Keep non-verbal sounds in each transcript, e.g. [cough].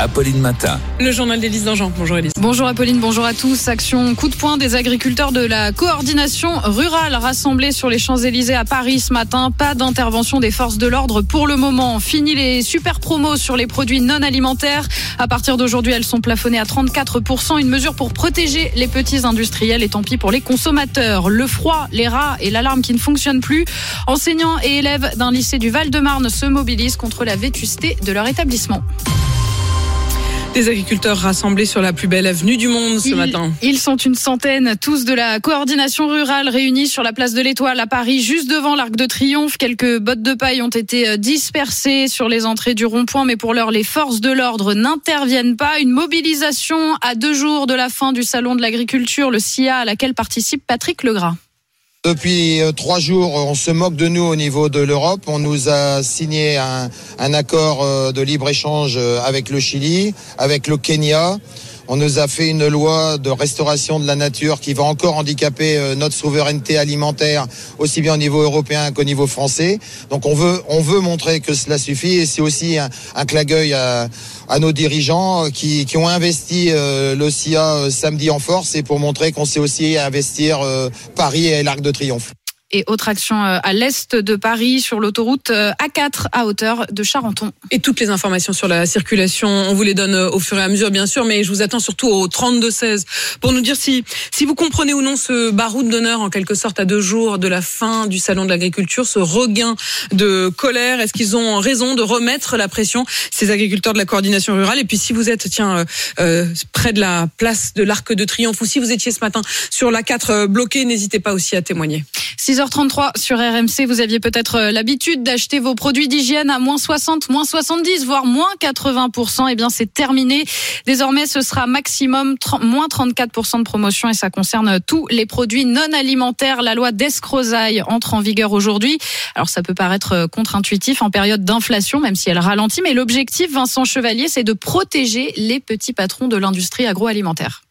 Apolline Matin. Le journal d'Élise Dangean. Bonjour Élise. Bonjour Apolline, bonjour à tous. Action coup de poing des agriculteurs de la coordination rurale rassemblés sur les Champs-Élysées à Paris ce matin. Pas d'intervention des forces de l'ordre pour le moment. Fini les super promos sur les produits non alimentaires. À partir d'aujourd'hui, elles sont plafonnées à 34%. Une mesure pour protéger les petits industriels et tant pis pour les consommateurs. Le froid, les rats et l'alarme qui ne fonctionnent plus. Enseignants et élèves d'un lycée du Val-de-Marne se mobilisent contre la vétusté de leur établissement. Des agriculteurs rassemblés sur la plus belle avenue du monde ce ils, matin. Ils sont une centaine, tous de la coordination rurale réunis sur la place de l'Étoile à Paris, juste devant l'Arc de Triomphe. Quelques bottes de paille ont été dispersées sur les entrées du rond-point, mais pour l'heure, les forces de l'ordre n'interviennent pas. Une mobilisation à deux jours de la fin du Salon de l'agriculture, le SIA, à laquelle participe Patrick Legras. Depuis trois jours, on se moque de nous au niveau de l'Europe. On nous a signé un, accord de libre-échange avec le Chili, avec le Kenya. On nous a fait une loi de restauration de la nature qui va encore handicaper notre souveraineté alimentaire, aussi bien au niveau européen qu'au niveau français. Donc on veut, on veut montrer que cela suffit et c'est aussi un, un à, à, nos dirigeants qui, qui ont investi euh, le CIA samedi en force et pour montrer qu'on sait aussi investir euh, Paris et l'Arc de Triomphe et autre action à l'est de Paris sur l'autoroute A4 à hauteur de Charenton. Et toutes les informations sur la circulation, on vous les donne au fur et à mesure bien sûr, mais je vous attends surtout au 32-16 pour nous dire si, si vous comprenez ou non ce baroud d'honneur en quelque sorte à deux jours de la fin du salon de l'agriculture, ce regain de colère. Est-ce qu'ils ont raison de remettre la pression, ces agriculteurs de la coordination rurale? Et puis si vous êtes tiens euh, près de la place de l'Arc de Triomphe ou si vous étiez ce matin sur l'A4 bloqué, n'hésitez pas aussi à témoigner. 6h33 sur RMC, vous aviez peut-être l'habitude d'acheter vos produits d'hygiène à moins 60, moins 70, voire moins 80%. Eh bien, c'est terminé. Désormais, ce sera maximum 30, moins 34% de promotion et ça concerne tous les produits non alimentaires. La loi d'escrozaille entre en vigueur aujourd'hui. Alors, ça peut paraître contre-intuitif en période d'inflation, même si elle ralentit. Mais l'objectif, Vincent Chevalier, c'est de protéger les petits patrons de l'industrie agroalimentaire.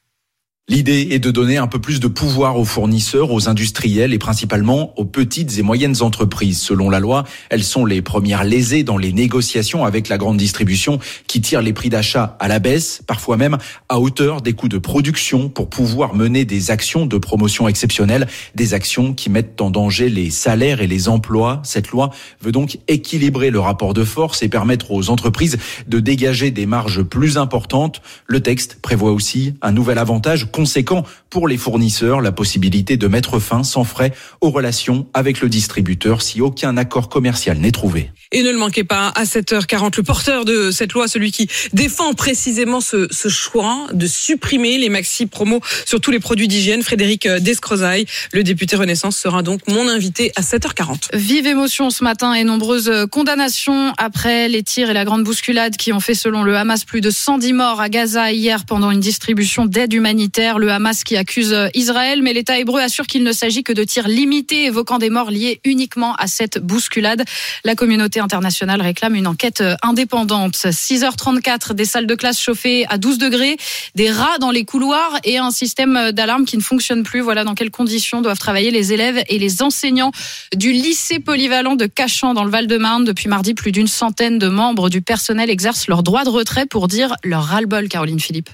L'idée est de donner un peu plus de pouvoir aux fournisseurs, aux industriels et principalement aux petites et moyennes entreprises. Selon la loi, elles sont les premières lésées dans les négociations avec la grande distribution qui tire les prix d'achat à la baisse, parfois même à hauteur des coûts de production pour pouvoir mener des actions de promotion exceptionnelles, des actions qui mettent en danger les salaires et les emplois. Cette loi veut donc équilibrer le rapport de force et permettre aux entreprises de dégager des marges plus importantes. Le texte prévoit aussi un nouvel avantage conséquent pour les fournisseurs, la possibilité de mettre fin sans frais aux relations avec le distributeur si aucun accord commercial n'est trouvé. Et ne le manquez pas, à 7h40, le porteur de cette loi, celui qui défend précisément ce, ce choix de supprimer les maxi promos sur tous les produits d'hygiène, Frédéric Descrozaille, le député Renaissance, sera donc mon invité à 7h40. Vive émotion ce matin et nombreuses condamnations après les tirs et la grande bousculade qui ont fait, selon le Hamas, plus de 110 morts à Gaza hier pendant une distribution d'aide humanitaire. Le Hamas qui accuse Israël, mais l'État hébreu assure qu'il ne s'agit que de tirs limités, évoquant des morts liés uniquement à cette bousculade. La communauté internationale réclame une enquête indépendante. 6h34, des salles de classe chauffées à 12 degrés, des rats dans les couloirs et un système d'alarme qui ne fonctionne plus. Voilà dans quelles conditions doivent travailler les élèves et les enseignants du lycée polyvalent de Cachan dans le Val-de-Marne. Depuis mardi, plus d'une centaine de membres du personnel exercent leur droit de retrait pour dire leur ras-le-bol, Caroline Philippe.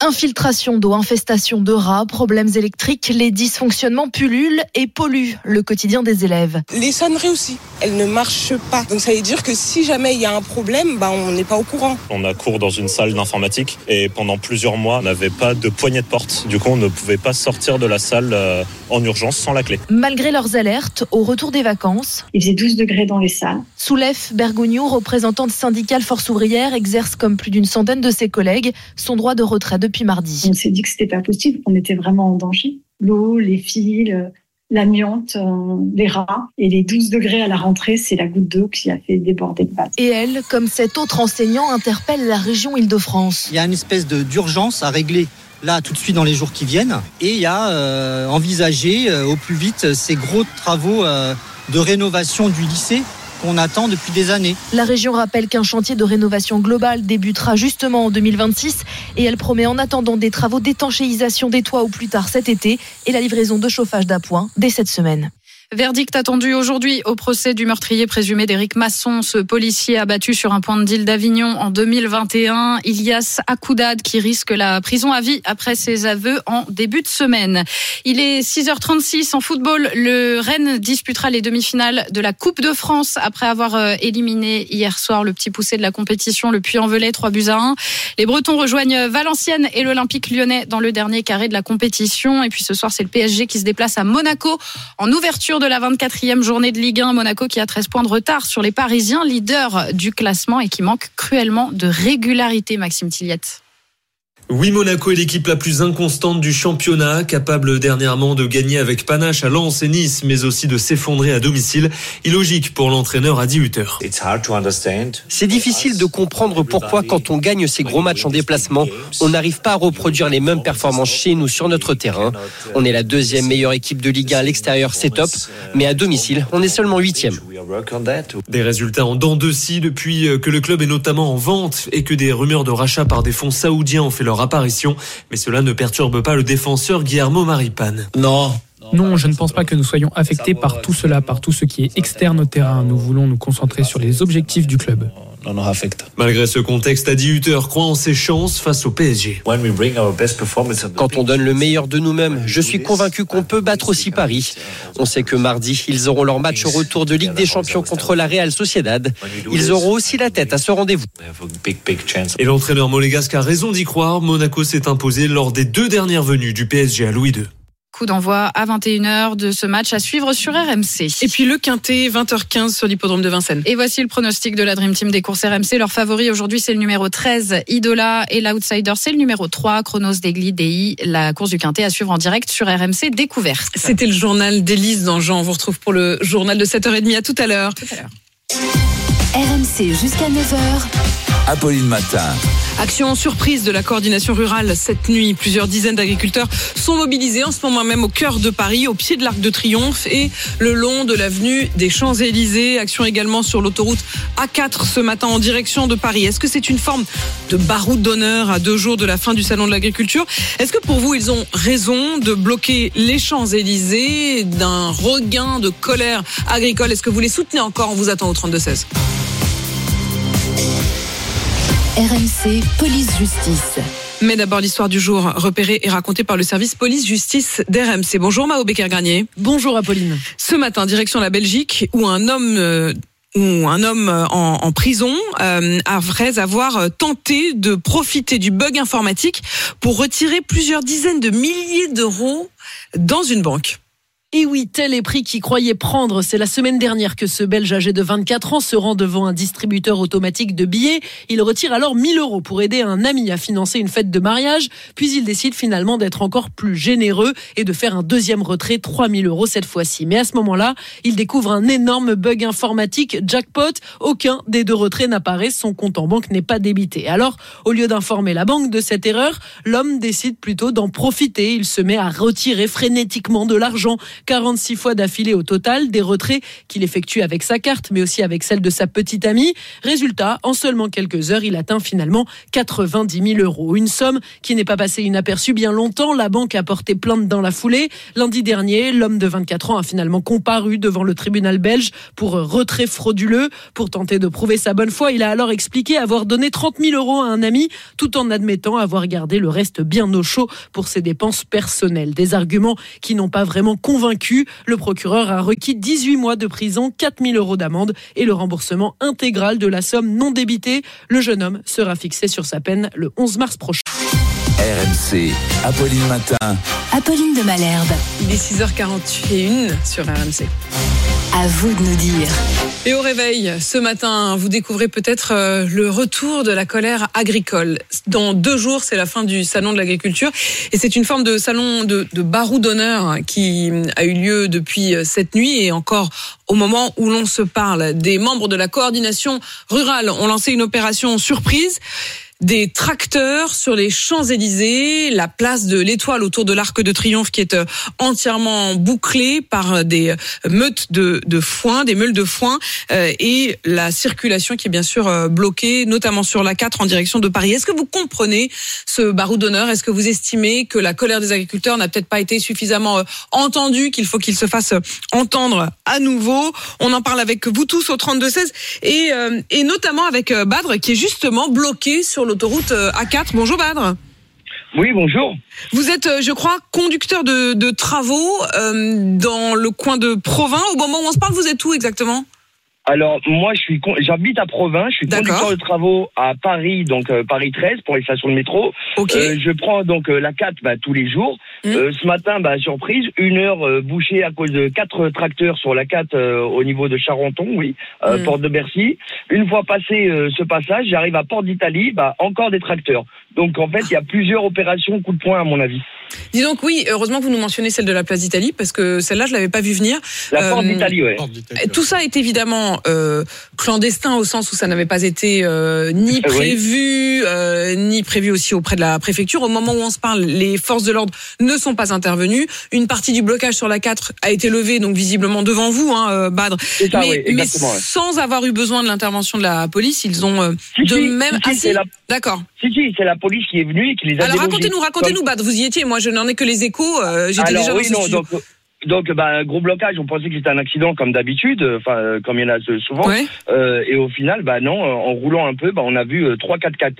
Infiltration d'eau, infestation de rats, problèmes électriques, les dysfonctionnements pullulent et polluent le quotidien des élèves. Les sonneries aussi, elles ne marchent pas. Donc ça veut dire que si jamais il y a un problème, bah on n'est pas au courant. On a cours dans une salle d'informatique et pendant plusieurs mois, on n'avait pas de poignée de porte. Du coup, on ne pouvait pas sortir de la salle en urgence sans la clé. Malgré leurs alertes, au retour des vacances, il faisait 12 degrés dans les salles. Soulef Bergogneau, représentante syndicale Force ouvrière, exerce comme plus d'une centaine de ses collègues son droit de retrait depuis mardi. On s'est dit que c'était pas possible, qu'on était vraiment en danger. L'eau, les fils, l'amiante, euh, les rats. Et les 12 degrés à la rentrée, c'est la goutte d'eau qui a fait déborder le vase. Et elle, comme cet autre enseignant, interpelle la région Île-de-France. Il y a une espèce de, d'urgence à régler là tout de suite dans les jours qui viennent. Et il y a euh, envisagé euh, au plus vite ces gros travaux euh, de rénovation du lycée qu'on attend depuis des années. La région rappelle qu'un chantier de rénovation globale débutera justement en 2026 et elle promet en attendant des travaux d'étanchéisation des toits au plus tard cet été et la livraison de chauffage d'appoint dès cette semaine. Verdict attendu aujourd'hui au procès du meurtrier présumé d'Éric Masson, ce policier abattu sur un point de deal d'Avignon en 2021. Ilias Akoudad qui risque la prison à vie après ses aveux en début de semaine. Il est 6h36 en football. Le Rennes disputera les demi-finales de la Coupe de France après avoir euh, éliminé hier soir le petit poussé de la compétition, le Puy-en-Velay, 3 buts à 1. Les Bretons rejoignent Valenciennes et l'Olympique lyonnais dans le dernier carré de la compétition. Et puis ce soir, c'est le PSG qui se déplace à Monaco en ouverture de la 24e journée de Ligue 1. Monaco qui a 13 points de retard sur les Parisiens, leaders du classement et qui manque cruellement de régularité, Maxime Tilliette. Oui, Monaco est l'équipe la plus inconstante du championnat, capable dernièrement de gagner avec panache à Lens et Nice, mais aussi de s'effondrer à domicile. Illogique pour l'entraîneur à 18h. C'est difficile de comprendre pourquoi, quand on gagne ces gros matchs en déplacement, on n'arrive pas à reproduire les mêmes performances chez nous sur notre terrain. On est la deuxième meilleure équipe de Ligue 1 à l'extérieur, c'est top, mais à domicile, on est seulement huitième. Des résultats en dents de scie depuis que le club est notamment en vente et que des rumeurs de rachat par des fonds saoudiens ont fait leur apparition. Mais cela ne perturbe pas le défenseur Guillermo Maripane. Non. Non, je ne pense pas que nous soyons affectés par tout cela, par tout ce qui est externe au terrain. Nous voulons nous concentrer sur les objectifs du club. Malgré ce contexte, Adi Hutter croit en ses chances face au PSG. Quand on donne le meilleur de nous-mêmes, je suis convaincu qu'on peut battre aussi Paris. On sait que mardi, ils auront leur match au retour de Ligue des Champions contre la Real Sociedad. Ils auront aussi la tête à ce rendez-vous. Et l'entraîneur monégasque a raison d'y croire. Monaco s'est imposé lors des deux dernières venues du PSG à Louis II. Coup d'envoi à 21h de ce match à suivre sur RMC. Et puis le quintet, 20h15 sur l'hippodrome de Vincennes. Et voici le pronostic de la Dream Team des courses RMC. Leur favori aujourd'hui, c'est le numéro 13, Idola. Et l'outsider, c'est le numéro 3, Chronos Degli Dei. La course du quintet à suivre en direct sur RMC Découverte. C'était le journal d'Élise Dangean. On vous retrouve pour le journal de 7h30. À tout à l'heure. RMC jusqu'à 9h. Apolline Matin. Action surprise de la coordination rurale cette nuit. Plusieurs dizaines d'agriculteurs sont mobilisés en ce moment même au cœur de Paris, au pied de l'Arc de Triomphe et le long de l'avenue des Champs-Élysées. Action également sur l'autoroute A4 ce matin en direction de Paris. Est-ce que c'est une forme de baroud d'honneur à deux jours de la fin du Salon de l'agriculture? Est-ce que pour vous, ils ont raison de bloquer les Champs-Élysées d'un regain de colère agricole? Est-ce que vous les soutenez encore? On vous attend au 32-16. RMC Police Justice. Mais d'abord l'histoire du jour repérée et racontée par le service police-justice d'RMC. Bonjour Mao Becker-Garnier. Bonjour Apolline. Ce matin, direction la Belgique, où un homme... Euh, où un homme en, en prison euh, après avoir tenté de profiter du bug informatique pour retirer plusieurs dizaines de milliers d'euros dans une banque. Et oui, tel est prix qu'il croyait prendre. C'est la semaine dernière que ce Belge âgé de 24 ans se rend devant un distributeur automatique de billets. Il retire alors 1000 euros pour aider un ami à financer une fête de mariage. Puis il décide finalement d'être encore plus généreux et de faire un deuxième retrait, 3000 euros cette fois-ci. Mais à ce moment-là, il découvre un énorme bug informatique. Jackpot, aucun des deux retraits n'apparaît. Son compte en banque n'est pas débité. Alors, au lieu d'informer la banque de cette erreur, l'homme décide plutôt d'en profiter. Il se met à retirer frénétiquement de l'argent 46 fois d'affilée au total, des retraits qu'il effectue avec sa carte, mais aussi avec celle de sa petite amie. Résultat, en seulement quelques heures, il atteint finalement 90 000 euros. Une somme qui n'est pas passée inaperçue bien longtemps. La banque a porté plainte dans la foulée. Lundi dernier, l'homme de 24 ans a finalement comparu devant le tribunal belge pour retrait frauduleux. Pour tenter de prouver sa bonne foi, il a alors expliqué avoir donné 30 000 euros à un ami, tout en admettant avoir gardé le reste bien au chaud pour ses dépenses personnelles. Des arguments qui n'ont pas vraiment convaincu. Le procureur a requis 18 mois de prison, 4 000 euros d'amende et le remboursement intégral de la somme non débitée. Le jeune homme sera fixé sur sa peine le 11 mars prochain. RMC, Apolline Matin. Apolline de Malherbe. Il est 6h41 sur RMC. À vous de nous dire. Et au réveil, ce matin, vous découvrez peut-être euh, le retour de la colère agricole. Dans deux jours, c'est la fin du salon de l'agriculture. Et c'est une forme de salon de, de barou d'honneur qui a eu lieu depuis euh, cette nuit et encore au moment où l'on se parle. Des membres de la coordination rurale ont lancé une opération surprise. Des tracteurs sur les Champs-Élysées, la place de l'Étoile autour de l'Arc de Triomphe qui est euh, entièrement bouclée par euh, des meutes de, foin, des meules de foin euh, et la circulation qui est bien sûr euh, bloquée, notamment sur la 4 en direction de Paris. Est-ce que vous comprenez ce baroud d'honneur? Est-ce que vous estimez que la colère des agriculteurs n'a peut-être pas été suffisamment euh, entendue, qu'il faut qu'il se fasse euh, entendre à nouveau? On en parle avec vous tous au 32-16 et, euh, et notamment avec euh, Badre qui est justement bloqué sur l'autoroute euh, A4. Bonjour Badre. Oui, bonjour. Vous êtes, euh, je crois, conducteur de, de travaux euh, dans le coin de Provins. Au moment où on se parle, vous êtes où exactement? Alors moi, je suis con- j'habite à Provins, je suis conducteur de travaux à Paris, donc euh, Paris 13 pour les stations de métro. Euh, je prends donc euh, la 4 bah, tous les jours. Mmh. Euh, ce matin, bah, surprise, une heure euh, bouchée à cause de quatre tracteurs sur la 4 euh, au niveau de Charenton, oui, euh, Mmh. porte de Bercy. Une fois passé euh, ce passage, j'arrive à Porte d'Italie, bah, encore des tracteurs. Donc en fait, il y a plusieurs opérations coup de poing à mon avis. Dis donc oui, heureusement que vous nous mentionnez celle de la place d'Italie parce que celle-là je l'avais pas vu venir. La Porte Euh, d'Italie, ouais. Tout ça est évidemment euh, clandestin au sens où ça n'avait pas été euh, ni Euh, oui. prévu, euh, ni prévu aussi auprès de la préfecture. Au moment où on se parle, les forces de l'ordre ne sont pas intervenues. Une partie du blocage sur la 4 a été levée, donc visiblement devant vous, hein, euh, Badre. Ça, mais, oui, mais exactement, ouais. sans avoir eu besoin de l'intervention de la police, ils ont euh, Si, de si, même. si, Ah, D'accord. Si, si, c'est la police qui est venue et qui les a Alors délogés. racontez-nous, racontez-nous, Badre. Vous y étiez. Moi, je n'en ai que les échos. euh, J'étais Alors déjà oui, dans non, donc, donc bah, gros blocage, on pensait que c'était un accident comme d'habitude, euh, enfin euh, comme il y en a souvent. Ouais. Euh, et au final, bah non, euh, en roulant un peu, bah, on a vu trois, quatre, quatre,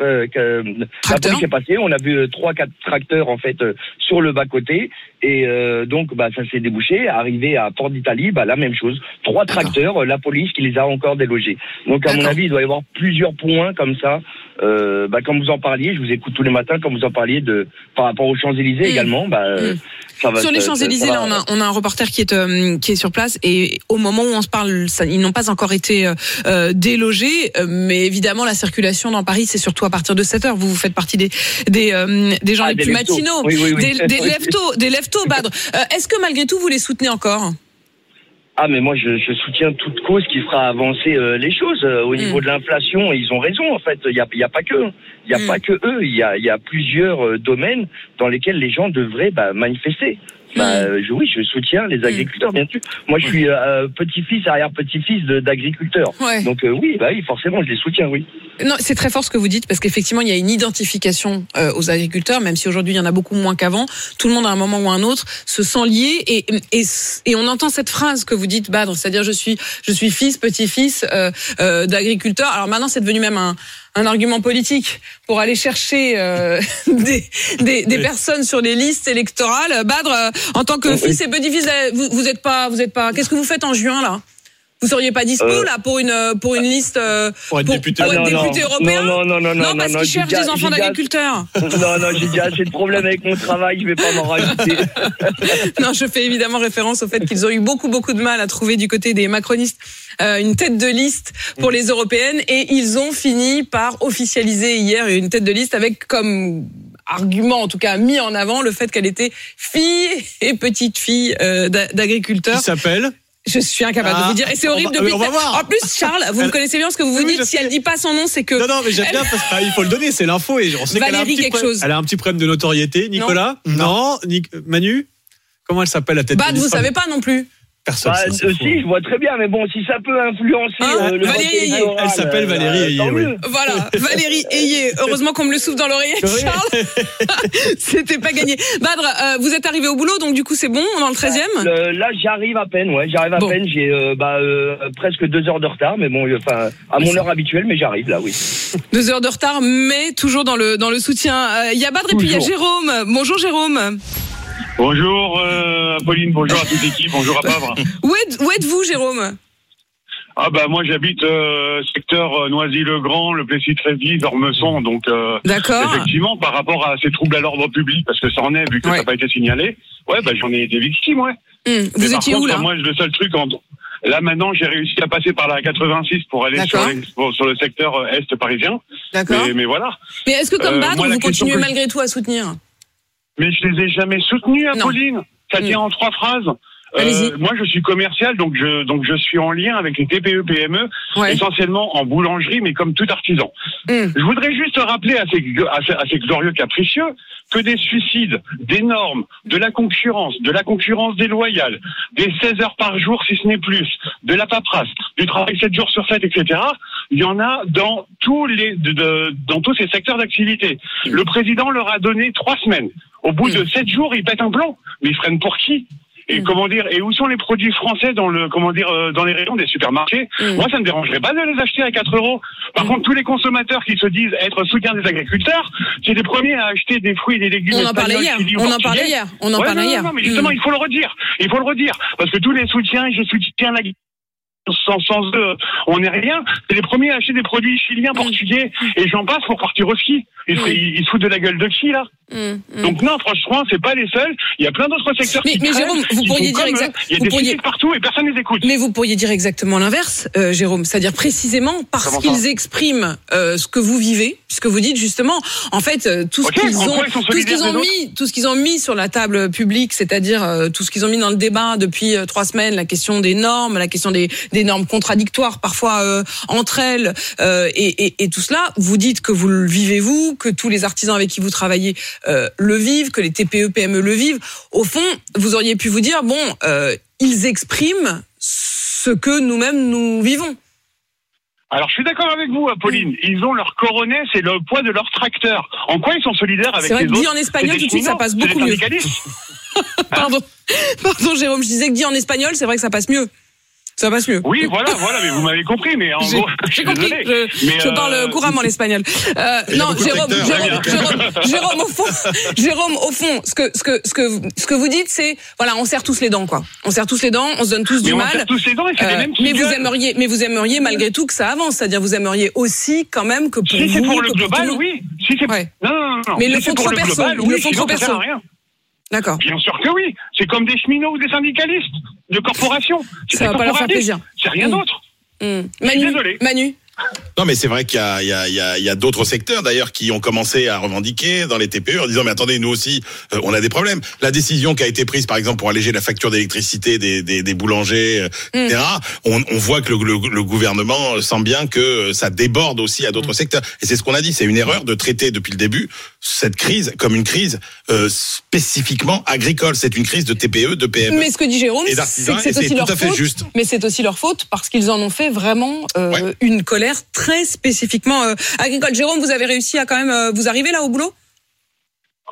Tracteurs. police est passée, on a vu trois, quatre tracteurs en fait euh, sur le bas côté, et euh, donc bah ça s'est débouché. Arrivé à Port d'Italie, bah la même chose, trois tracteurs, la police qui les a encore délogés. Donc à mon avis, il doit y avoir plusieurs points comme ça. Euh, bah, comme vous en parliez, je vous écoute tous les matins, comme vous en parliez de par rapport aux Champs Élysées Mm. également, bah euh, Mm. Ça va. Sur les Champs-Élysées, là, on a, on a un reporter qui est, euh, qui est sur place et au moment où on se parle, ça, ils n'ont pas encore été euh, euh, délogés, euh, mais évidemment, la circulation dans Paris, c'est surtout à partir de 7 heures. Vous, vous faites partie des, des, euh, des gens Ah, les des plus leftos. matinaux, Oui, oui, oui. des, des leftos, des leftos, [laughs] Badre. Euh, Est-ce que malgré tout, vous les soutenez encore? Ah mais moi je, je soutiens toute cause qui fera avancer euh, les choses Euh, au Mm. niveau de l'inflation. Ils ont raison en fait. Il y a, y a pas que il y a Mm. pas que eux. Il y a, il y a plusieurs euh, domaines dans lesquels les gens devraient bah, manifester. Bah, Mm. euh, je, oui, je soutiens les agriculteurs, bien sûr. Moi, je suis euh, petit-fils, arrière-petit-fils d'agriculteurs. Ouais. Donc euh, oui, bah oui, forcément, je les soutiens, oui. Non, c'est très fort ce que vous dites parce qu'effectivement, il y a une identification euh, aux agriculteurs, même si aujourd'hui il y en a beaucoup moins qu'avant. Tout le monde à un moment ou à un autre se sent lié et, et, et on entend cette phrase que vous dites, Badre, c'est-à-dire je suis je suis fils, petit-fils euh, euh, d'agriculteur. Alors maintenant, c'est devenu même un un argument politique pour aller chercher euh, [laughs] des, des, des personnes sur les listes électorales. Badre, euh, en tant que Oui. fils et petit-fils, vous, vous êtes pas, vous êtes pas. Qu'est-ce que vous faites en juin là? Vous seriez pas dispo Euh, là pour une pour une liste euh, Pour être député. pour être Ah, non, député non. européen Non, non, non, non, non, non, parce non, qu'ils j'ai cherchent des enfants j'ai d'agriculteurs. [laughs] non, non, j'ai déjà assez de problèmes avec mon travail. Je vais pas m'en rajouter. [laughs] non, je fais évidemment référence au fait qu'ils ont eu beaucoup, beaucoup de mal à trouver du côté des macronistes euh, une tête de liste pour les européennes et ils ont fini par officialiser hier une tête de liste avec comme argument, en tout cas mis en avant, le fait qu'elle était fille et petite fille euh, d'a- d'agriculteurs. Qui s'appelle? Je suis incapable de Ah, vous dire. Et c'est horrible va- depuis. mais on va voir. En plus, Charles, vous me connaissez bien parce que vous vous oui, dites si elle dit pas son nom, c'est que. Non, non, mais j'aime bien parce qu'il faut le donner, c'est l'info et on sait qu'elle a un Valérie petit chose. Elle a un petit problème de notoriété. Nicolas Non. Manu Comment elle s'appelle la tête Bad, de vous savez pas non plus. Personne. Bah, euh, si, je vois très bien, mais bon, si ça peut influencer Hein euh, le Valérie Ayé. Elle s'appelle euh, Valérie Ayé, oui. Voilà, [laughs] Valérie Ayé. Heureusement qu'on me le souffle dans l'oreillette. [laughs] Charles. [laughs] C'était pas gagné. Badre, euh, vous êtes arrivé au boulot, donc du coup c'est bon, dans le 13e Euh, là, j'arrive à peine, ouais, j'arrive à Bon. peine. J'ai euh, bah, euh, presque deux heures de retard, mais bon, enfin, à mon heure habituelle, mais j'arrive là, oui. Deux heures de retard, mais toujours dans le, dans le soutien. Euh, Il y a Badre et puis il y a. Jérôme. Bonjour Jérôme. Bonjour euh, Pauline, bonjour à toute l'équipe, bonjour à Pavre. [laughs] Où, êtes, où êtes-vous Jérôme? Ah bah moi j'habite euh, secteur euh, Noisy-le-Grand, le Plessis-Trévis, Ormesson, donc euh, D'accord. effectivement par rapport à ces troubles à l'ordre public, parce que ça en est vu que Ouais. ça n'a pas été signalé, ouais bah j'en ai été victime, ouais. Mais Vous par étiez contre, où là? Moi le seul truc, en... là maintenant j'ai réussi à passer par la 86 pour aller sur, les- le secteur euh, est parisien, D'accord. mais, mais voilà. Mais est-ce que comme Euh, Badre, moi, la vous continuez que malgré tout à soutenir? Mais je les ai jamais soutenus, Non. Pauline. Ça Mm. tient en trois phrases. Allez-y. moi, je suis commercial, donc je donc je suis en lien avec les TPE PME, Ouais. essentiellement en boulangerie, mais comme tout artisan. Hmm. Je voudrais juste rappeler à ces, à ces, à ces glorieux capricieux que des suicides, des normes, de la concurrence, de la concurrence déloyale, des 16 heures par jour si ce n'est plus, de la paperasse, du travail 7 jours sur 7, etc. Il y en a dans tous les de- de- dans tous ces secteurs d'activité. Le président leur a donné trois semaines. Au bout de sept jours, ils pètent un plan. Mais ils freinent pour qui? Et comment dire Et où sont les produits français dans le comment dire euh, dans les rayons des supermarchés? Moi, ça ne me dérangerait pas de les acheter à 4 euros. Par contre, tous les consommateurs qui se disent être soutien des agriculteurs, c'est les premiers à acheter des fruits et des légumes. On en parlait hier. On en parlait hier. On en Ouais, parlait non, hier. Non, mais justement, Mm. il faut le redire. Il faut le redire parce que tous les soutiens, je soutiens la sans, sans eux, on n'est rien. C'est les premiers à acheter des produits chiliens, portugais, et j'en passe pour partir au ski. Ils, se- foutent de la gueule de qui, là Mm, Donc non, franchement, c'est pas les seuls. Il y a plein d'autres secteurs Mais, qui mais Jérôme, vous pourriez dire comme exact. eux. Il y a vous des pourriez- partout et personne ne les écoute. Mais vous pourriez dire exactement l'inverse, euh, Jérôme. C'est-à-dire précisément parce qu'ils expriment euh, ce que vous vivez, puisque vous dites justement, en fait, euh, tout ce qu'ils ont, quoi tout ce qu'ils ont mis, tout ce qu'ils ont mis sur la table publique, c'est-à-dire euh, tout ce qu'ils ont mis dans le débat depuis euh, trois semaines, la question des normes, la question des, des normes contradictoires parfois euh, entre elles, euh, et, et, et tout cela. Vous dites que vous le vivez vous, que tous les artisans avec qui vous travaillez euh, le vivent, que les TPE PME le vivent. Au fond, vous auriez pu vous dire bon, euh, ils expriment ce que nous-mêmes nous vivons. Alors je suis d'accord avec vous, Apolline. Ils ont leur coronet, c'est le poids de leur tracteur. En quoi ils sont solidaires avec C'est vrai les que dit autres en espagnol, tout de suite, ça passe beaucoup mieux. [laughs] Pardon, pardon, Jérôme, je disais que dit en espagnol, c'est vrai que ça passe mieux. Ça passe mieux. Oui, voilà, voilà, mais vous m'avez compris, mais en [laughs] J'ai- gros, [laughs] J'ai compris. désolé. Je, mais, je euh, parle couramment l'espagnol. Euh, non, Jérôme, Jérôme, bien. Jérôme, [laughs] Jérôme, au fond, Jérôme, au fond, ce que, ce que, ce que, ce que vous dites, c'est, voilà, on serre tous les dents, quoi. On serre tous les dents, on se donne tous Mais du on mal. Euh, serre tous les dents et c'est les mêmes qui mais vous gueulent. aimeriez, mais vous aimeriez malgré tout que ça avance, c'est-à-dire vous aimeriez aussi quand même que pour Si vous, c'est pour le global, oui. Si c'est Ouais. non, non, non, non. Mais Si le pour trop perso, le font sinon trop perso. D'accord. Bien sûr que oui. C'est comme des cheminots ou des syndicalistes de corporations. C'est Ça va pas leur faire plaisir. C'est rien Mm. d'autre. Suis Manu, désolé. Manu. Non, mais c'est vrai qu'il y a, il y d'autres secteurs d'ailleurs qui ont commencé à revendiquer dans les TPE en disant mais attendez nous aussi euh, on a des problèmes. La décision qui a été prise par exemple pour alléger la facture d'électricité des, des, des boulangers, euh, etc. On, on voit que le, le, le gouvernement sent bien que euh, ça déborde aussi à d'autres secteurs. Et c'est ce qu'on a dit, c'est une erreur de traiter depuis le début cette crise comme une crise euh, spécifiquement agricole. C'est une crise de TPE, de PME. Mais ce que dit Jérôme, c'est que c'est aussi tout leur à fait faute. juste. Mais c'est aussi leur faute parce qu'ils en ont fait vraiment une colère très spécifiquement euh, agricole. Jérôme, vous avez réussi à quand même euh, vous arriver là au boulot?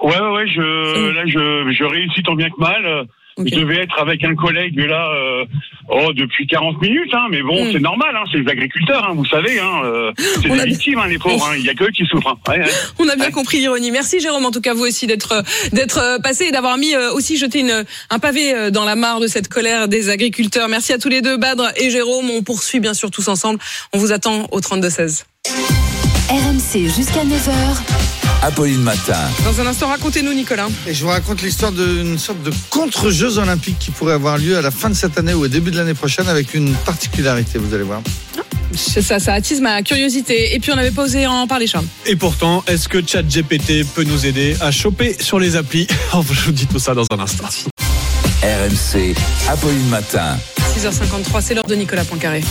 Ouais, ouais, ouais, je, là, je, je réussis tant bien que mal. Euh, Je devais être avec un collègue là, euh, oh, depuis 40 minutes, hein, mais bon, c'est normal, hein, c'est les agriculteurs, hein, vous savez, hein, euh, [gasps] c'est des a- victimes, hein, les pauvres, hein, il y a que eux qui souffrent. hein. Ouais, ouais. On a bien compris l'ironie. Merci Jérôme, en tout cas vous aussi d'être d'être euh, passé et d'avoir mis euh, aussi jeté une, un pavé dans la mare de cette colère des agriculteurs. Merci à tous les deux, Badre et Jérôme. On poursuit bien sûr tous ensemble. On vous attend au 32 16. RMC jusqu'à 9h. Apolline Matin. Dans un instant, racontez-nous Nicolas. Et je vous raconte l'histoire d'une sorte de contre-jeux olympiques qui pourrait avoir lieu à la fin de cette année ou au début de l'année prochaine avec une particularité, vous allez voir. Ça, ça attise ma curiosité. Et puis on n'avait pas osé en parler, Charles. Et pourtant, est-ce que ChatGPT peut nous aider à choper sur les applis [laughs] Je vous dis tout ça dans un instant. RMC, Apolline Matin. 6h53, c'est l'heure de Nicolas Poincaré.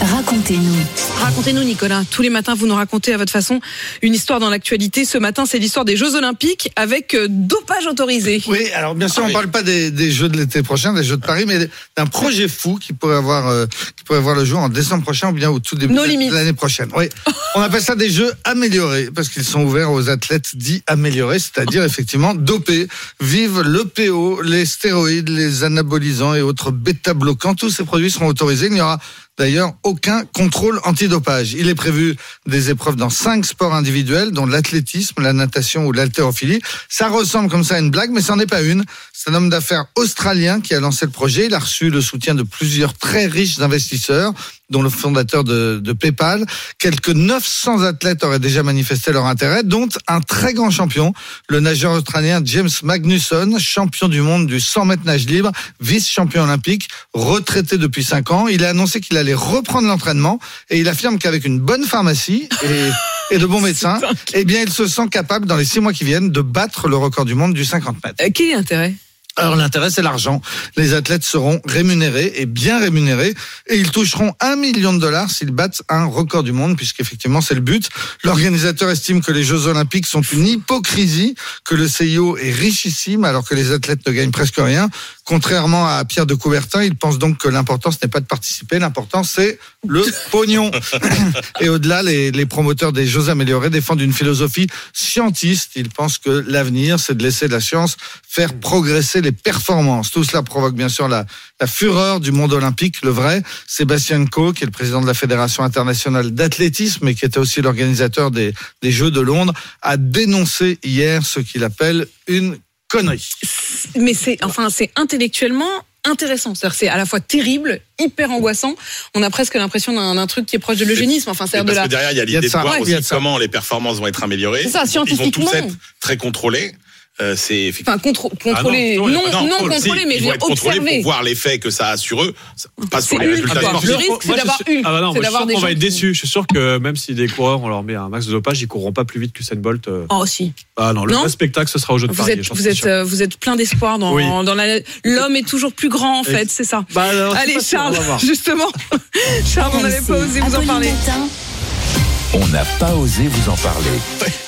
Racontez-nous. Racontez-nous, Nicolas. Tous les matins, vous nous racontez à votre façon une histoire dans l'actualité. Ce matin, c'est l'histoire des Jeux Olympiques avec euh, dopage autorisé. Oui, alors bien sûr, on ne parle pas des, des Jeux de l'été prochain, des Jeux de Paris, mais d'un projet fou qui pourrait avoir, euh, qui pourrait voir le jour en décembre prochain ou bien au tout début No de limites. l'année prochaine. Oui, on appelle ça des Jeux améliorés parce qu'ils sont ouverts aux athlètes dits améliorés, c'est-à-dire effectivement dopés. Vive le PO, les stéroïdes, les anabolisants et autres bêta-bloquants. Tous ces produits seront autorisés. Il n'y aura D'ailleurs, aucun contrôle antidopage. Il est prévu des épreuves dans cinq sports individuels, dont l'athlétisme, la natation ou l'haltérophilie. Ça ressemble comme ça à une blague, mais ce n'en est pas une. C'est un homme d'affaires australien qui a lancé le projet. Il a reçu le soutien de plusieurs très riches investisseurs, dont le fondateur de, de PayPal. Quelques 900 athlètes auraient déjà manifesté leur intérêt, dont un très grand champion, le nageur australien James Magnusson, champion du monde du 100 mètres nage libre, vice-champion olympique, retraité depuis 5 ans. Il a annoncé qu'il allait reprendre l'entraînement et il affirme qu'avec une bonne pharmacie et, et de bons [laughs] médecins, eh bien, il se sent capable, dans les 6 mois qui viennent, de battre le record du monde du 50 mètres. Euh, quel est l'intérêt? Alors l'intérêt, c'est l'argent. Les athlètes seront rémunérés et bien rémunérés et ils toucheront un million de dollars s'ils battent un record du monde, puisqu'effectivement c'est le but. L'organisateur estime que les Jeux Olympiques sont une hypocrisie, que le CIO est richissime alors que les athlètes ne gagnent presque rien. Contrairement à Pierre de Coubertin, il pense donc que l'important ce n'est pas de participer, l'important c'est le [laughs] pognon. et au-delà, les, les promoteurs des Jeux améliorés défendent une philosophie scientiste. Ils pensent que l'avenir, c'est de laisser la science faire progresser les performances. Tout cela provoque bien sûr la, la fureur du monde olympique, le vrai. Sébastien Coe, qui est le président de la Fédération internationale d'athlétisme et qui était aussi l'organisateur des, des Jeux de Londres, a dénoncé hier ce qu'il appelle une Mais c'est enfin c'est intellectuellement intéressant. C'est-à-dire c'est à la fois terrible, hyper angoissant. On a presque l'impression d'un truc qui est proche de l'eugénisme. Enfin, c'est de la. que derrière, il y a l'idée de voir Ouais, aussi de comment les performances vont être améliorées. C'est ça, Ils vont tous scientifiquement. être très contrôlés. Euh, c'est effectivement. Enfin, contr- contrôler, Ah non, non, contrôle, contrôler, si, mais ils je vont être observer. pour voir l'effet que ça a sur eux, pas sur les résultats sportifs. Le risque, c'est d'avoir Hulk, Ah bah non, c'est moi, je suis sûr des qu'on va être qui- déçus. Je suis sûr que même si des coureurs, on leur met un max de dopage, ils courront pas plus vite que Usain Bolt. euh. Oh, si. Ah non, le vrai spectacle, ce sera au jeu de Vous Paris. êtes, vous euh, vous êtes plein d'espoir dans, Oui. dans la. L'homme est toujours plus grand, en fait, c'est ça. Bah, Allez, on Charles, justement. [laughs] Charles, on n'avait pas osé vous en parler. On n'a pas osé vous en parler.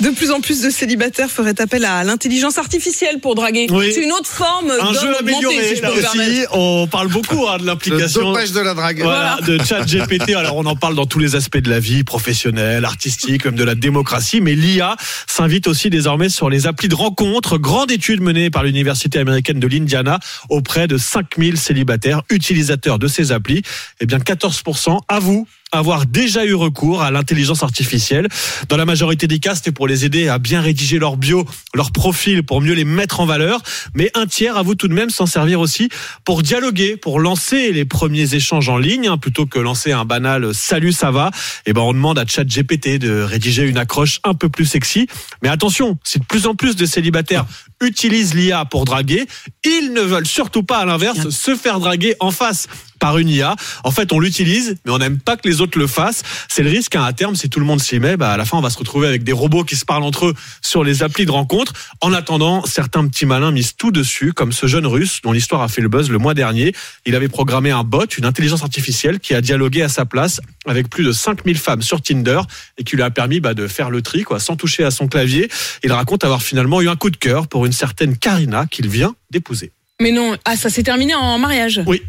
De plus en plus de célibataires feraient appel à l'intelligence artificielle pour draguer. Oui. C'est une autre forme Un jeu amélioré. si aussi, on parle beaucoup hein, de l'implication. de la drague. Voilà, de chat GPT. [laughs] Alors, on en parle dans tous les aspects de la vie, professionnelle, artistique, même de la démocratie. Mais l'IA s'invite aussi désormais sur les applis de rencontres. Grande étude menée par l'Université américaine de l'Indiana auprès de 5000 célibataires utilisateurs de ces applis. Eh bien, 14% avouent avoir déjà eu recours à l'intelligence artificielle. Dans la majorité des cas, c'était pour les aider à bien rédiger leur bio, leur profil, pour mieux les mettre en valeur. Mais un tiers avoue tout de même s'en servir aussi pour dialoguer, pour lancer les premiers échanges en ligne, hein, plutôt que lancer un banal salut ça va. Et ben on demande à ChatGPT de rédiger une accroche un peu plus sexy. Mais attention, si de plus en plus de célibataires utilisent l'IA pour draguer, ils ne veulent surtout pas à l'inverse se faire draguer en face par une IA. En fait, on l'utilise, mais on n'aime pas que les autres le fassent. C'est le risque hein, à terme, si tout le monde s'y met, bah, à la fin, on va se retrouver avec des robots qui se parlent entre eux sur les applis de rencontre. En attendant, certains petits malins misent tout dessus, comme ce jeune russe dont l'histoire a fait le buzz le mois dernier. Il avait programmé un bot, une intelligence artificielle, qui a dialogué à sa place avec plus de 5000 femmes sur Tinder et qui lui a permis bah, de faire le tri, quoi, sans toucher à son clavier. Il raconte avoir finalement eu un coup de cœur pour une certaine Karina qu'il vient d'épouser. Mais non, ah, ça s'est terminé en mariage? Oui.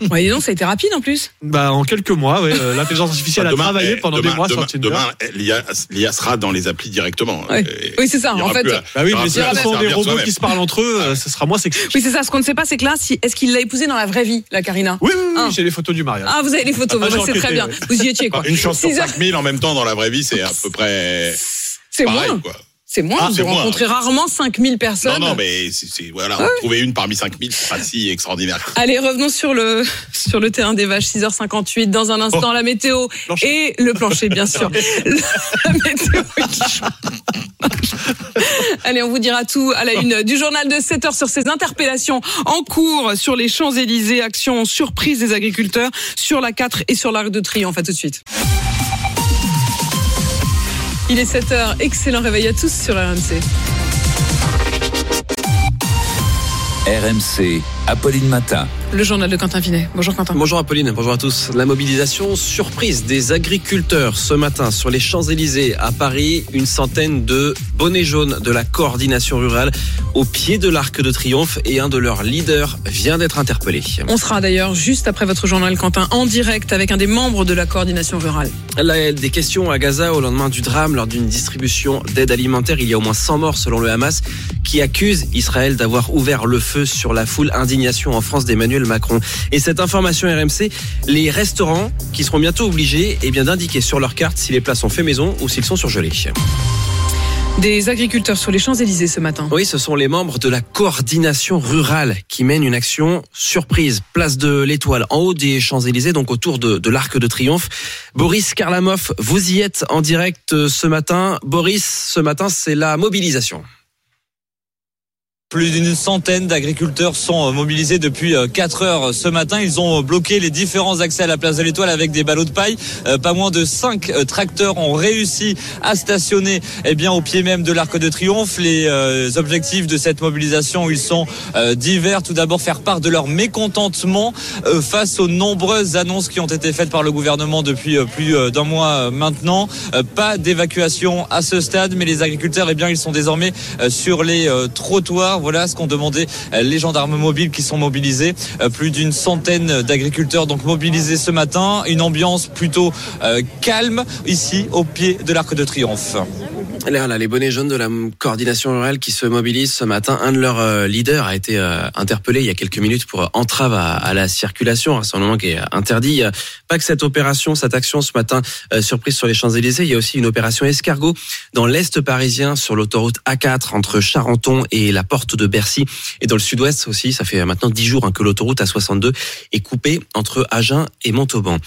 [laughs] Ouais, dis donc, ça a été rapide en plus. Bah, en quelques mois, ouais, euh, l'intelligence artificielle a travaillé eh, pendant demain- des mois demain, sur Tinder. Demain, eh, l'IA l'IA sera dans les applis directement. Ouais. Et Oui, c'est ça. il y En aura fait, plus à- Bah oui, il y aura mais plus si à ce des robots soi-même. qui se parlent entre eux, euh, ce sera moins sexy. Oui, c'est ça. Ce qu'on ne sait pas, c'est que là, si, est-ce qu'il l'a épousée dans la vraie vie, la Karina Oui, oui, oui, Ah. j'ai les photos du mariage. Ah, vous avez les photos, Ah, j'ai bah, c'est très enquêté, bien. ouais. Vous y étiez, quoi. Une chance sur Six heures- 5000 en même temps dans la vraie vie, c'est à peu près C'est pareil. moins. Quoi. C'est moins. Ah, moins. rencontrez rarement 5000 personnes. Non, non, mais c'est voilà, Ah en trouver une parmi 5000, c'est pas si extraordinaire. [laughs] Allez, revenons sur le, sur le terrain des vaches, 6h58. Dans un instant, Oh. la météo et le plancher, bien sûr. [laughs] la météo Allez, on vous dira tout à la une du journal de 7 heures sur ces interpellations en cours sur les Champs-Élysées, action surprise des agriculteurs sur la 4 et sur l'Arc de Triomphe. À tout de suite. Il est 7 heures. Excellent réveil à tous sur RMC. RMC, Apolline Matin. Le journal de Quentin Vinet. Bonjour Quentin. Bonjour Apolline, bonjour à tous. La mobilisation surprise des agriculteurs ce matin sur les Champs-Élysées à Paris. Une centaine de bonnets jaunes de la coordination rurale au pied de l'Arc de Triomphe et un de leurs leaders vient d'être interpellé. On sera d'ailleurs juste après votre journal Quentin en direct avec un des membres de la coordination rurale. Là, des questions à Gaza au lendemain du drame lors d'une distribution d'aide alimentaire. Il y a au moins 100 morts selon le Hamas qui accuse Israël d'avoir ouvert le feu sur la foule. En France d'Emmanuel Macron. Et cette information RMC, les restaurants qui seront bientôt obligés eh bien, d'indiquer sur leur carte si les plats sont faits maison ou s'ils sont surgelés. Des agriculteurs sur les Champs-Élysées ce matin. Oui, ce sont les membres de la coordination rurale qui mènent une action surprise. Place de l'Étoile, en haut des Champs-Élysées, donc autour de, de l'Arc de Triomphe. Boris Karlamov, vous y êtes en direct euh, ce matin. Boris, ce matin, c'est la mobilisation. Plus d'une centaine d'agriculteurs sont mobilisés depuis 4 heures ce matin. Ils ont bloqué les différents accès à la place de l'Étoile avec des ballots de paille. Pas moins de 5 tracteurs ont réussi à stationner eh bien, au pied même de l'Arc de Triomphe. Les objectifs de cette mobilisation, ils sont divers. Tout d'abord, faire part de leur mécontentement face aux nombreuses annonces qui ont été faites par le gouvernement depuis plus d'un mois maintenant. Pas d'évacuation à ce stade, mais les agriculteurs, eh bien, ils sont désormais sur les trottoirs. Voilà ce qu'ont demandé les gendarmes mobiles qui sont mobilisés. Plus d'une centaine d'agriculteurs donc mobilisés ce matin. Une ambiance plutôt calme ici au pied de l'Arc de Triomphe. Là, les bonnets jaunes de la coordination rurale qui se mobilisent ce matin. Un de leurs leaders a été interpellé il y a quelques minutes pour entrave à, la circulation, moment qui est interdit. Pas que cette opération, cette action ce matin surprise sur les Champs-Élysées. Il y a aussi une opération escargot dans l'est parisien sur l'autoroute A4 entre Charenton et la porte de Bercy. Et dans le sud-ouest aussi, ça fait maintenant dix jours hein, que l'autoroute A62 est coupée entre Agen et Montauban.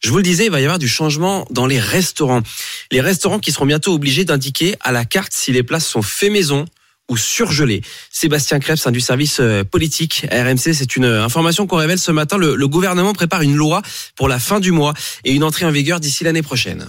Je vous le disais, il va y avoir du changement dans les restaurants. Les restaurants qui seront bientôt obligés d'indiquer à la carte si les places sont fait maison ou surgelées. Sébastien Krebs, du service politique RMC, c'est une information qu'on révèle ce matin. Le gouvernement prépare une loi pour la fin du mois et une entrée en vigueur d'ici l'année prochaine.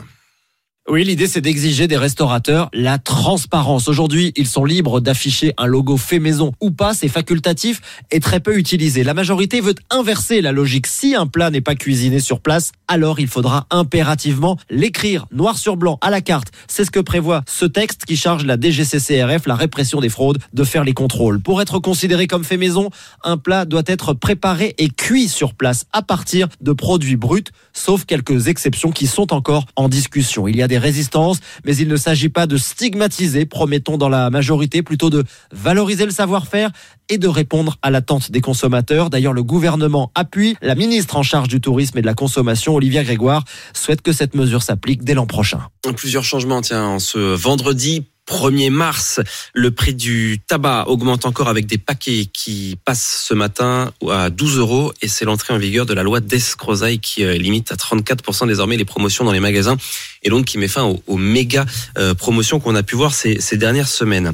Oui, l'idée c'est d'exiger des restaurateurs la transparence. Aujourd'hui, ils sont libres d'afficher un logo fait maison ou pas, c'est facultatif et très peu utilisé. La majorité veut inverser la logique. Si un plat n'est pas cuisiné sur place, alors il faudra impérativement l'écrire noir sur blanc à la carte. C'est ce que prévoit ce texte qui charge la DGCCRF, la répression des fraudes, de faire les contrôles. Pour être considéré comme fait maison, un plat doit être préparé et cuit sur place à partir de produits bruts, sauf quelques exceptions qui sont encore en discussion. Il y a des résistances, mais il ne s'agit pas de stigmatiser, promettons dans la majorité, plutôt de valoriser le savoir-faire et de répondre à l'attente des consommateurs. D'ailleurs, le gouvernement appuie. La ministre en charge du tourisme et de la consommation, Olivia Grégoire, souhaite que cette mesure s'applique dès l'an prochain. Plusieurs changements, tiens, en ce vendredi 1er mars, le prix du tabac augmente encore avec des paquets qui passent ce matin à 12 euros et c'est l'entrée en vigueur de la loi d'escrozaille qui limite à 34% désormais les promotions dans les magasins et donc qui met fin aux, méga euh, promotions qu'on a pu voir ces, dernières semaines.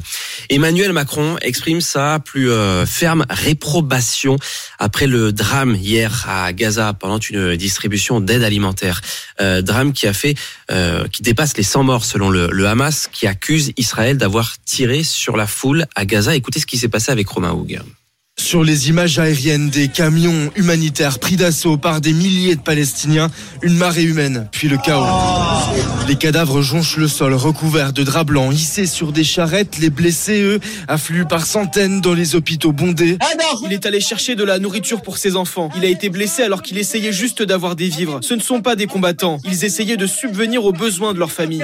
Emmanuel Macron exprime sa plus euh, ferme réprobation après le drame hier à Gaza pendant une distribution d'aide alimentaire. Euh, drame qui a fait, qui dépasse les 100 morts selon le Hamas, qui accuse Israël d'avoir tiré sur la foule à Gaza. Écoutez ce qui s'est passé avec Romain Houg. Sur les images aériennes des camions humanitaires pris d'assaut par des milliers de Palestiniens, une marée humaine, puis le chaos. Les cadavres jonchent le sol recouverts de draps blancs hissés sur des charrettes. Les blessés, eux, affluent par centaines dans les hôpitaux bondés. Il est allé chercher de la nourriture pour ses enfants. Il a été blessé alors qu'il essayait juste d'avoir des vivres. Ce ne sont pas des combattants. Ils essayaient de subvenir aux besoins de leur famille.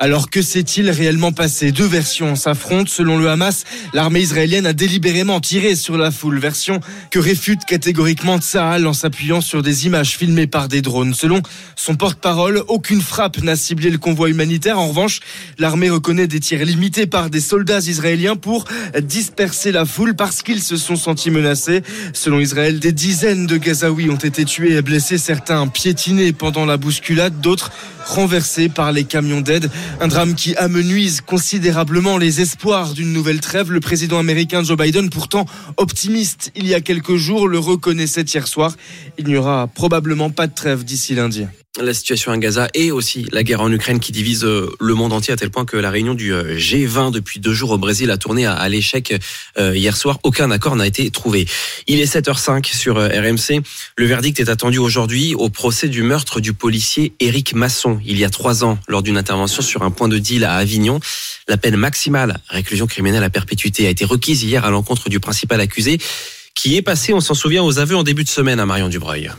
Alors que s'est-il réellement passé? Deux versions s'affrontent. Selon le Hamas, l'armée israélienne a délibérément tiré sur la foule, version que réfute catégoriquement Tsahal en s'appuyant sur des images filmées par des drones. Selon son porte-parole, aucune frappe n'a ciblé le convoi humanitaire. En revanche, l'armée reconnaît des tirs limités par des soldats israéliens pour disperser la foule parce qu'ils se sont sentis menacés. Selon Israël, des dizaines de Gazaouis ont été tués et blessés, certains piétinés pendant la bousculade, d'autres renversés par les camions d'aide. Un drame qui amenuise considérablement les espoirs d'une nouvelle trêve. Le président américain Joe Biden, pourtant optimiste il y a quelques jours, le reconnaissait hier soir. Il n'y aura probablement pas de trêve d'ici lundi la situation à Gaza et aussi la guerre en Ukraine qui divise le monde entier à tel point que la réunion du G20 depuis deux jours au Brésil a tourné à, l'échec hier soir. Aucun accord n'a été trouvé. Il est 7h05 sur RMC. Le verdict est attendu aujourd'hui au procès du meurtre du policier Éric Masson il y a trois ans lors d'une intervention sur un point de deal à Avignon. La peine maximale, réclusion criminelle à perpétuité, a été requise hier à l'encontre du principal accusé qui est passé, on s'en souvient, aux aveux en début de semaine à Marion Dubreuil.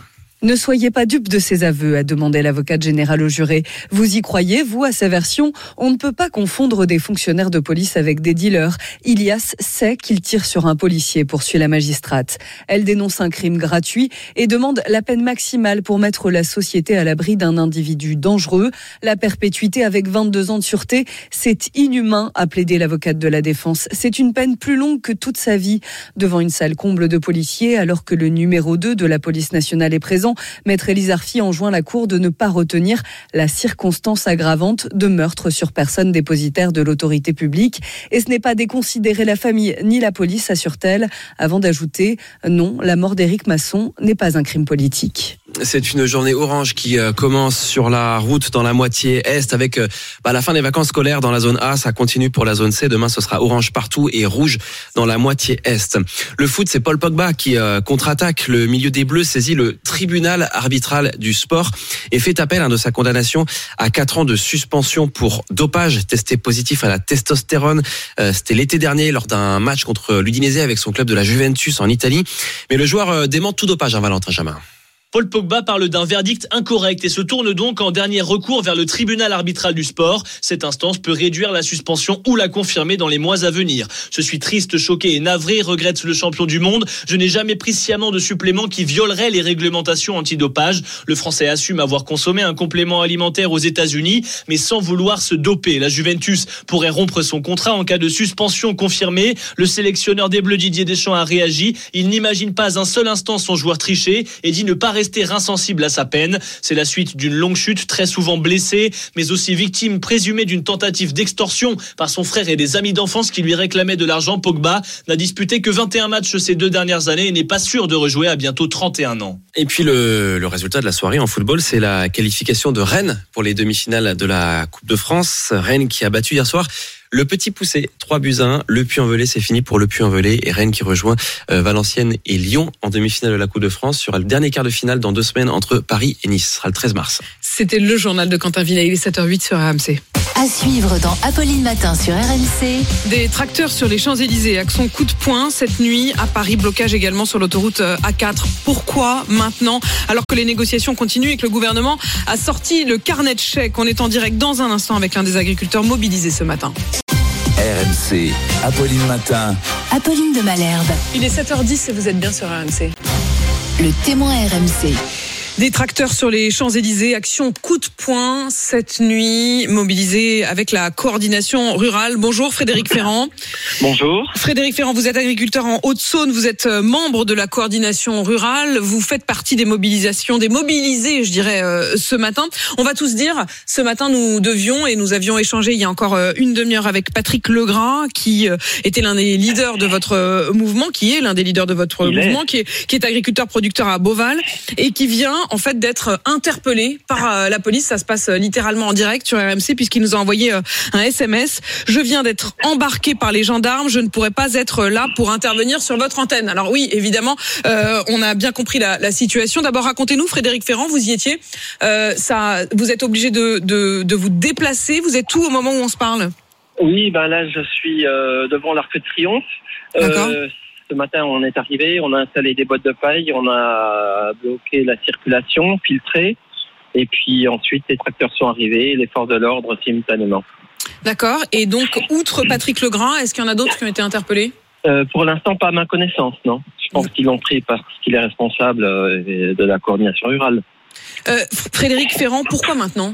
Ne soyez pas dupe de ses aveux, a demandé l'avocate générale au juré. Vous y croyez, vous, à sa version? On ne peut pas confondre des fonctionnaires de police avec des dealers. Ilias sait qu'il tire sur un policier, poursuit la magistrate. Elle dénonce un crime gratuit et demande la peine maximale pour mettre la société à l'abri d'un individu dangereux. La perpétuité avec 22 ans de sûreté, c'est inhumain, a plaidé l'avocate de la défense. C'est une peine plus longue que toute sa vie devant une salle comble de policiers alors que le numéro 2 de la police nationale est présent temps, Maître Élise Arfi enjoint la Cour de ne pas retenir la circonstance aggravante de meurtre sur personne dépositaire de l'autorité publique. Et ce n'est pas déconsidérer la famille ni la police, assure-t-elle, avant d'ajouter non, la mort d'Éric Masson n'est pas un crime politique. C'est une journée orange qui euh, commence sur la route dans la moitié est avec euh, bah, la fin des vacances scolaires dans la zone A. Ça continue pour la zone C. Demain, ce sera orange partout et rouge dans la moitié est. Le foot, c'est Paul Pogba qui euh, contre-attaque. Le milieu des Bleus saisit le tribunal arbitral du sport et fait appel hein, de sa condamnation à 4 ans de suspension pour dopage testé positif à la testostérone. C'était l'été dernier lors d'un match contre l'Udinese avec son club de la Juventus en Italie. Mais le joueur dément tout dopage, hein, Valentin Jamin. Paul Pogba parle d'un verdict incorrect et se tourne donc en dernier recours vers le tribunal arbitral du sport. Cette instance peut réduire la suspension ou la confirmer dans les mois à venir. Je suis triste, choqué et navré, regrette le champion du monde. Je n'ai jamais pris sciemment de supplément qui violerait les réglementations antidopage. Le Français assume avoir consommé un complément alimentaire aux États-Unis, mais sans vouloir se doper. La Juventus pourrait rompre son contrat en cas de suspension confirmée. Le sélectionneur des Bleus Didier Deschamps a réagi. Il n'imagine pas un seul instant son joueur tricher et dit ne pas rester insensible à sa peine. C'est la suite d'une longue chute, très souvent blessé, mais aussi victime présumée d'une tentative d'extorsion par son frère et des amis d'enfance qui lui réclamaient de l'argent. Pogba n'a disputé que 21 matchs ces deux dernières années et n'est pas sûr de rejouer à bientôt 31 ans. Et puis le, le résultat de la soirée en football, c'est la qualification de Rennes pour les demi-finales de la Coupe de France. Rennes qui a battu hier soir le petit poussé, 3 buts à 1. Le Puy-en-Velay, c'est fini pour le Puy-en-Velay. Et Rennes qui rejoint euh, Valenciennes et Lyon en demi-finale de la Coupe de France sur le dernier quart de finale dans deux semaines entre Paris et Nice. Ce sera le 13 mars. C'était le journal de Quentin Villa. Il est 7h08 sur RMC. À suivre dans Apolline Matin sur RMC. Des tracteurs sur les Champs-Élysées. Action coup de poing cette nuit à Paris. Blocage également sur l'autoroute euh, A4. Pourquoi maintenant? Alors que les négociations continuent et que le gouvernement a sorti le carnet de chèques. On est en direct dans un instant avec l'un des agriculteurs mobilisés ce matin. RMC, Apolline Matin. Apolline de Malherbe. Il est 7h10 et vous êtes bien sur RMC. Le témoin RMC. Des tracteurs sur les Champs-Élysées, action coup de poing cette nuit, mobilisés avec la coordination rurale. Bonjour Frédéric [coughs] Ferrand. Bonjour. Frédéric Ferrand, vous êtes agriculteur en Haute-Saône, vous êtes euh, membre de la coordination rurale, vous faites partie des mobilisations, des mobilisés, je dirais, euh, ce matin. On va tous dire, ce matin nous devions et nous avions échangé il y a encore euh, une demi-heure avec Patrick Legras, qui était l'un des leaders de votre mouvement, qui est l'un des leaders de votre Il est. mouvement, qui est, qui est agriculteur producteur à Beauval et qui vient en fait d'être interpellé par euh, la police. Ça se passe euh, littéralement en direct sur RMC puisqu'il nous a envoyé euh, un SMS. Je viens d'être embarqué par les gendarmes. Je ne pourrais pas être là pour intervenir sur votre antenne. Alors oui, évidemment, euh, on a bien compris la, la situation. D'abord, racontez-nous, Frédéric Ferrand, vous y étiez. Euh, ça, vous êtes obligé de, de, de vous déplacer. Vous êtes où au moment où on se parle? Oui, ben là, je suis euh, devant l'Arc de Triomphe. Euh, ce matin, on est arrivé, on a installé des boîtes de paille, on a bloqué la circulation, filtré. Et puis ensuite, les tracteurs sont arrivés, les forces de l'ordre simultanément. D'accord. Et donc, outre Patrick Legras, est-ce qu'il y en a d'autres qui ont été interpellés? Euh, pour l'instant, pas à ma connaissance, non. Je pense qu'ils l'ont pris parce qu'il est responsable euh, de la coordination rurale. Euh, Frédéric Ferrand, pourquoi maintenant?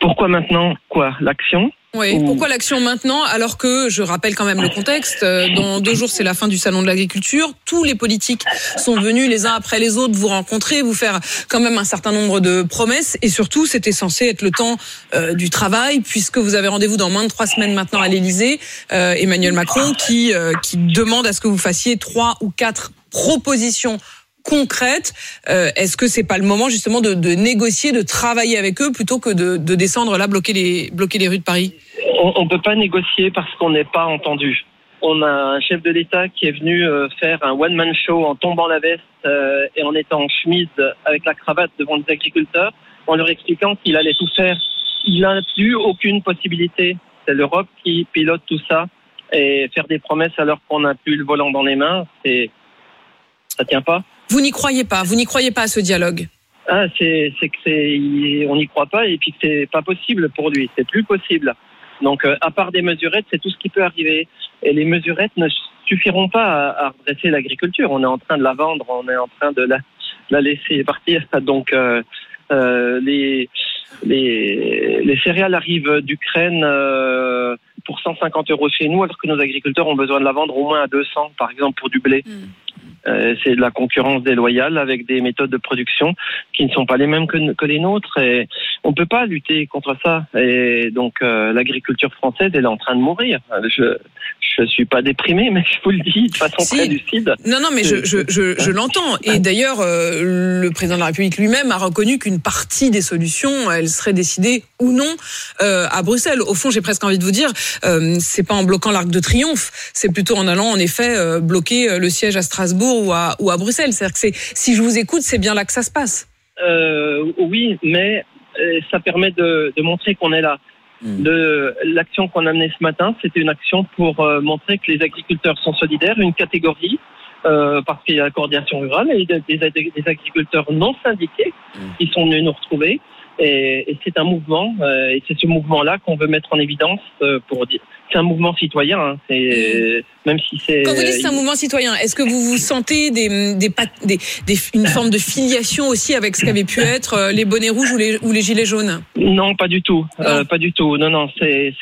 Pourquoi maintenant? Quoi? L'action? Oui, Ou- pourquoi l'action maintenant alors que, je rappelle quand même le contexte, euh, dans deux jours c'est la fin du salon de l'agriculture, tous les politiques sont venus les uns après les autres vous rencontrer, vous faire quand même un certain nombre de promesses. Et surtout c'était censé être le temps euh, du travail puisque vous avez rendez-vous dans moins de trois semaines maintenant à l'Élysée, euh, Emmanuel Macron qui, euh, qui demande à ce que vous fassiez trois ou quatre propositions concrètes. Euh, Est-ce que c'est pas le moment justement de, négocier, de travailler avec eux plutôt que de, de descendre là bloquer les bloquer les rues de Paris? On ne peut pas négocier parce qu'on n'est pas entendu. On a un chef de l'État qui est venu euh, faire un one-man show en tombant la veste euh, et en étant en chemise avec la cravate devant les agriculteurs, en leur expliquant qu'il allait tout faire. Il n'a plus aucune possibilité. C'est l'Europe qui pilote tout ça et faire des promesses alors qu'on n'a plus le volant dans les mains, c'est ça tient pas. Vous n'y croyez pas, vous n'y croyez pas à ce dialogue. Ah, c'est c'est que on n'y croit pas et puis que c'est pas possible pour lui, c'est plus possible. Donc euh, à part des mesurettes, c'est tout ce qui peut arriver et les mesurettes ne suffiront pas à, à redresser l'agriculture. On est en train de la vendre, on est en train de la, la laisser partir. [laughs] Donc euh, euh, les les les céréales arrivent d'Ukraine euh, pour 150 euros chez nous alors que nos agriculteurs ont besoin de la vendre au moins à 200 par exemple pour du blé. Euh, c'est de la concurrence déloyale avec des méthodes de production qui ne sont pas les mêmes que, que les nôtres. Et on peut pas lutter contre ça. Et donc euh, l'agriculture française, elle est en train de mourir. Je je suis pas déprimé, mais je vous le dis de façon Si. très lucide. Non, non, mais je, je, je, je l'entends. Et d'ailleurs, euh, le président de la République lui-même a reconnu qu'une partie des solutions, elle serait décidée ou non euh, à Bruxelles. Au fond, j'ai presque envie de vous dire, euh, c'est pas en bloquant l'Arc de Triomphe, c'est plutôt en allant en effet bloquer le siège à Strasbourg ou à, ou à Bruxelles. C'est-à-dire que si je vous écoute, c'est bien là que ça se passe. Euh, oui, mais euh, ça permet de, de montrer qu'on est là. De l'action qu'on a menée ce matin, c'était une action pour euh, montrer que les agriculteurs sont solidaires, une catégorie, euh, parce qu'il y a la coordination rurale et des, des- des agriculteurs non syndiqués qui sont venus nous retrouver. Et, et c'est un mouvement, euh, et c'est ce mouvement-là qu'on veut mettre en évidence euh, pour dire. C'est un mouvement citoyen, hein, c'est même si c'est. Quand vous dites c'est un mouvement citoyen, est-ce que vous vous sentez des, des, pat- des, des- une forme de filiation aussi avec ce qu'avaient pu être euh, les bonnets rouges ou les, ou les gilets jaunes? Non, pas du tout. Euh, pas du tout. Non, non, c'est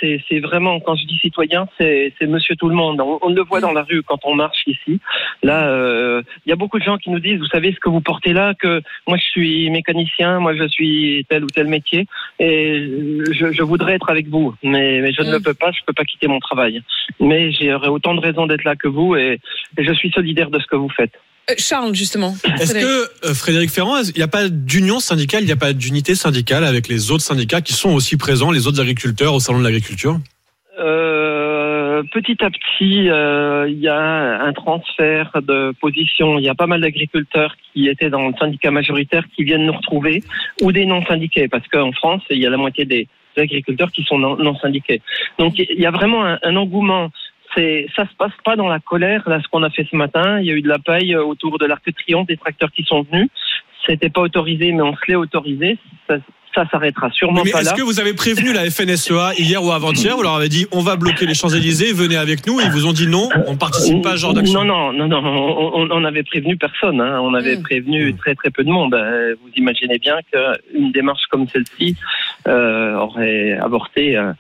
vraiment quand je dis citoyen, c'est Monsieur tout le monde. On, on le voit dans la rue quand on marche ici. Là, euh, il y a beaucoup de gens qui nous disent, vous savez ce que vous portez là, que moi je suis mécanicien, moi je suis tel ou tel métier, et je, je voudrais être avec vous, mais mais je ne le peux pas. Je peux pas quitter mon travail. Mais j'aurais autant de raisons d'être là que vous, et, et je suis solidaire de ce que vous faites. Euh, Charles, justement. Est-ce que euh, Frédéric Ferrand, il n'y a pas d'union syndicale, il n'y a pas d'unité syndicale avec les autres syndicats qui sont aussi présents, les autres agriculteurs au salon de l'agriculture? Euh, petit à petit, euh, il y a un transfert de position. Il y a pas mal d'agriculteurs qui étaient dans le syndicat majoritaire qui viennent nous retrouver, ou des non syndiqués, parce qu'en France, il y a la moitié des agriculteurs qui sont non, syndiqués. Donc il y a vraiment un, un engouement. Ça se passe pas dans la colère. Là, ce qu'on a fait ce matin, il y a eu de la paille autour de l'Arc de Triomphe, des tracteurs qui sont venus. C'était pas autorisé, mais on se l'est autorisé. Ça s'arrêtera sûrement Mais pas est-ce là. que vous avez prévenu la FNSEA hier ou avant-hier Vous leur avez dit on va bloquer les Champs-Élysées, venez avec nous. Ils vous ont dit non, on ne participe pas à ce genre d'action. Non, non, non, non, on, on- on avait prévenu personne. hein. On avait prévenu très très peu de monde. Euh, Vous imaginez bien qu'une démarche comme celle-ci euh, aurait avorté. euh.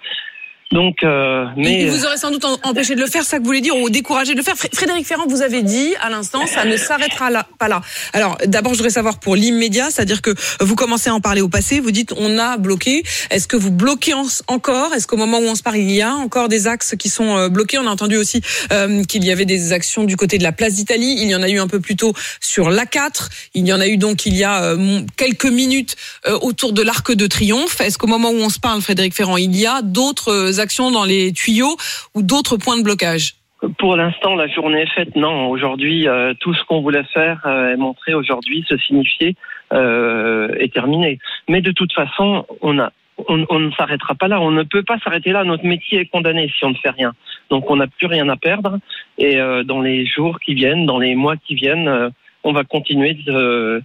Donc, euh, mais vous aurait sans doute empêché de le faire, ça que vous voulez dire, ou découragé de le faire. Fré- Frédéric Ferrand, vous avez dit à l'instant, ça ne s'arrêtera là, pas là. Alors, d'abord, je voudrais savoir pour l'immédiat, c'est-à-dire que vous commencez à en parler au passé, vous dites on a bloqué. Est-ce que vous bloquez en- encore? Est-ce qu'au moment où on se parle, il y a encore des axes qui sont euh, bloqués? On a entendu aussi euh, qu'il y avait des actions du côté de la place d'Italie. Il y en a eu un peu plus tôt sur l'A4. Il y en a eu donc il y a euh, quelques minutes autour de l'Arc de Triomphe. Est-ce qu'au moment où on se parle, Frédéric Ferrand, il y a d'autres actions dans les tuyaux ou d'autres points de blocage pour l'instant, la journée est faite. Non, aujourd'hui, euh, tout ce qu'on voulait faire euh, et montrer aujourd'hui, se signifier, euh, est terminé. Mais de toute façon, on a. On, ne s'arrêtera pas là. On ne peut pas s'arrêter là. Notre métier est condamné si on ne fait rien. Donc, on n'a plus rien à perdre. Et dans les jours qui viennent, dans les mois qui viennent, on va continuer de,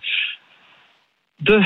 de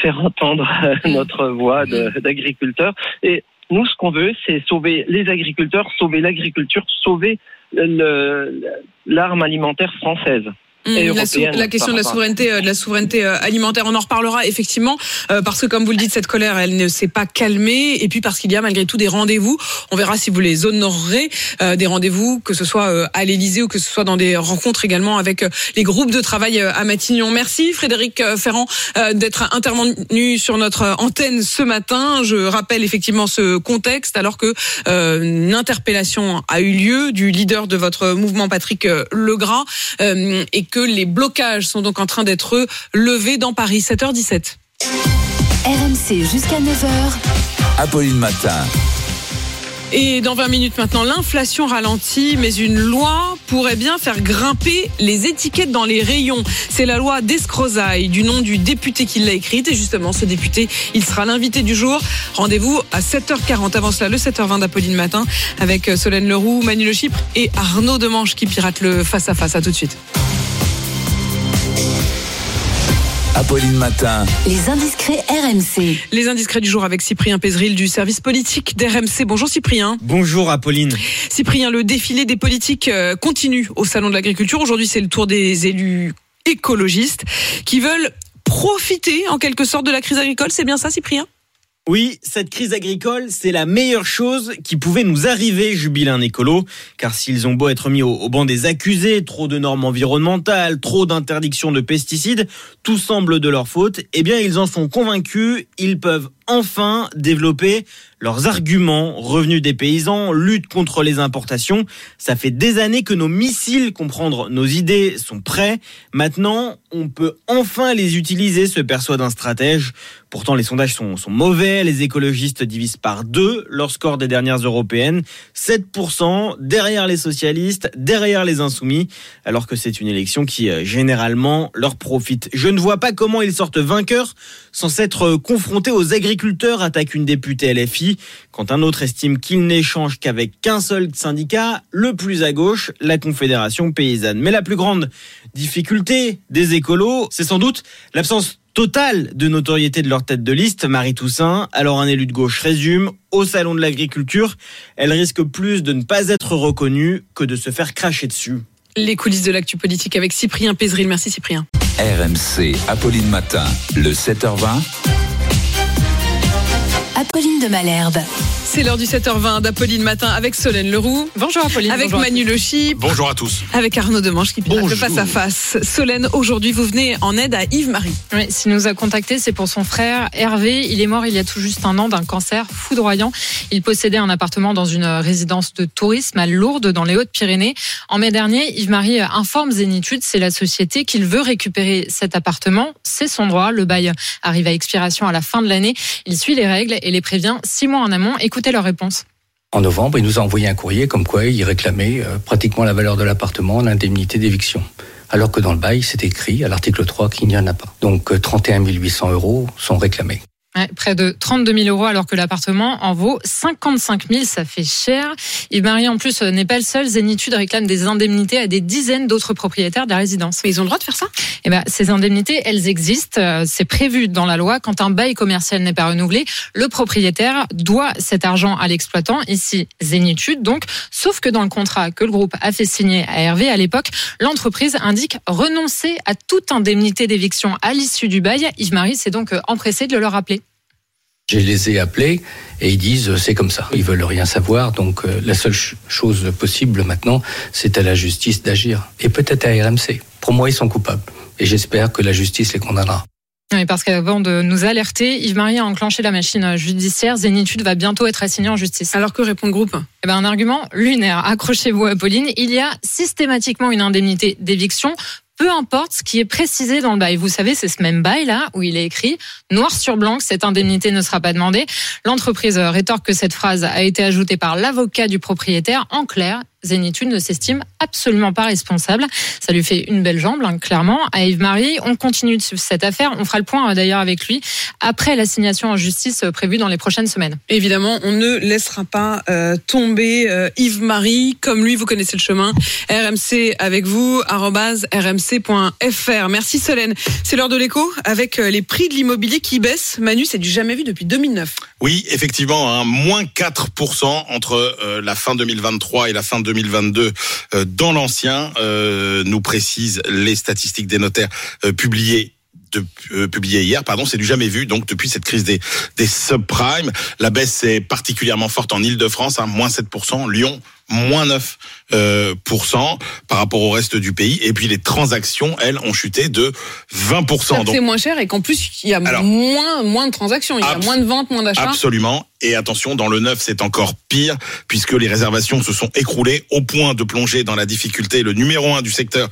faire entendre [laughs] notre voix d'agriculteurs. Et nous, ce qu'on veut, c'est sauver les agriculteurs, sauver l'agriculture, sauver l'arme alimentaire française. Et la, sou- européenne, la question de la souveraineté, euh, de la souveraineté euh, alimentaire, on en reparlera effectivement euh, parce que comme vous le dites, cette colère, elle ne s'est pas calmée et puis parce qu'il y a malgré tout des rendez-vous. On verra si vous les honorerez, euh, des rendez-vous que ce soit euh, à l'Élysée ou que ce soit dans des rencontres également avec les groupes de travail à Matignon. Merci Frédéric Ferrand euh, d'être intervenu sur notre antenne ce matin. Je rappelle effectivement ce contexte alors que euh, une interpellation a eu lieu du leader de votre mouvement Patrick Legras euh, et que les blocages sont donc en train d'être levés dans Paris. 7h17. RMC jusqu'à 9h. Apolline Matin. Et dans 20 minutes maintenant, l'inflation ralentit, mais une loi pourrait bien faire grimper les étiquettes dans les rayons. C'est la loi d'Escrozaille, du nom du député qui l'a écrite. Et justement, ce député, il sera l'invité du jour. Rendez-vous à 7h40. Avant cela, le 7h20 d'Apolline Matin, avec Solène Leroux, Manu Le Chypre et Arnaud Demange qui pirate le face-à-face. À tout de suite. Apolline Matin. Les indiscrets RMC. Les indiscrets du jour avec Cyprien Pézril du service politique d'RMC. Bonjour Cyprien. Bonjour Apolline. Cyprien, le défilé des politiques euh, continue au Salon de l'Agriculture. Aujourd'hui, c'est le tour des élus écologistes qui veulent profiter en quelque sorte de la crise agricole. C'est bien ça, Cyprien? Oui, cette crise agricole, c'est la meilleure chose qui pouvait nous arriver, jubile un écolo. Car s'ils ont beau être mis au, au banc des accusés, trop de normes environnementales, trop d'interdictions de pesticides, tout semble de leur faute, eh bien ils en sont convaincus, ils peuvent enfin développer leurs arguments, revenus des paysans, lutte contre les importations. Ça fait des années que nos missiles, comprendre nos idées, sont prêts. Maintenant, on peut enfin les utiliser, se perçoit d'un stratège. Pourtant, les sondages sont, sont mauvais. Les écologistes divisent par deux leur score des dernières européennes. 7% derrière les socialistes, derrière les insoumis, alors que c'est une élection qui, euh, généralement, leur profite. Je ne vois pas comment ils sortent vainqueurs sans s'être confrontés aux agriculteurs, attaque une députée LFI, quand un autre estime qu'il n'échange qu'avec qu'un seul syndicat, le plus à gauche, la Confédération paysanne. Mais la plus grande difficulté des écolos, c'est sans doute l'absence totale de notoriété de leur tête de liste, Marie Toussaint. Alors un élu de gauche résume, au salon de l'agriculture, elle risque plus de ne pas être reconnue que de se faire cracher dessus. Les coulisses de l'actu politique avec Cyprien Pézril. Merci Cyprien. RMC, Apolline Matin, le 7h20. Apolline de Malherbe. C'est l'heure du 7h20 d'Apolline Matin avec Solène Leroux. Bonjour Apolline. Avec bonjour Manu Le Chip. Bonjour à tous. Avec Arnaud Demange qui pilote le face à face. Solène, aujourd'hui, vous venez en aide à Yves-Marie. Oui, s'il nous a contacté, c'est pour son frère Hervé. Il est mort il y a tout juste un an d'un cancer foudroyant. Il possédait un appartement dans une résidence de tourisme à Lourdes, dans les Hautes-Pyrénées. En mai dernier, Yves-Marie informe Zénitude, c'est la société, qu'il veut récupérer cet appartement. C'est son droit. Le bail arrive à expiration à la fin de l'année. Il suit les règles et les prévient six mois en amont. Écoutez leur réponse. En novembre, il nous a envoyé un courrier comme quoi il réclamait euh, pratiquement la valeur de l'appartement en indemnité d'éviction. Alors que dans le bail, c'est écrit à l'article 3 qu'il n'y en a pas. Donc euh, 31 800 euros sont réclamés. Ouais, près de 32 000 euros alors que l'appartement en vaut 55 000, ça fait cher. Yves-Marie en plus n'est pas le seul. Zénitude réclame des indemnités à des dizaines d'autres propriétaires de la résidence. Mais ils ont le droit de faire ça? Eh ben, ces indemnités, elles existent. Euh, C'est prévu dans la loi. Quand un bail commercial n'est pas renouvelé, le propriétaire doit cet argent à l'exploitant. Ici, Zénitude. Donc, sauf que dans le contrat que le groupe a fait signer à Hervé à l'époque, l'entreprise indique renoncer à toute indemnité d'éviction à l'issue du bail. Yves-Marie s'est donc euh, empressé de le leur rappeler. Je les ai appelés et ils disent euh, c'est comme ça. Ils veulent rien savoir. Donc euh, la seule ch- chose possible maintenant, c'est à la justice d'agir. Et peut-être à RMC. Pour moi, ils sont coupables. Et j'espère que la justice les condamnera. Oui, parce qu'avant de nous alerter, Yves-Marie a enclenché la machine judiciaire. Zénitude va bientôt être assignée en justice. Alors que répond le groupe? Eh ben, Un argument lunaire. Accrochez-vous, Apolline. Il y a systématiquement une indemnité d'éviction peu importe ce qui est précisé dans le bail. Vous savez, c'est ce même bail là où il est écrit noir sur blanc que cette indemnité ne sera pas demandée. L'entreprise rétorque que cette phrase a été ajoutée par l'avocat du propriétaire. En clair, Zénitude ne s'estime absolument pas responsable. Ça lui fait une belle jambe, hein, clairement. À Yves-Marie, on continue de suivre cette affaire. On fera le point euh, d'ailleurs avec lui après l'assignation en justice euh, prévue dans les prochaines semaines. Évidemment, on ne laissera pas euh, tomber euh, Yves-Marie. Comme lui, vous connaissez le chemin. RMC avec vous, rmc.fr. Merci Solène. C'est l'heure de l'écho avec euh, les prix de l'immobilier qui baissent. Manu, c'est du jamais vu depuis 2009. Oui, effectivement, hein, moins 4% entre euh, la fin 2023 et la fin 2022 euh, dans l'ancien, euh, nous précisent les statistiques des notaires euh, publiées de, euh, publié hier, pardon, c'est du jamais vu. Donc depuis cette crise des, des subprimes, la baisse est particulièrement forte en Île-de-France, hein, moins 7%, Lyon moins 9 euh, pourcent par rapport au reste du pays. Et puis les transactions, elles, ont chuté de 20%. C'est moins cher et qu'en plus, il y a Alors, moins, moins de transactions. Il y a moins de ventes, moins d'achats. Absolument. Et attention, dans le neuf, c'est encore pire, puisque les réservations se sont écroulées au point de plonger dans la difficulté. Le numéro un du secteur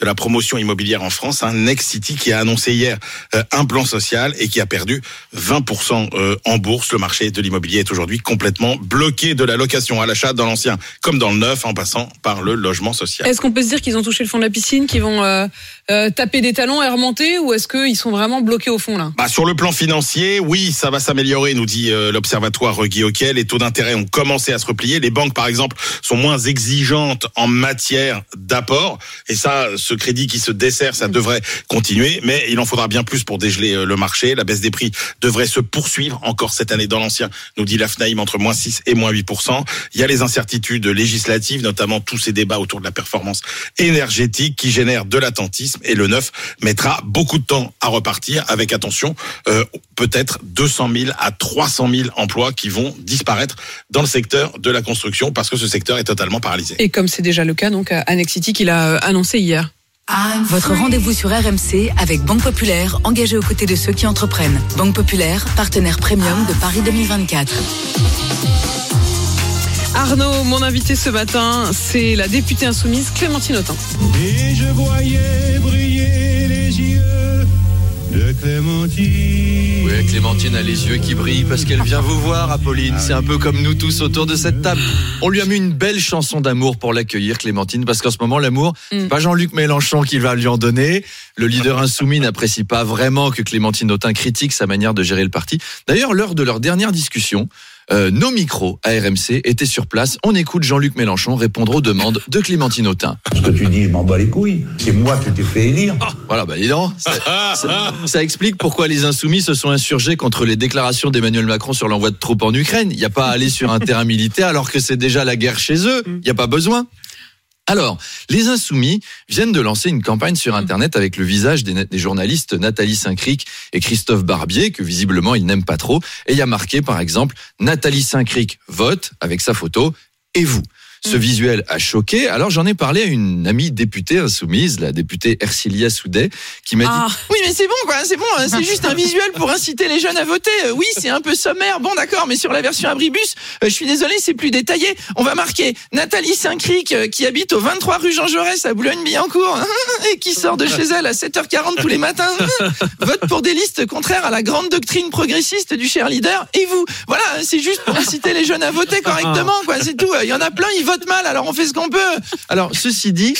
de la promotion immobilière en France, un Next City qui a annoncé hier euh, un plan social et qui a perdu 20% euh, en bourse. Le marché de l'immobilier est aujourd'hui complètement bloqué de la location à l'achat dans l'ancien comme dans le neuf, en passant par le logement social. Est-ce qu'on peut se dire qu'ils ont touché le fond de la piscine, qu'ils vont euh, euh, taper des talons et remonter, ou est-ce qu'ils sont vraiment bloqués au fond là? Bah, sur le plan financier, oui, ça va s'améliorer, nous dit euh, l'observatoire Guy Hockey. Les taux d'intérêt ont commencé à se replier. Les banques, par exemple, sont moins exigeantes en matière d'apport. Et ça, ce crédit qui se dessert, ça devrait continuer. Mais il en faudra bien plus pour dégeler euh, le marché. La baisse des prix devrait se poursuivre encore cette année dans l'ancien, nous dit l'AFNAIM, entre moins 6 et moins 8%. Il y a les incertitudes législatives, notamment tous ces débats autour de la performance énergétique qui génèrent de l'attentisme. Et le neuf mettra beaucoup de temps à repartir avec, attention, euh, peut-être 200 000 à 300 000 emplois qui vont disparaître dans le secteur de la construction parce que ce secteur est totalement paralysé. Et comme c'est déjà le cas, donc, à Annexity qu'il a euh, annoncé hier. Votre rendez-vous sur RMC avec Banque Populaire, engagé aux côtés de ceux qui entreprennent. Banque Populaire, partenaire premium de Paris 2024. Arnaud, mon invité ce matin, c'est la députée insoumise Clémentine Autain. Et je voyais briller les yeux de Clémentine. Oui, Clémentine a les yeux qui brillent parce qu'elle vient vous voir, Apolline. C'est un peu comme nous tous autour de cette table. On lui a mis une belle chanson d'amour pour l'accueillir, Clémentine, parce qu'en ce moment, l'amour, c'est pas Jean-Luc Mélenchon qui va lui en donner. Le leader insoumis n'apprécie pas vraiment que Clémentine Autain critique sa manière de gérer le parti. D'ailleurs, lors de leur dernière discussion, euh, nos micros à RMC étaient sur place. On écoute Jean-Luc Mélenchon répondre aux demandes de Clémentine Autain. Ce que tu dis, je m'en bats les couilles. C'est moi qui t'ai fait élire. Voilà, bah dis donc, ça, ça- ça explique pourquoi les insoumis se sont insurgés contre les déclarations d'Emmanuel Macron sur l'envoi de troupes en Ukraine. Il n'y a pas à aller sur un terrain militaire alors que c'est déjà la guerre chez eux. Il n'y a pas besoin. Alors, les Insoumis viennent de lancer une campagne sur Internet avec le visage des, journalistes Nathalie Saint-Cric et Christophe Barbier, que visiblement ils n'aiment pas trop. Et il y a marqué, par exemple, Nathalie Saint-Cric vote avec sa photo et vous. Ce visuel a choqué. Alors j'en ai parlé à une amie députée insoumise, la députée Ercilia Soudet, qui m'a dit Oui, mais c'est bon, quoi, c'est bon, hein, c'est juste un visuel pour inciter les jeunes à voter. Euh, Oui, c'est un peu sommaire, bon, d'accord, mais sur la version abribus, euh, je suis désolé, c'est plus détaillé. On va marquer Nathalie Saint-Cric, euh, qui habite au 23 rue Jean Jaurès à Boulogne-Billancourt, [laughs] et qui sort de chez elle à 7h40 tous les matins, [laughs] vote pour des listes contraires à la grande doctrine progressiste du cher leader. Et vous, voilà, c'est juste pour inciter les jeunes à voter correctement, quoi, c'est tout. Il y en a plein, ils votent mal, alors on fait ce qu'on peut. Alors, ceci dit,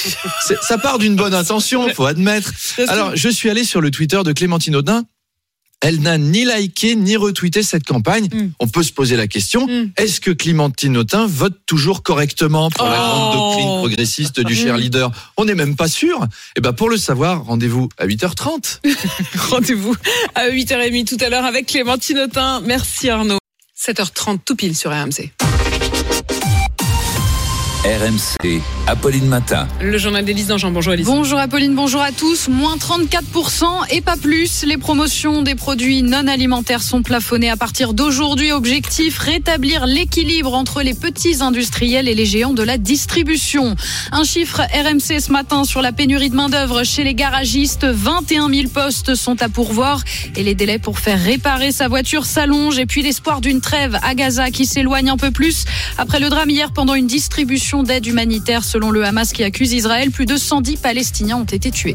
ça part d'une bonne intention, faut admettre. Alors, je suis allé sur le Twitter de Clémentine Audin. Elle n'a ni liké ni retweeté cette campagne. On peut se poser la question est-ce que Clémentine Autain vote toujours correctement pour la grande doctrine progressiste du cher leader? On n'est même pas sûr. Et ben pour le savoir, rendez-vous à 8h30. [laughs] Rendez-vous à 8h30 tout à l'heure avec Clémentine Autain. Merci Arnaud. 7h30 tout pile sur RMC. RMC, Apolline Matin. Le journal d'Élise Dangean. Bonjour Élise. Bonjour Apolline, bonjour à tous. Moins 34% et pas plus. Les promotions des produits non alimentaires sont plafonnées à partir d'aujourd'hui. Objectif, rétablir l'équilibre entre les petits industriels et les géants de la distribution. Un chiffre RMC ce matin sur la pénurie de main-d'œuvre chez les garagistes. 21 000 postes sont à pourvoir et les délais pour faire réparer sa voiture s'allongent. Et puis l'espoir d'une trêve à Gaza qui s'éloigne un peu plus après le drame hier pendant une distribution d'aide humanitaire selon le Hamas qui accuse Israël. Plus de 110 Palestiniens ont été tués.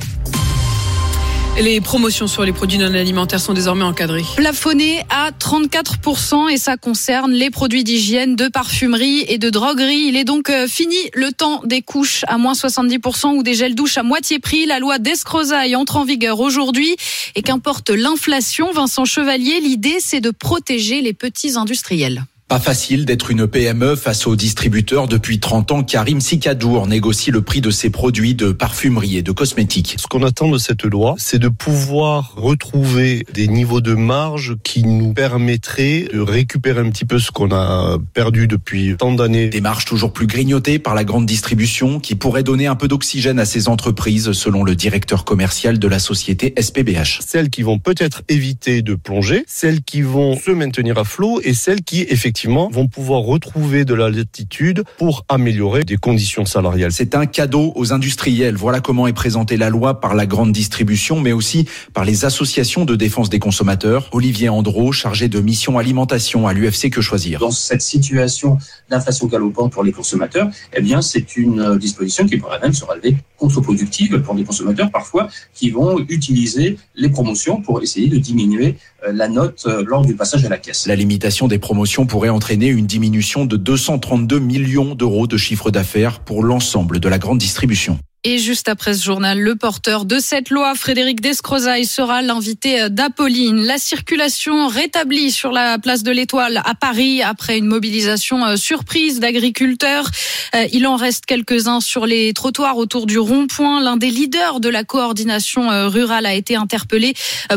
Les promotions sur les produits non alimentaires sont désormais encadrées. Plafonné à 34% et ça concerne les produits d'hygiène, de parfumerie et de droguerie. Il est donc euh, fini le temps des couches à moins 70% ou des gels douches à moitié prix. La loi d'Escrozaille entre en vigueur aujourd'hui et qu'importe l'inflation, Vincent Chevalier, l'idée c'est de protéger les petits industriels. Pas facile d'être une PME face aux distributeurs. Depuis 30 ans, Karim Sikadour négocie le prix de ses produits de parfumerie et de cosmétiques. Ce qu'on attend de cette loi, c'est de pouvoir retrouver des niveaux de marge qui nous permettraient de récupérer un petit peu ce qu'on a perdu depuis tant d'années. Des marges toujours plus grignotées par la grande distribution qui pourrait donner un peu d'oxygène à ces entreprises, selon le directeur commercial de la société SPBH. Celles qui vont peut-être éviter de plonger, celles qui vont se maintenir à flot et celles qui, effectivement, vont pouvoir retrouver de la latitude pour améliorer des conditions salariales. C'est un cadeau aux industriels. Voilà comment est présentée la loi par la grande distribution, mais aussi par les associations de défense des consommateurs. Olivier Andro, chargé de mission alimentation à l'UFC Que Choisir? Dans cette situation d'inflation galopante pour les consommateurs, eh bien, c'est une disposition qui pourrait même se révéler contre-productive pour des consommateurs parfois qui vont utiliser les promotions pour essayer de diminuer la note euh, lors du passage à la caisse. La limitation des promotions pourrait entraîner une diminution de 232 millions d'euros de chiffre d'affaires pour l'ensemble de la grande distribution. Et juste après ce journal, le porteur de cette loi, Frédéric Descrozaille, sera l'invité d'Apolline. La circulation rétablie sur la place de l'Étoile à Paris après une mobilisation euh, surprise d'agriculteurs. Euh, Il en reste quelques-uns sur les trottoirs autour du rond-point. L'un des leaders de la coordination euh, rurale a été interpellé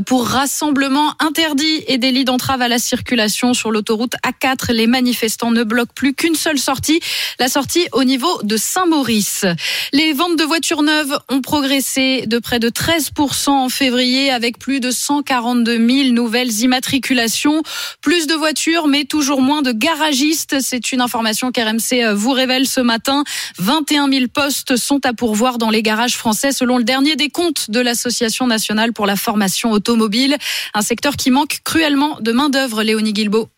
pour rassemblement interdit et délit d'entrave à la circulation sur l'autoroute A4. Les manifestants ne bloquent plus qu'une seule sortie, la sortie au niveau de Saint-Maurice. Les ventes de voitures voitures neuves ont progressé de près de 13% en février avec plus de 142 000 nouvelles immatriculations. Plus de voitures, mais toujours moins de garagistes. C'est une information qu'RMC vous révèle ce matin. 21 000 postes sont à pourvoir dans les garages français selon le dernier des comptes de l'Association nationale pour la formation automobile. Un secteur qui manque cruellement de main-d'œuvre, Léonie Guilbault.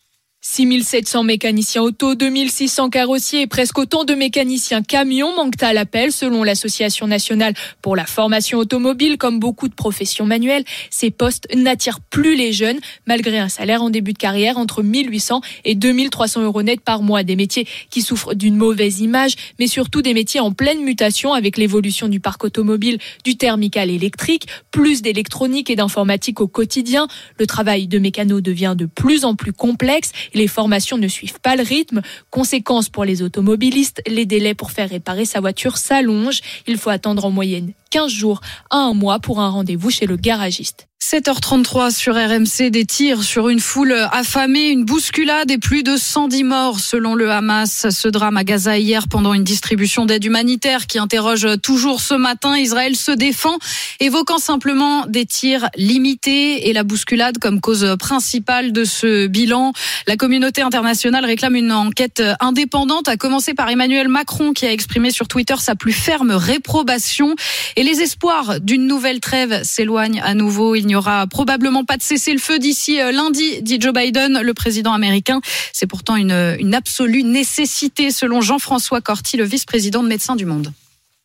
6700 mécaniciens auto, 2600 carrossiers et presque autant de mécaniciens camions manquent à l'appel selon l'Association nationale pour la formation automobile. Comme beaucoup de professions manuelles, ces postes n'attirent plus les jeunes malgré un salaire en début de carrière entre 1800 et 2300 euros net par mois. Des métiers qui souffrent d'une mauvaise image, mais surtout des métiers en pleine mutation avec l'évolution du parc automobile, du thermique à l'électrique, plus d'électronique et d'informatique au quotidien. Le travail de mécano devient de plus en plus complexe les formations ne suivent pas le rythme. Conséquence pour les automobilistes, les délais pour faire réparer sa voiture s'allongent. Il faut attendre en moyenne 15 jours à un mois pour un rendez-vous chez le garagiste. 7h33 sur RMC, des tirs sur une foule affamée, une bousculade et plus de 110 morts selon le Hamas. Ce drame à Gaza hier pendant une distribution d'aide humanitaire qui interroge toujours ce matin. Israël se défend, évoquant simplement des tirs limités et la bousculade comme cause principale de ce bilan. La communauté internationale réclame une enquête indépendante, à commencer par Emmanuel Macron qui a exprimé sur Twitter sa plus ferme réprobation. Et les espoirs d'une nouvelle trêve s'éloignent à nouveau. N'y aura probablement pas de cessez-le-feu d'ici lundi, dit Joe Biden, le président américain. C'est pourtant une, une absolue nécessité, selon Jean-François Corti, le vice-président de Médecins du Monde.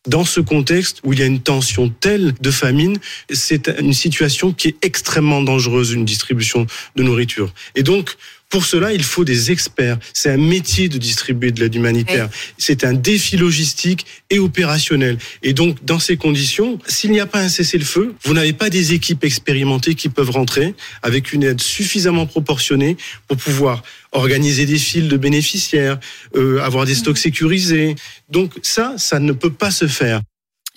Dans ce contexte où il y a une tension telle de famine, c'est une situation qui est extrêmement dangereuse, une distribution de nourriture. Et donc, pour cela, il faut des experts. C'est un métier de distribuer de l'aide humanitaire. C'est un défi logistique et opérationnel. Et donc, dans ces conditions, s'il n'y a pas un cessez-le-feu, vous n'avez pas des équipes expérimentées qui peuvent rentrer avec une aide suffisamment proportionnée pour pouvoir organiser des files de bénéficiaires, euh, avoir des stocks sécurisés. Donc ça, ça ne peut pas se faire.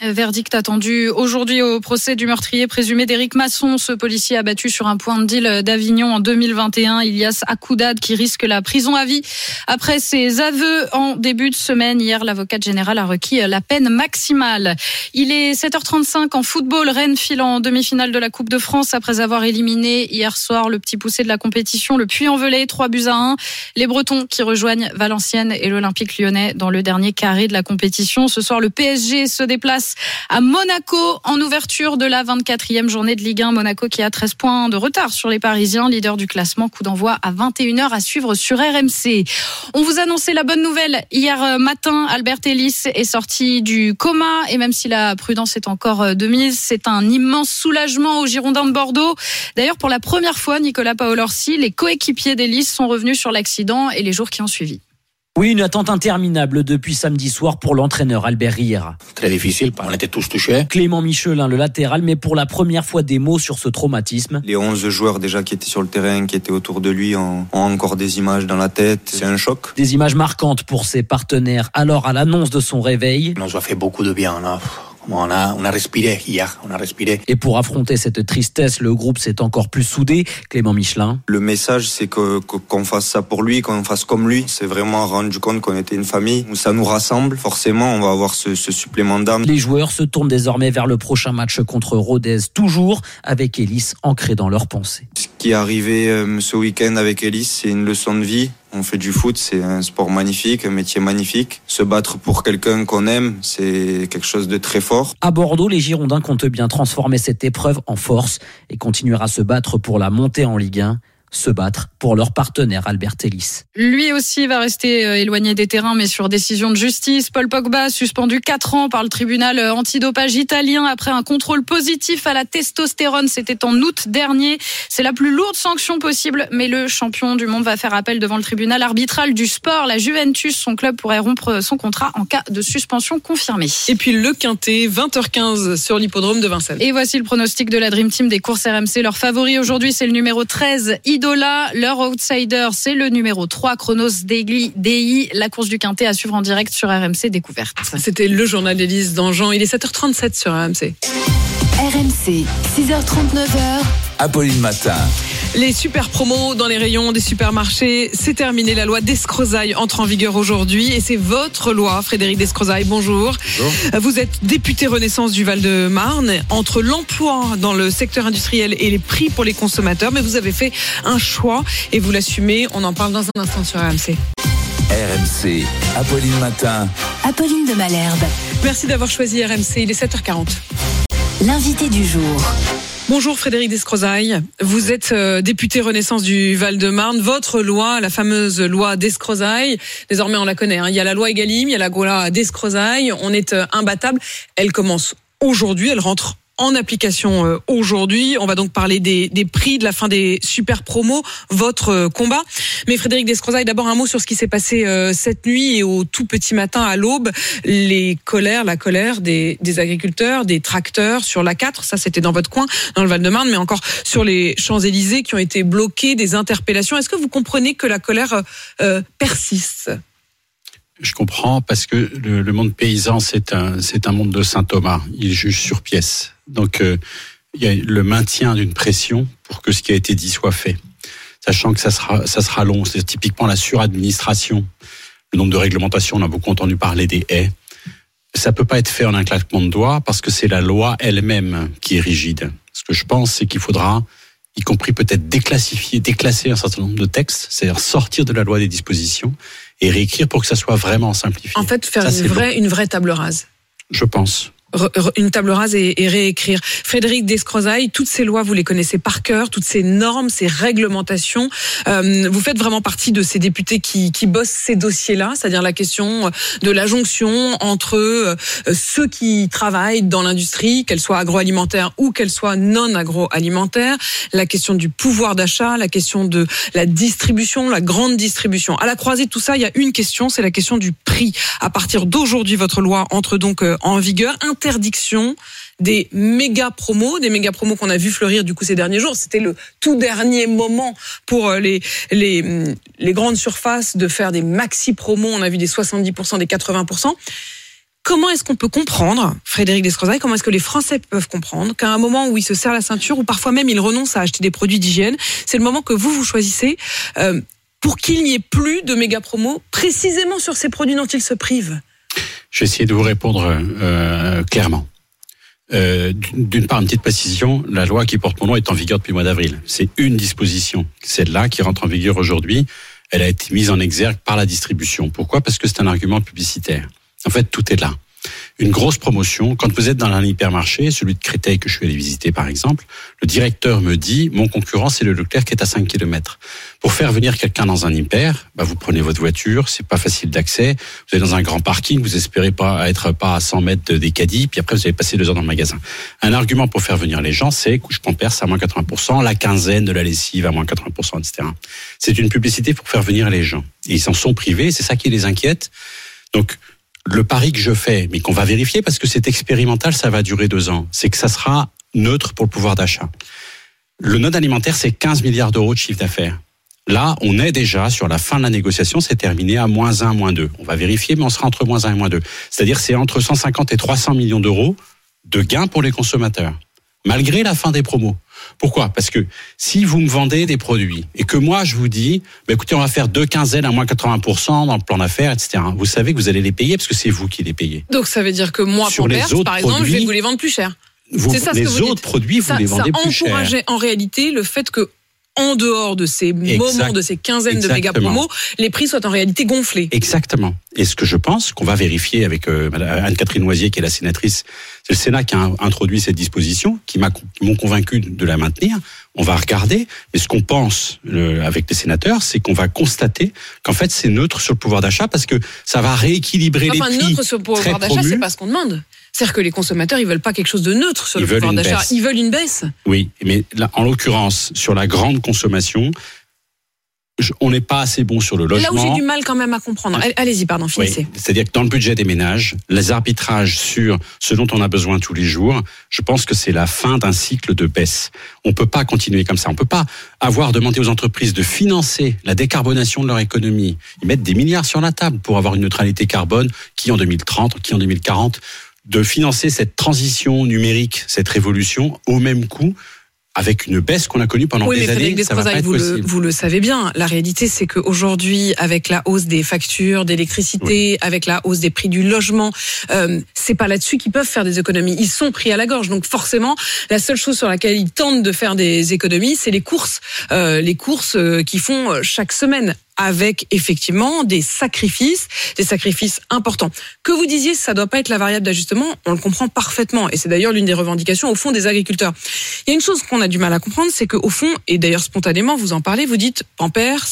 Verdict attendu aujourd'hui au procès du meurtrier présumé d'Éric Masson. Ce policier abattu sur un point de deal d'Avignon en 2021. Ilias Akoudad qui risque la prison à vie. Après ses aveux en début de semaine, hier, l'avocate générale a requis la peine maximale. Il est 7h35 en football. Rennes file en demi-finale de la Coupe de France après avoir éliminé hier soir le petit poussé de la compétition, le Puy-en-Velay, 3 buts à 1. Les Bretons qui rejoignent Valenciennes et l'Olympique lyonnais dans le dernier carré de la compétition. Ce soir, le PSG se déplace à Monaco en ouverture de la 24e journée de Ligue 1. Monaco qui a 13 points de retard sur les Parisiens, leader du classement. Coup d'envoi à 21h à suivre sur RMC. On vous annonçait la bonne nouvelle hier matin. Albert Ellis est sorti du coma et même si la prudence est encore de mise, c'est un immense soulagement aux Girondins de Bordeaux. D'ailleurs, pour la première fois, Nicolas Paolorsi, les coéquipiers d'Ellis sont revenus sur l'accident et les jours qui ont suivi. Oui, une attente interminable depuis samedi soir pour l'entraîneur Albert Riera. Très difficile, on était tous touchés. Clément Michelin, le latéral, mais pour la première fois des mots sur ce traumatisme. Les 11 joueurs déjà qui étaient sur le terrain, qui étaient autour de lui, ont, ont encore des images dans la tête. C'est un choc. Des images marquantes pour ses partenaires. Alors, à l'annonce de son réveil. On nous a fait beaucoup de bien, là. On a, on a respiré hier, on a respiré. Et pour affronter cette tristesse, le groupe s'est encore plus soudé. Clément Michelin. Le message, c'est que qu'on fasse ça pour lui, qu'on fasse comme lui. C'est vraiment rendu compte qu'on était une famille. Ça nous rassemble. Forcément, on va avoir ce, ce supplément d'âme. Les joueurs se tournent désormais vers le prochain match contre Rodez, toujours avec Ellis ancré dans leurs pensées. Ce qui est arrivé euh, ce week-end avec Ellis, c'est une leçon de vie. On fait du foot, c'est un sport magnifique, un métier magnifique. Se battre pour quelqu'un qu'on aime, c'est quelque chose de très fort. À Bordeaux, les Girondins comptent bien transformer cette épreuve en force et continuer à se battre pour la montée en Ligue 1 se battre pour leur partenaire Albert Ellis. Lui aussi va rester éloigné des terrains, mais sur décision de justice. Paul Pogba, suspendu 4 ans par le tribunal antidopage italien après un contrôle positif à la testostérone. C'était en août dernier. C'est la plus lourde sanction possible, mais le champion du monde va faire appel devant le tribunal arbitral du sport. La Juventus, son club pourrait rompre son contrat en cas de suspension confirmée. Et puis le Quintet, 20h15 sur l'hippodrome de Vincennes. Et voici le pronostic de la Dream Team des courses RMC. Leur favori aujourd'hui, c'est le numéro 13, Idola. Leur outsider, c'est le numéro 3, Chronos DI. La course du Quintet à suivre en direct sur RMC Découverte. C'était le journal d'Élise Dangean. Il est 7h37 sur RMC. RMC, 6h39h. Apolline Matin. Les super promos dans les rayons des supermarchés, c'est terminé. La loi d'Escrozaille entre en vigueur aujourd'hui et c'est votre loi, Frédéric d'Escrozaille. Bonjour. Vous êtes député Renaissance du Val-de-Marne. Entre l'emploi dans le secteur industriel et les prix pour les consommateurs, mais vous avez fait un choix et vous l'assumez. On en parle dans un instant sur RMC. RMC, Apolline Matin. Apolline de Malherbe. Merci d'avoir choisi RMC. Il est 7h40. L'invité du jour. Bonjour Frédéric Descrozaille. Vous êtes euh, député Renaissance du Val-de-Marne. Votre loi, la fameuse loi Descrozaille, désormais on la connaît. hein. Il y a la loi Egalim, il y a la loi Descrozaille. On est euh, imbattable. Elle commence aujourd'hui. Elle rentre en application euh, aujourd'hui. On va donc parler des, prix, de la fin des super promos, votre euh, combat. Mais Frédéric Descrozaille, d'abord un mot sur ce qui s'est passé euh, cette nuit et au tout petit matin à l'aube. Les colères, la colère des, agriculteurs, des tracteurs sur l'A4. Ça, c'était dans votre coin, dans le Val-de-Marne, mais encore sur les Champs-Élysées qui ont été bloqués, des interpellations. Est-ce que vous comprenez que la colère persiste? Je comprends parce que le, le monde paysan, c'est un, c'est un monde de Saint Thomas. Il juge sur pièce. Donc, euh, il y a le maintien d'une pression pour que ce qui a été dit soit fait. Sachant que ça sera, ça sera long. C'est typiquement la suradministration. Le nombre de réglementations, on a beaucoup entendu parler des haies. Ça peut pas être fait en un claquement de doigts parce que c'est la loi elle-même qui est rigide. Ce que je pense, c'est qu'il faudra, y compris peut-être déclassifier, déclasser un certain nombre de textes, c'est-à-dire sortir de la loi des dispositions et réécrire pour que ça soit vraiment simplifié. En fait, faire Ça, une vraie, une vraie table rase. Je pense. Une table rase et, et réécrire. Frédéric Descrozaille, toutes ces lois, vous les connaissez par cœur, toutes ces normes, ces réglementations. Euh, vous faites vraiment partie de ces députés qui, qui bossent ces dossiers-là, c'est-à-dire la question de la jonction entre euh, ceux qui travaillent dans l'industrie, qu'elle soit agroalimentaire ou qu'elle soit non agroalimentaire, la question du pouvoir d'achat, la question de la distribution, la grande distribution. À la croisée de tout ça, il y a une question, c'est la question du prix. À partir d'aujourd'hui, votre loi entre donc euh, en vigueur. Interdiction des méga promos, des méga promos qu'on a vu fleurir du coup ces derniers jours. C'était le tout dernier moment pour euh, les, hum, les grandes surfaces de faire des maxi promos. On a vu des 70%, des 80%. Comment est-ce qu'on peut comprendre, Frédéric Descrozaille, comment est-ce que les Français peuvent comprendre qu'à un moment où ils se serrent la ceinture, ou parfois même ils renoncent à acheter des produits d'hygiène, c'est le moment que vous, vous choisissez euh, pour qu'il n'y ait plus de méga promos, précisément sur ces produits dont ils se privent? Je vais essayer de vous répondre euh, clairement. Euh, D'une part, une petite précision, la loi qui porte mon nom est en vigueur depuis le mois d'avril. C'est une disposition, celle-là qui rentre en vigueur aujourd'hui. Elle a été mise en exergue par la distribution. Pourquoi? Parce que c'est un argument publicitaire. En fait, tout est là. Une grosse promotion. Quand vous êtes dans un hypermarché, celui de Créteil que je suis allé visiter par exemple, le directeur me dit mon concurrent c'est le Leclerc qui est à 5 km. Pour faire venir quelqu'un dans un hyper, bah, vous prenez votre voiture, c'est pas facile d'accès. Vous êtes dans un grand parking, vous espérez pas être pas à 100 mètres des caddies, puis après vous allez passer deux heures dans le magasin. Un argument pour faire venir les gens, c'est couche pampers à moins 80%, la quinzaine de la lessive à moins 80%, etc. C'est une publicité pour faire venir les gens. Et ils s'en sont privés, c'est ça qui les inquiète. Donc le pari que je fais, mais qu'on va vérifier parce que c'est expérimental, ça va durer deux ans, c'est que ça sera neutre pour le pouvoir d'achat. Le non alimentaire, c'est 15 milliards d'euros de chiffre d'affaires. Là, on est déjà sur la fin de la négociation, c'est terminé à moins 1, moins 2. On va vérifier, mais on sera entre moins 1 et moins 2. C'est-à-dire c'est entre 150 et 300 millions d'euros de gains pour les consommateurs, malgré la fin des promos. Pourquoi? Parce que si vous me vendez des produits et que moi je vous dis, bah, écoutez, on va faire deux quinzaines à moins 80% dans le plan d'affaires, etc. Vous savez que vous allez les payer parce que c'est vous qui les payez. Donc ça veut dire que moi, Sur les autres par exemple, je vais produits, vous les vendre plus cher. Vous- ça ce les que vous autres dites. produits, vous ça, les vendez ça plus cher. encourageait en réalité le fait que en dehors de ces moments, de ces quinzaines de méga promos, les prix soient en réalité gonflés. Exactement. Et ce que je pense qu'on va vérifier avec euh, Anne-Catherine Noisier, qui est la sénatrice, c'est le Sénat qui a introduit cette disposition, qui m'ont convaincu de la maintenir. On va regarder. Mais ce qu'on pense euh, avec les sénateurs, c'est qu'on va constater qu'en fait c'est neutre sur le pouvoir d'achat parce que ça va rééquilibrer Enfin, les prix. neutre sur le pouvoir d'achat, c'est pas ce qu'on demande. C'est-à-dire que les consommateurs, ils veulent pas quelque chose de neutre sur Ils le veulent pouvoir d'achat. Ils veulent une baisse. Oui, mais là, en l'occurrence, sur la grande consommation, on n'est pas assez bon sur le logement. Là où j'ai du mal quand même à comprendre. Allez- Allez-y, pardon, Oui, finissez. c'est-à-dire que dans le budget des ménages, les arbitrages sur ce dont on a besoin tous les jours, je pense que c'est la fin d'un cycle de baisse. On peut pas continuer comme ça. On peut pas avoir demandé aux entreprises de financer la décarbonation de leur économie. Ils mettent des milliards sur la table pour avoir une neutralité carbone qui en 2030, qui en 2040, de financer cette transition numérique, cette révolution au même coût avec une baisse qu'on a connue pendant oui, des mais années, ça va pas être vous, le, vous le savez bien. La réalité, c'est qu'aujourd'hui, avec la hausse des factures d'électricité, avec la hausse des prix du logement, euh, c'est pas là-dessus qu'ils peuvent faire des économies. Ils sont pris à la gorge. Donc forcément, la seule chose sur laquelle ils tentent de faire des économies, c'est les courses, euh, les courses euh, qu'ils font euh, chaque semaine avec effectivement des sacrifices, des sacrifices importants. Que vous disiez, ça doit pas être la variable d'ajustement, on le comprend parfaitement, et c'est d'ailleurs l'une des revendications au fond des agriculteurs. Il y a une chose qu'on a du mal à comprendre, c'est qu'au fond, et d'ailleurs spontanément, vous en parlez, vous dites Pampers,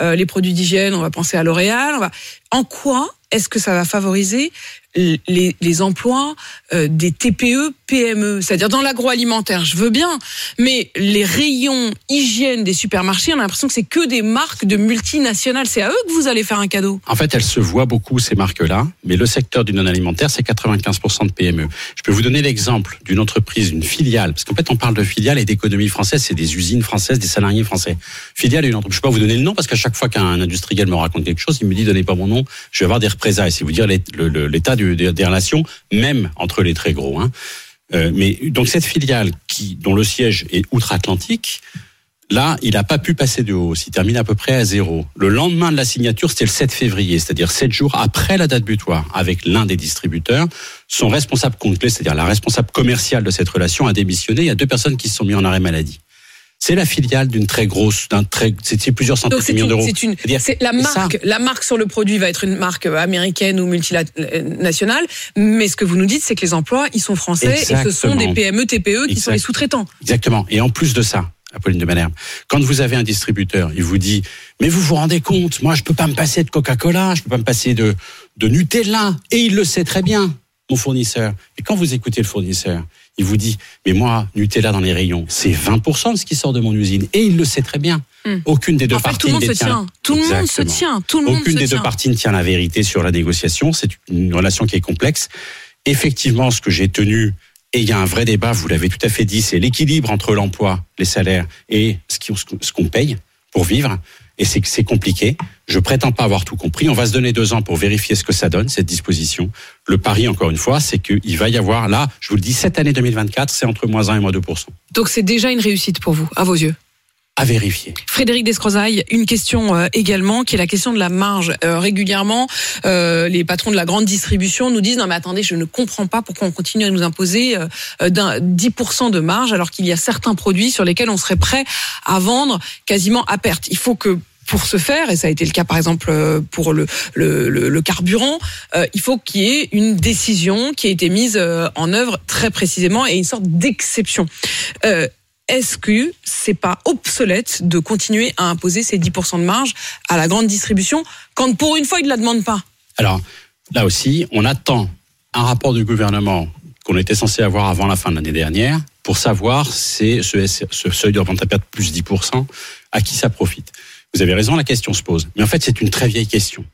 euh, les produits d'hygiène, on va penser à L'Oréal. va- En quoi est-ce que ça va favoriser les, emplois euh, des TPE, PME, c'est-à-dire dans l'agroalimentaire, je veux bien, mais les rayons hygiène des supermarchés, on a l'impression que c'est que des marques de multinationales. C'est à eux que vous allez faire un cadeau. En fait, elles se voient beaucoup, ces marques-là, mais le secteur du non-alimentaire, c'est 95% de PME. Je peux vous donner l'exemple d'une entreprise, une filiale, parce qu'en fait, on parle de filiale et d'économie française, c'est des usines françaises, des salariés français. Filiale une entreprise. Je peux pas vous donner le nom, parce qu'à chaque fois qu'un industriel me raconte quelque chose, il me dit, donnez pas mon nom, je vais avoir des représailles. C'est vous dire l'état des, relations, même entre les très gros. Hein. Euh, mais donc cette filiale qui, dont le siège est outre-Atlantique, Là, il n'a pas pu passer de hausse. Il termine à peu près à zéro. Le lendemain de la signature, c'était le 7 février, c'est-à-dire sept jours après la date butoir, avec l'un des distributeurs. Son responsable complet, c'est-à-dire la responsable commerciale de cette relation, a démissionné. Il y a deux personnes qui se sont mis en arrêt maladie. C'est la filiale d'une très grosse, d'un très, c'est plusieurs centaines de millions d'euros. c'est une, c'est la ça. marque, la marque sur le produit va être une marque américaine ou multinationale, mais ce que vous nous dites, c'est que les emplois, ils sont français et ce sont des. PME, TPE qui sont les sous-traitants. Exactement. Et en plus de ça, Apolline de Malherbe, quand vous avez un distributeur, il vous dit, mais vous vous rendez compte, moi je peux pas me passer de Coca-Cola, je peux pas me passer de, de Nutella, et il le sait très bien, mon fournisseur. Et quand vous écoutez le fournisseur, il vous dit, mais moi, Nutella dans les rayons, c'est 20% de ce qui sort de mon usine, et il le sait très bien. Hmm. Aucune des deux En fait, parties tout le monde ne tient. Tout le monde se tient. Tout le monde Aucune se des tient. deux parties ne tient la vérité sur la négociation. C'est une relation qui est complexe. Effectivement, ce que j'ai tenu, et il y a un vrai débat, vous l'avez tout à fait dit, c'est l'équilibre entre l'emploi, les salaires et ce qu'on paye pour vivre. Et c'est compliqué. Je prétends pas avoir tout compris. On va se donner deux ans pour vérifier ce que ça donne, cette disposition. Le pari, encore une fois, c'est qu'il va y avoir, là, je vous le dis, cette année 2024, c'est entre moins 1 et moins 2%. Donc c'est déjà une réussite pour vous, à vos yeux? À vérifier. Frédéric Descrozaille, une question euh, également, qui est la question de la marge. Euh, régulièrement, euh, les patrons de la grande distribution nous disent non mais attendez, je ne comprends pas pourquoi on continue à nous imposer euh, euh, d'un 10% de marge alors qu'il y a certains produits sur lesquels on serait prêt à vendre quasiment à perte. Il faut que pour ce faire, et ça a été le cas par exemple euh, pour le, le, carburant, euh, il faut qu'il y ait une décision qui ait été mise euh, en œuvre très précisément et une sorte d'exception. Est-ce que c'est pas obsolète de continuer à imposer ces 10% de marge à la grande distribution quand pour une fois ils ne la demandent pas? Alors, là aussi, on attend un rapport du gouvernement qu'on était censé avoir avant la fin de l'année dernière pour savoir c'est ce, ce seuil de revente à perte plus 10%, à qui ça profite. Vous avez raison, la question se pose. Mais en fait, c'est une très vieille question.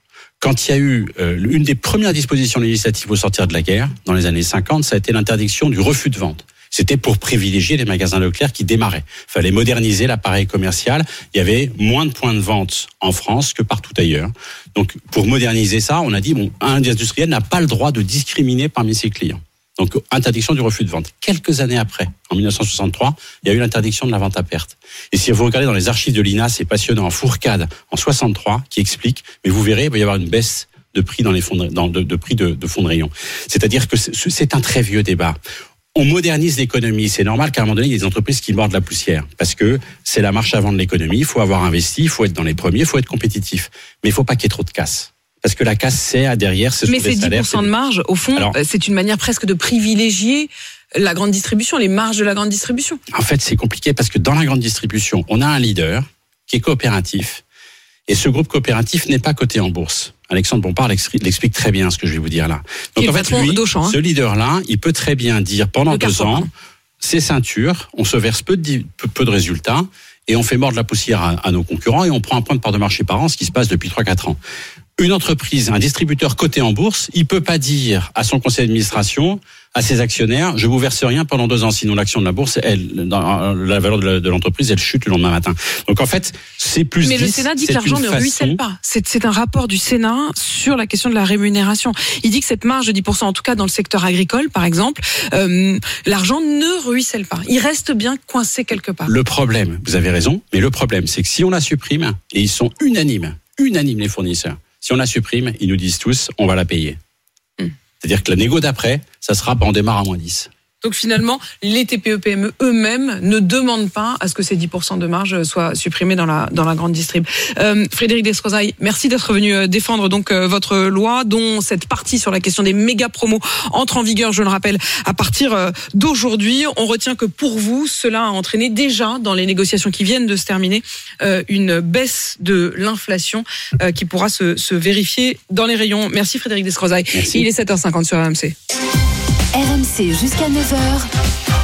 Quand il y a eu euh, une des premières dispositions législatives au sortir de la guerre, dans les années 50, ça a été l'interdiction du refus de vente. C'était pour privilégier les magasins Leclerc qui démarraient. Il fallait moderniser l'appareil commercial. Il y avait moins de points de vente en France que partout ailleurs. Donc, pour moderniser ça, on a dit, bon, un industriel n'a pas le droit de discriminer parmi ses clients. Donc, interdiction du refus de vente. Quelques années après, en 1963, il y a eu l'interdiction de la vente à perte. Et si vous regardez dans les archives de l'INA, c'est passionnant, Fourcade, en 63, qui explique, mais vous verrez, il va y avoir une baisse de prix dans les fonds de, prix de, fonds de rayon. C'est-à-dire que c'est- c'est un très vieux débat. On modernise l'économie. C'est normal qu'à un moment donné, il y ait des entreprises qui mordent la poussière. Parce que c'est la marche avant de l'économie. Il faut avoir investi, il faut être dans les premiers, il faut être compétitif. Mais il faut pas qu'il y ait trop de casse. Parce que la casse, c'est à derrière, ce Mais ces salaires. 10% de marge, au fond, Alors- c'est une manière presque de privilégier la grande distribution, les marges de la grande distribution. En fait, c'est compliqué parce que dans la grande distribution, on a un leader qui est coopératif. Et ce groupe coopératif n'est pas coté en bourse. Alexandre Bompard l'expli- l'explique très bien ce que je vais vous dire là. Donc en fait, lui, hein. ce leader-là, il peut très bien dire pendant De deux Carrefour, ans, pardon. c'est ceinture, on se verse peu de, peu résultats et on fait mordre la poussière à, à nos concurrents et on prend un point de part de marché par an, ce qui se passe depuis 3-4 ans. Une entreprise, un distributeur coté en bourse, il peut pas dire à son conseil d'administration, à ses actionnaires, je vous verse rien pendant deux ans, sinon l'action de la bourse, elle, dans, la valeur de l'entreprise, elle chute le lendemain matin. Donc en fait, c'est plus Mais le 10, Sénat dit que l'argent ne façon- ruisselle pas. C'est c'est un rapport du Sénat sur la question de la rémunération. Il dit que cette marge de 10%, en tout cas dans le secteur agricole, par exemple, euh, l'argent ne ruisselle pas. Il reste bien coincé quelque part. Le problème, vous avez raison, mais le problème, c'est que si on la supprime, et ils sont unanimes, unanimes les fournisseurs, si on la supprime, ils nous disent tous, on va la payer. C'est-à-dire que la négo d'après, ça sera, on démarre à moins 10. Donc finalement, les TPE-PME eux-mêmes ne demandent pas à ce que ces 10% de marge soient supprimés dans la, dans la grande distrib. Euh, Frédéric Descrozaille, merci d'être venu euh, défendre donc euh, votre loi, dont cette partie sur la question des méga promos entre en vigueur, je le rappelle, à partir d'aujourd'hui. On retient que pour vous, cela a entraîné déjà dans les négociations qui viennent de se terminer euh, une baisse de l'inflation euh, qui pourra se, se vérifier dans les rayons. Merci Frédéric Descrozaille. Il est 7h50 sur RMC. RMC jusqu'à 9h.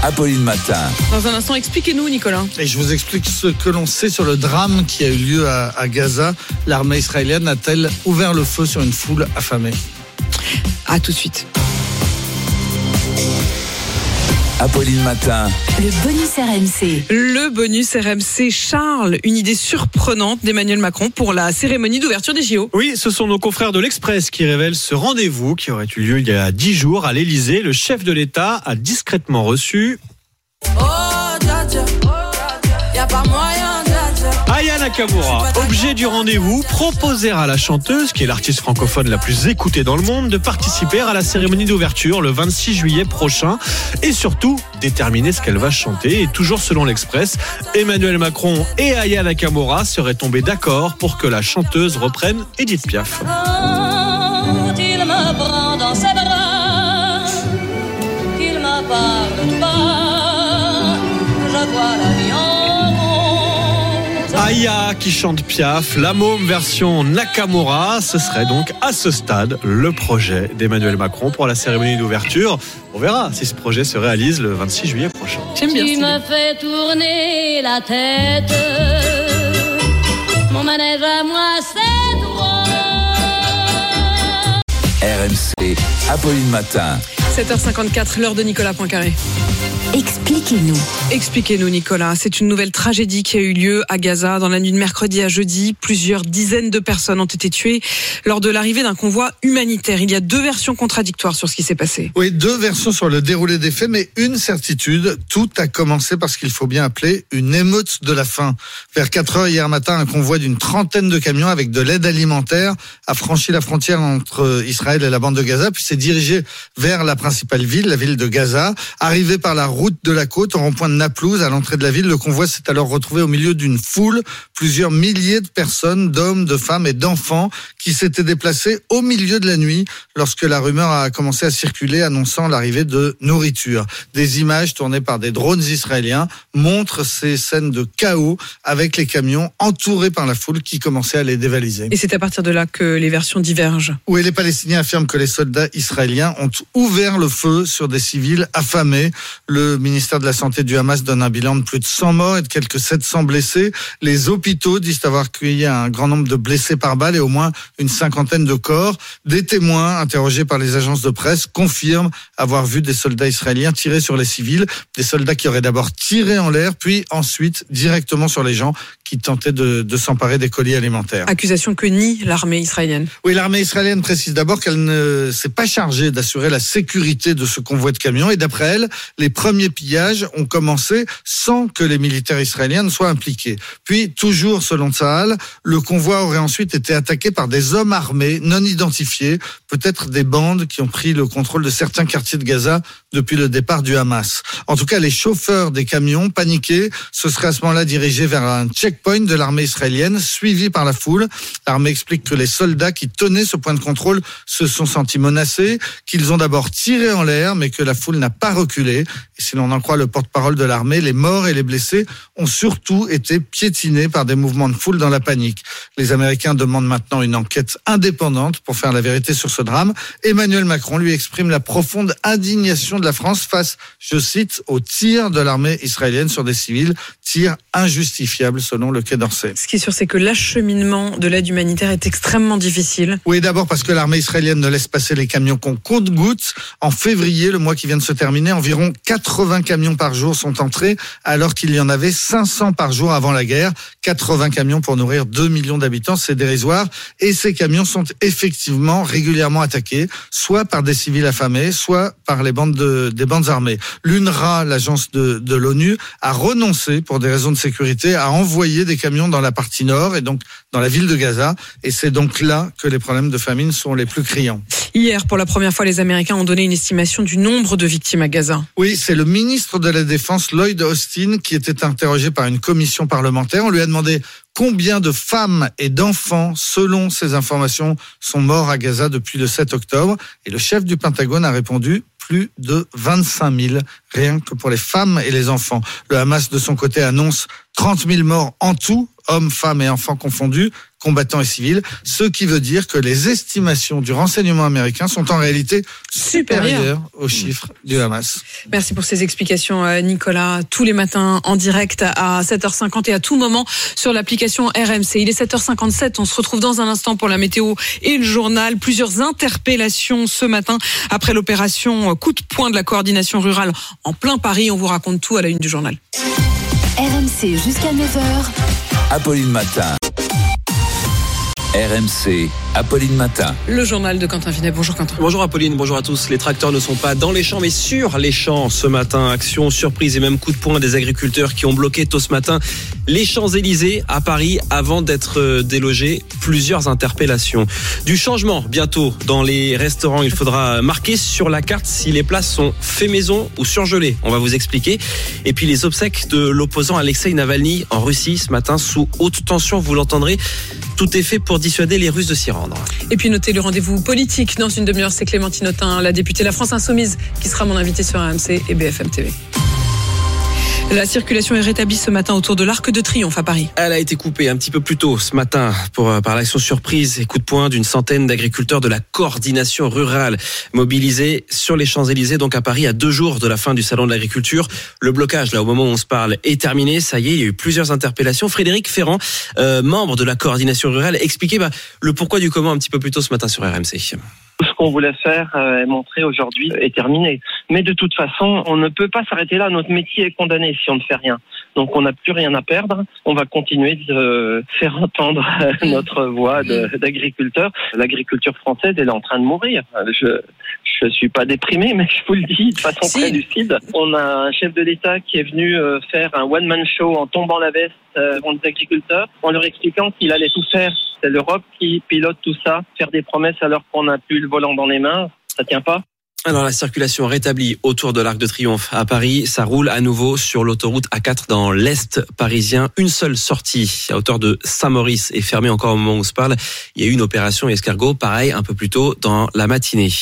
Apolline Matin. Dans un instant, expliquez-nous Nicolas. Et je vous explique ce que l'on sait sur le drame qui a eu lieu à, à Gaza. L'armée israélienne a-t-elle ouvert le feu sur une foule affamée? À tout de suite. Apolline Matin. Le bonus RMC. Le bonus RMC Charles, une idée surprenante d'Emmanuel Macron pour la cérémonie d'ouverture des JO. Oui, ce sont nos confrères de l'Express qui révèlent ce rendez-vous qui aurait eu lieu il y a dix jours à l'Élysée. Le chef de l'État a discrètement reçu Oh, Nakamura. Objet du rendez-vous, proposer à la chanteuse, qui est l'artiste francophone la plus écoutée dans le monde, de participer à la cérémonie d'ouverture le 26 juillet prochain et surtout déterminer ce qu'elle va chanter. Et toujours selon l'Express, Emmanuel Macron et Aya Nakamura seraient tombés d'accord pour que la chanteuse reprenne Edith Piaf. Aya qui chante Piaf, la môme version Nakamura, ce serait donc à ce stade le projet d'Emmanuel Macron pour la cérémonie d'ouverture. On verra si ce projet se réalise le 26 juillet prochain. Tu me fais tourner la tête, mon manège à moi c'est. RMC. Apolline Matin. 7h54, l'heure de Nicolas Poincaré. Expliquez-nous. Expliquez-nous, Nicolas. C'est une nouvelle tragédie qui a eu lieu à Gaza dans la nuit de mercredi à jeudi. Plusieurs dizaines de personnes ont été tuées lors de l'arrivée d'un convoi humanitaire. Il y a deux versions contradictoires sur ce qui s'est passé. Oui, deux versions sur le déroulé des faits, mais une certitude, tout a commencé par ce qu'il faut bien appeler une émeute de la faim. Vers 4 heures hier matin, un convoi d'une trentaine de camions avec de l'aide alimentaire a franchi la frontière entre Israël et la bande de Gaza, puis s'est dirigé vers la principale ville, la ville de Gaza. Arrivé par la route de la côte, au rond-point de Naplouse, à l'entrée de la ville, le convoi s'est alors retrouvé au milieu d'une foule, plusieurs milliers de personnes, d'hommes, de femmes et d'enfants, qui s'étaient déplacés au milieu de la nuit lorsque la rumeur a commencé à circuler annonçant l'arrivée de nourriture. Des images tournées par des drones israéliens montrent ces scènes de chaos avec les camions entourés par la foule qui commençait à les dévaliser. Et c'est à partir de là que les versions divergent. Oui, les Palestiniens affirment que les soldats israéliens ont ouvert le feu sur des civils affamés. Le ministère de la Santé du Hamas donne un bilan de plus de 100 morts et de quelques 700 blessés. Les hôpitaux disent avoir accueilli un grand nombre de blessés par balle et au moins une cinquantaine de corps. Des témoins interrogés par les agences de presse confirment avoir vu des soldats israéliens tirer sur les civils, des soldats qui auraient d'abord tiré en l'air, puis ensuite directement sur les gens qui tentaient de, de s'emparer des colis alimentaires. Accusation que nie l'armée israélienne. Oui, l'armée israélienne précise d'abord qu'elle ne s'est pas chargée d'assurer la sécurité de ce convoi de camions et d'après elle, les premiers pillages ont commencé sans que les militaires israéliens ne soient impliqués. Puis, toujours selon Tsahal, le convoi aurait ensuite été attaqué par des hommes armés non identifiés, peut-être des bandes qui ont pris le contrôle de certains quartiers de Gaza depuis le départ du Hamas. En tout cas, les chauffeurs des camions, paniqués, se seraient à ce moment-là dirigés vers un checkpoint de l'armée israélienne, suivi par la foule. L'armée explique que les soldats qui tenaient ce point de contrôle se sont sentis menacés, qu'ils ont d'abord tiré en l'air, mais que la foule n'a pas reculé. Et si l'on en croit le porte-parole de l'armée, les morts et les blessés ont surtout été piétinés par des mouvements de foule dans la panique. Les Américains demandent maintenant une enquête indépendante pour faire la vérité sur ce drame. Emmanuel Macron lui exprime la profonde indignation de la France face, je cite, aux tirs de l'armée israélienne sur des civils, tirs injustifiables selon le Quai d'Orsay. Ce qui est sûr, c'est que l'acheminement de l'aide humanitaire est extrêmement difficile. Oui, d'abord parce que l'armée israélienne ne laisse passer les camions qu'on compte-gouttes. En février, le mois qui vient de se terminer, environ 80 camions par jour sont entrés, alors qu'il y en avait 500 par jour avant la guerre. 80 camions pour nourrir 2 millions d'habitants, c'est dérisoire. Et ces camions sont effectivement régulièrement attaqués, soit par des civils affamés, soit par les bandes de, des bandes armées. L'UNRWA, l'agence de, de l'ONU, a renoncé, pour des raisons de sécurité, à envoyer des camions dans la partie nord et donc dans la ville de Gaza. Et c'est donc là que les problèmes de famine sont les plus criants. Hier, pour la première fois, les Américains ont donné une estimation du nombre de victimes à Gaza. Oui, c'est le ministre de la Défense, Lloyd Austin, qui était interrogé par une commission parlementaire. On lui a demandé combien de femmes et d'enfants, selon ces informations, sont morts à Gaza depuis le 7 octobre. Et le chef du Pentagone a répondu plus de 25 000, rien que pour les femmes et les enfants. Le Hamas, de son côté, annonce 30 000 morts en tout, hommes, femmes et enfants confondus, combattants et civils, ce qui veut dire que les estimations du renseignement américain sont en réalité supérieures aux chiffres du Hamas. Merci pour ces explications, euh, Nicolas. Tous les matins en direct à 7h50 et à tout moment sur l'application RMC. Il est 7h57. On se retrouve dans un instant pour la météo et le journal. Plusieurs interpellations ce matin après l'opération coup de poing de la coordination rurale en plein Paris. On vous raconte tout à la une du journal. RMC jusqu'à 9h. Apolline Matin. RMC, Apolline Matin. Le journal de Quentin Vinet. Bonjour Quentin. Bonjour Apolline, bonjour à tous. Les tracteurs ne sont pas dans les champs mais sur les champs ce matin. Action, surprise et même coup de poing des agriculteurs qui ont bloqué tôt ce matin les Champs-Élysées à Paris avant d'être euh, délogés. Plusieurs interpellations. Du changement bientôt dans les restaurants. Il faudra marquer sur la carte si les places sont fait maison ou surgelées. On va vous expliquer. Et puis les obsèques de l'opposant Alexei Navalny en Russie ce matin sous haute tension. Vous l'entendrez. Tout est fait pour dissuader les Russes de s'y rendre. Et puis notez le rendez-vous politique dans une demi-heure. C'est Clémentine Autain, la députée de la France Insoumise, qui sera mon invitée sur AMC et BFM TV. La circulation est rétablie ce matin autour de l'Arc de Triomphe à Paris. Elle a été coupée un petit peu plus tôt ce matin euh, par l'action surprise et coup de poing d'une centaine d'agriculteurs de la coordination rurale mobilisés sur les Champs-Élysées, donc à Paris, à deux jours de la fin du Salon de l'agriculture. Le blocage, là, au moment où on se parle, est terminé. Ça y est, il y a eu plusieurs interpellations. Frédéric Ferrand, euh, membre de la coordination rurale, expliquait bah, le pourquoi du comment un petit peu plus tôt ce matin sur RMC. Ce qu'on voulait faire euh, et montrer aujourd'hui est terminé. Mais de toute façon, on ne peut pas s'arrêter là. Notre métier est condamné si on ne fait rien. Donc on n'a plus rien à perdre. On va continuer de faire entendre [laughs] notre voix d'agriculteur. L'agriculture française, elle est en train de mourir. Je suis pas déprimé, mais je vous le dis de façon très lucide. On a un chef de l'État qui est venu euh, faire un one-man show en tombant la veste euh, devant les agriculteurs, en leur expliquant qu'il allait tout faire. C'est l'Europe qui pilote tout ça. Faire des promesses alors qu'on n'a plus le volant dans les mains, ça tient pas. Alors la circulation rétablie autour de l'Arc de Triomphe à Paris, ça roule à nouveau sur l'autoroute A4 dans l'est parisien. Une seule sortie à hauteur de Saint-Maurice est fermée encore au moment où on se parle. Il y a eu une opération escargot, pareil un peu plus tôt dans la matinée.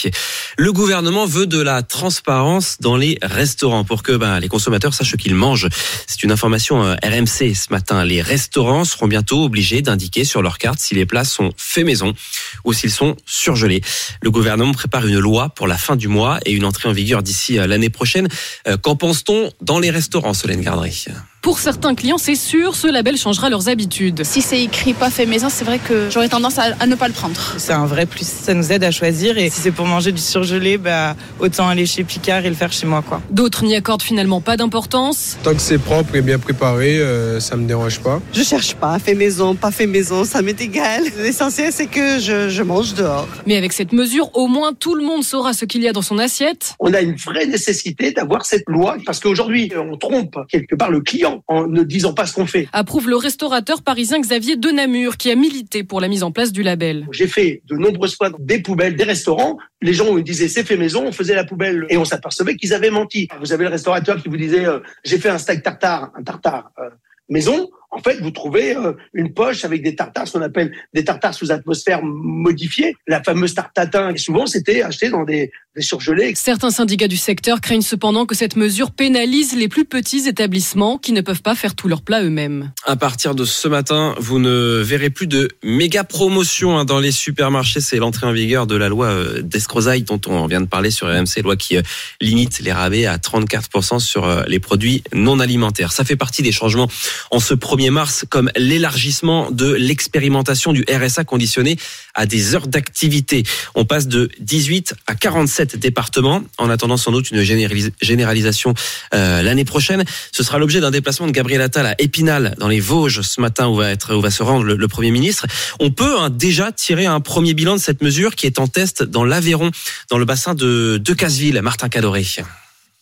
Le gouvernement veut de la transparence dans les restaurants pour que ben, les consommateurs sachent qu'ils mangent. C'est une information euh, RMC ce matin. Les restaurants seront bientôt obligés d'indiquer sur leur carte si les plats sont faits maison ou s'ils sont surgelés. Le gouvernement prépare une loi pour la fin du mois et une entrée en vigueur d'ici euh, l'année prochaine. Euh, Qu'en pense-t-on dans les restaurants, Solène Gardry? Pour certains clients, c'est sûr, ce label changera leurs habitudes. Si c'est écrit pas fait maison, c'est vrai que j'aurais tendance à, à ne pas le prendre. C'est un vrai plus. Ça nous aide à choisir. Et si c'est pour manger du surgelé, bah, autant aller chez Picard et le faire chez moi. quoi. D'autres n'y accordent finalement pas d'importance. Tant que c'est propre et bien préparé, euh, ça me dérange pas. Je cherche pas, fait maison, pas fait maison, ça m'est égal. L'essentiel, c'est que je, je mange dehors. Mais avec cette mesure, au moins tout le monde saura ce qu'il y a dans son assiette. On a une vraie nécessité d'avoir cette loi parce qu'aujourd'hui, on trompe quelque part le client en ne disant pas ce qu'on fait. Approuve le restaurateur parisien Xavier Denamur qui a milité pour la mise en place du label. J'ai fait de nombreuses fois des poubelles, des restaurants. Les gens me disaient c'est fait maison, on faisait la poubelle et on s'apercevait qu'ils avaient menti. Vous avez le restaurateur qui vous disait euh, j'ai fait un steak tartare, un tartare euh, maison. En fait, vous trouvez euh, une poche avec des tartares, ce qu'on appelle des tartares sous atmosphère modifiée. La fameuse tarte tatin. Et souvent, c'était acheté dans des, des surgelés. Certains syndicats du secteur craignent cependant que cette mesure pénalise les plus petits établissements qui ne peuvent pas faire tous leurs plats eux-mêmes. À partir de ce matin, vous ne verrez plus de méga promotions hein, dans les supermarchés. C'est l'entrée en vigueur de la loi euh, d'Escrozaille dont on vient de parler sur RMC, loi qui euh, limite les rabais à 34% sur euh, les produits non alimentaires. Ça fait partie des changements en ce 1er 1er mars, comme l'élargissement de l'expérimentation du RSA conditionné à des heures d'activité. On passe de 18 à 47 départements, en attendant sans doute une généralis- généralisation euh, l'année prochaine. Ce sera l'objet d'un déplacement de Gabriel Attal à Épinal, dans les Vosges, ce matin, où va, se rendre le, Premier ministre. On peut hein, déjà tirer un premier bilan de cette mesure qui est en test dans l'Aveyron, dans le bassin de Decazeville. Martin Cadoré.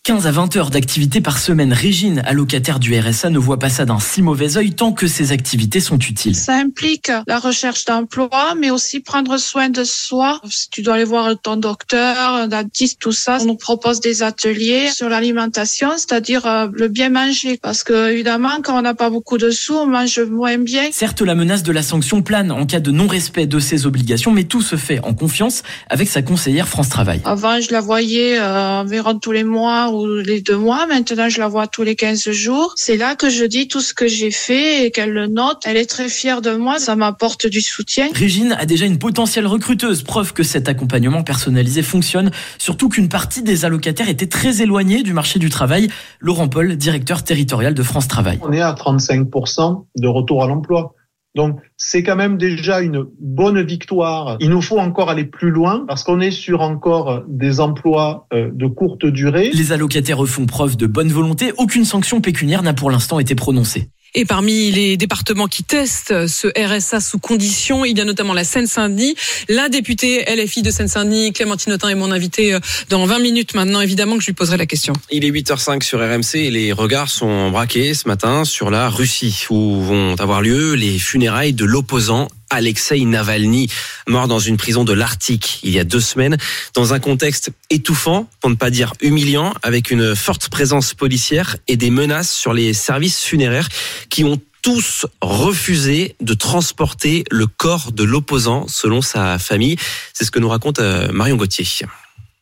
15 à 20 heures d'activité par semaine. Régine, allocataire du RSA, ne voit pas ça d'un si mauvais œil tant que ces activités sont utiles. Ça implique la recherche d'emploi, mais aussi prendre soin de soi. Si tu dois aller voir ton docteur, un dentiste, tout ça, on nous propose des ateliers sur l'alimentation, c'est-à-dire euh, le bien manger. Parce que, évidemment, quand on n'a pas beaucoup de sous, on mange moins bien. Certes, la menace de la sanction plane en cas de non-respect de ses obligations, mais tout se fait en confiance avec sa conseillère France Travail. Avant, je la voyais euh, environ tous les mois ou les deux mois. Maintenant, je la vois tous les 15 jours. C'est là que je dis tout ce que j'ai fait et qu'elle le note. Elle est très fière de moi. Ça m'apporte du soutien. Régine a déjà une potentielle recruteuse, preuve que cet accompagnement personnalisé fonctionne, surtout qu'une partie des allocataires était très éloignée du marché du travail. Laurent Paul, directeur territorial de France Travail. On est à 35% de retour à l'emploi. Donc, c'est quand même déjà une bonne victoire. Il nous faut encore aller plus loin parce qu'on est sur encore des emplois euh, de courte durée. Les allocataires font preuve de bonne volonté. Aucune sanction pécuniaire n'a pour l'instant été prononcée. Et parmi les départements qui testent ce RSA sous condition, il y a notamment la Seine-Saint-Denis. La députée LFI de Seine-Saint-Denis, Clémentine Autain, est mon invitée euh, dans 20 minutes maintenant. Évidemment que je lui poserai la question. Il est 8h05 sur RMC et les regards sont braqués ce matin sur la Russie où vont avoir lieu les funérailles de l'opposant Alexei Navalny, mort dans une prison de l'Arctique il y a deux semaines, dans un contexte étouffant, pour ne pas dire humiliant, avec une forte présence policière et des menaces sur les services funéraires qui ont tous refusé de transporter le corps de l'opposant selon sa famille. C'est ce que nous raconte euh, Marion Gauthier.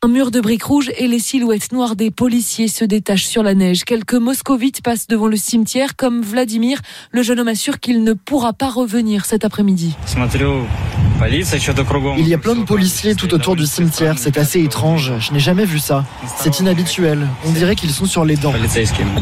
Un mur de briques rouges et les silhouettes noires des policiers se détachent sur la neige. Quelques moscovites passent devant le cimetière, comme Vladimir. Le jeune homme assure qu'il ne pourra pas revenir cet après-midi. Il y a plein de policiers tout autour du cimetière, c'est assez étrange, je n'ai jamais vu ça. C'est inhabituel, on dirait qu'ils sont sur les dents.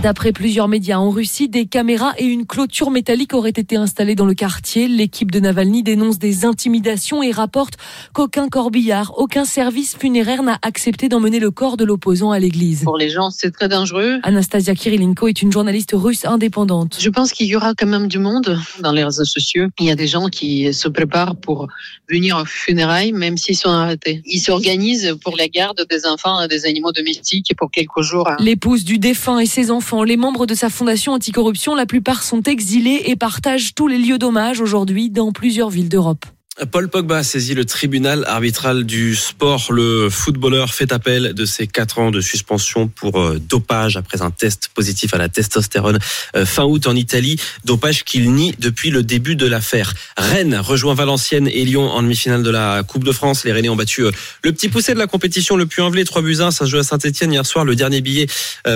D'après plusieurs médias en Russie, des caméras et une clôture métallique auraient été installées dans le quartier. L'équipe de Navalny dénonce des intimidations et rapporte qu'aucun corbillard, aucun service funéraire n'a accepté d'emmener le corps de l'opposant à l'église. Pour les gens, c'est très dangereux. Anastasia Kirilenko est une journaliste russe indépendante. Je pense qu'il y aura quand même du monde dans les réseaux sociaux. Il y a des gens qui se préparent pour venir aux funérailles, même s'ils sont arrêtés. Ils s'organisent pour la garde des enfants et des animaux domestiques pour quelques jours. L'épouse du défunt et ses enfants, les membres de sa fondation anticorruption, la plupart sont exilés et partagent tous les lieux d'hommage aujourd'hui dans plusieurs villes d'Europe. Paul Pogba saisit le tribunal arbitral du sport. Le footballeur fait appel de ses quatre ans de suspension pour euh, dopage après un test positif à la testostérone euh, fin août en Italie. Dopage qu'il nie depuis le début de l'affaire. Rennes rejoint Valenciennes et Lyon en demi-finale de la Coupe de France. Les Rennais ont battu euh, le petit poussé de la compétition, le Puy-en-Velay, 3 buts 1. Ça joue à Saint-Etienne hier soir. Le dernier billet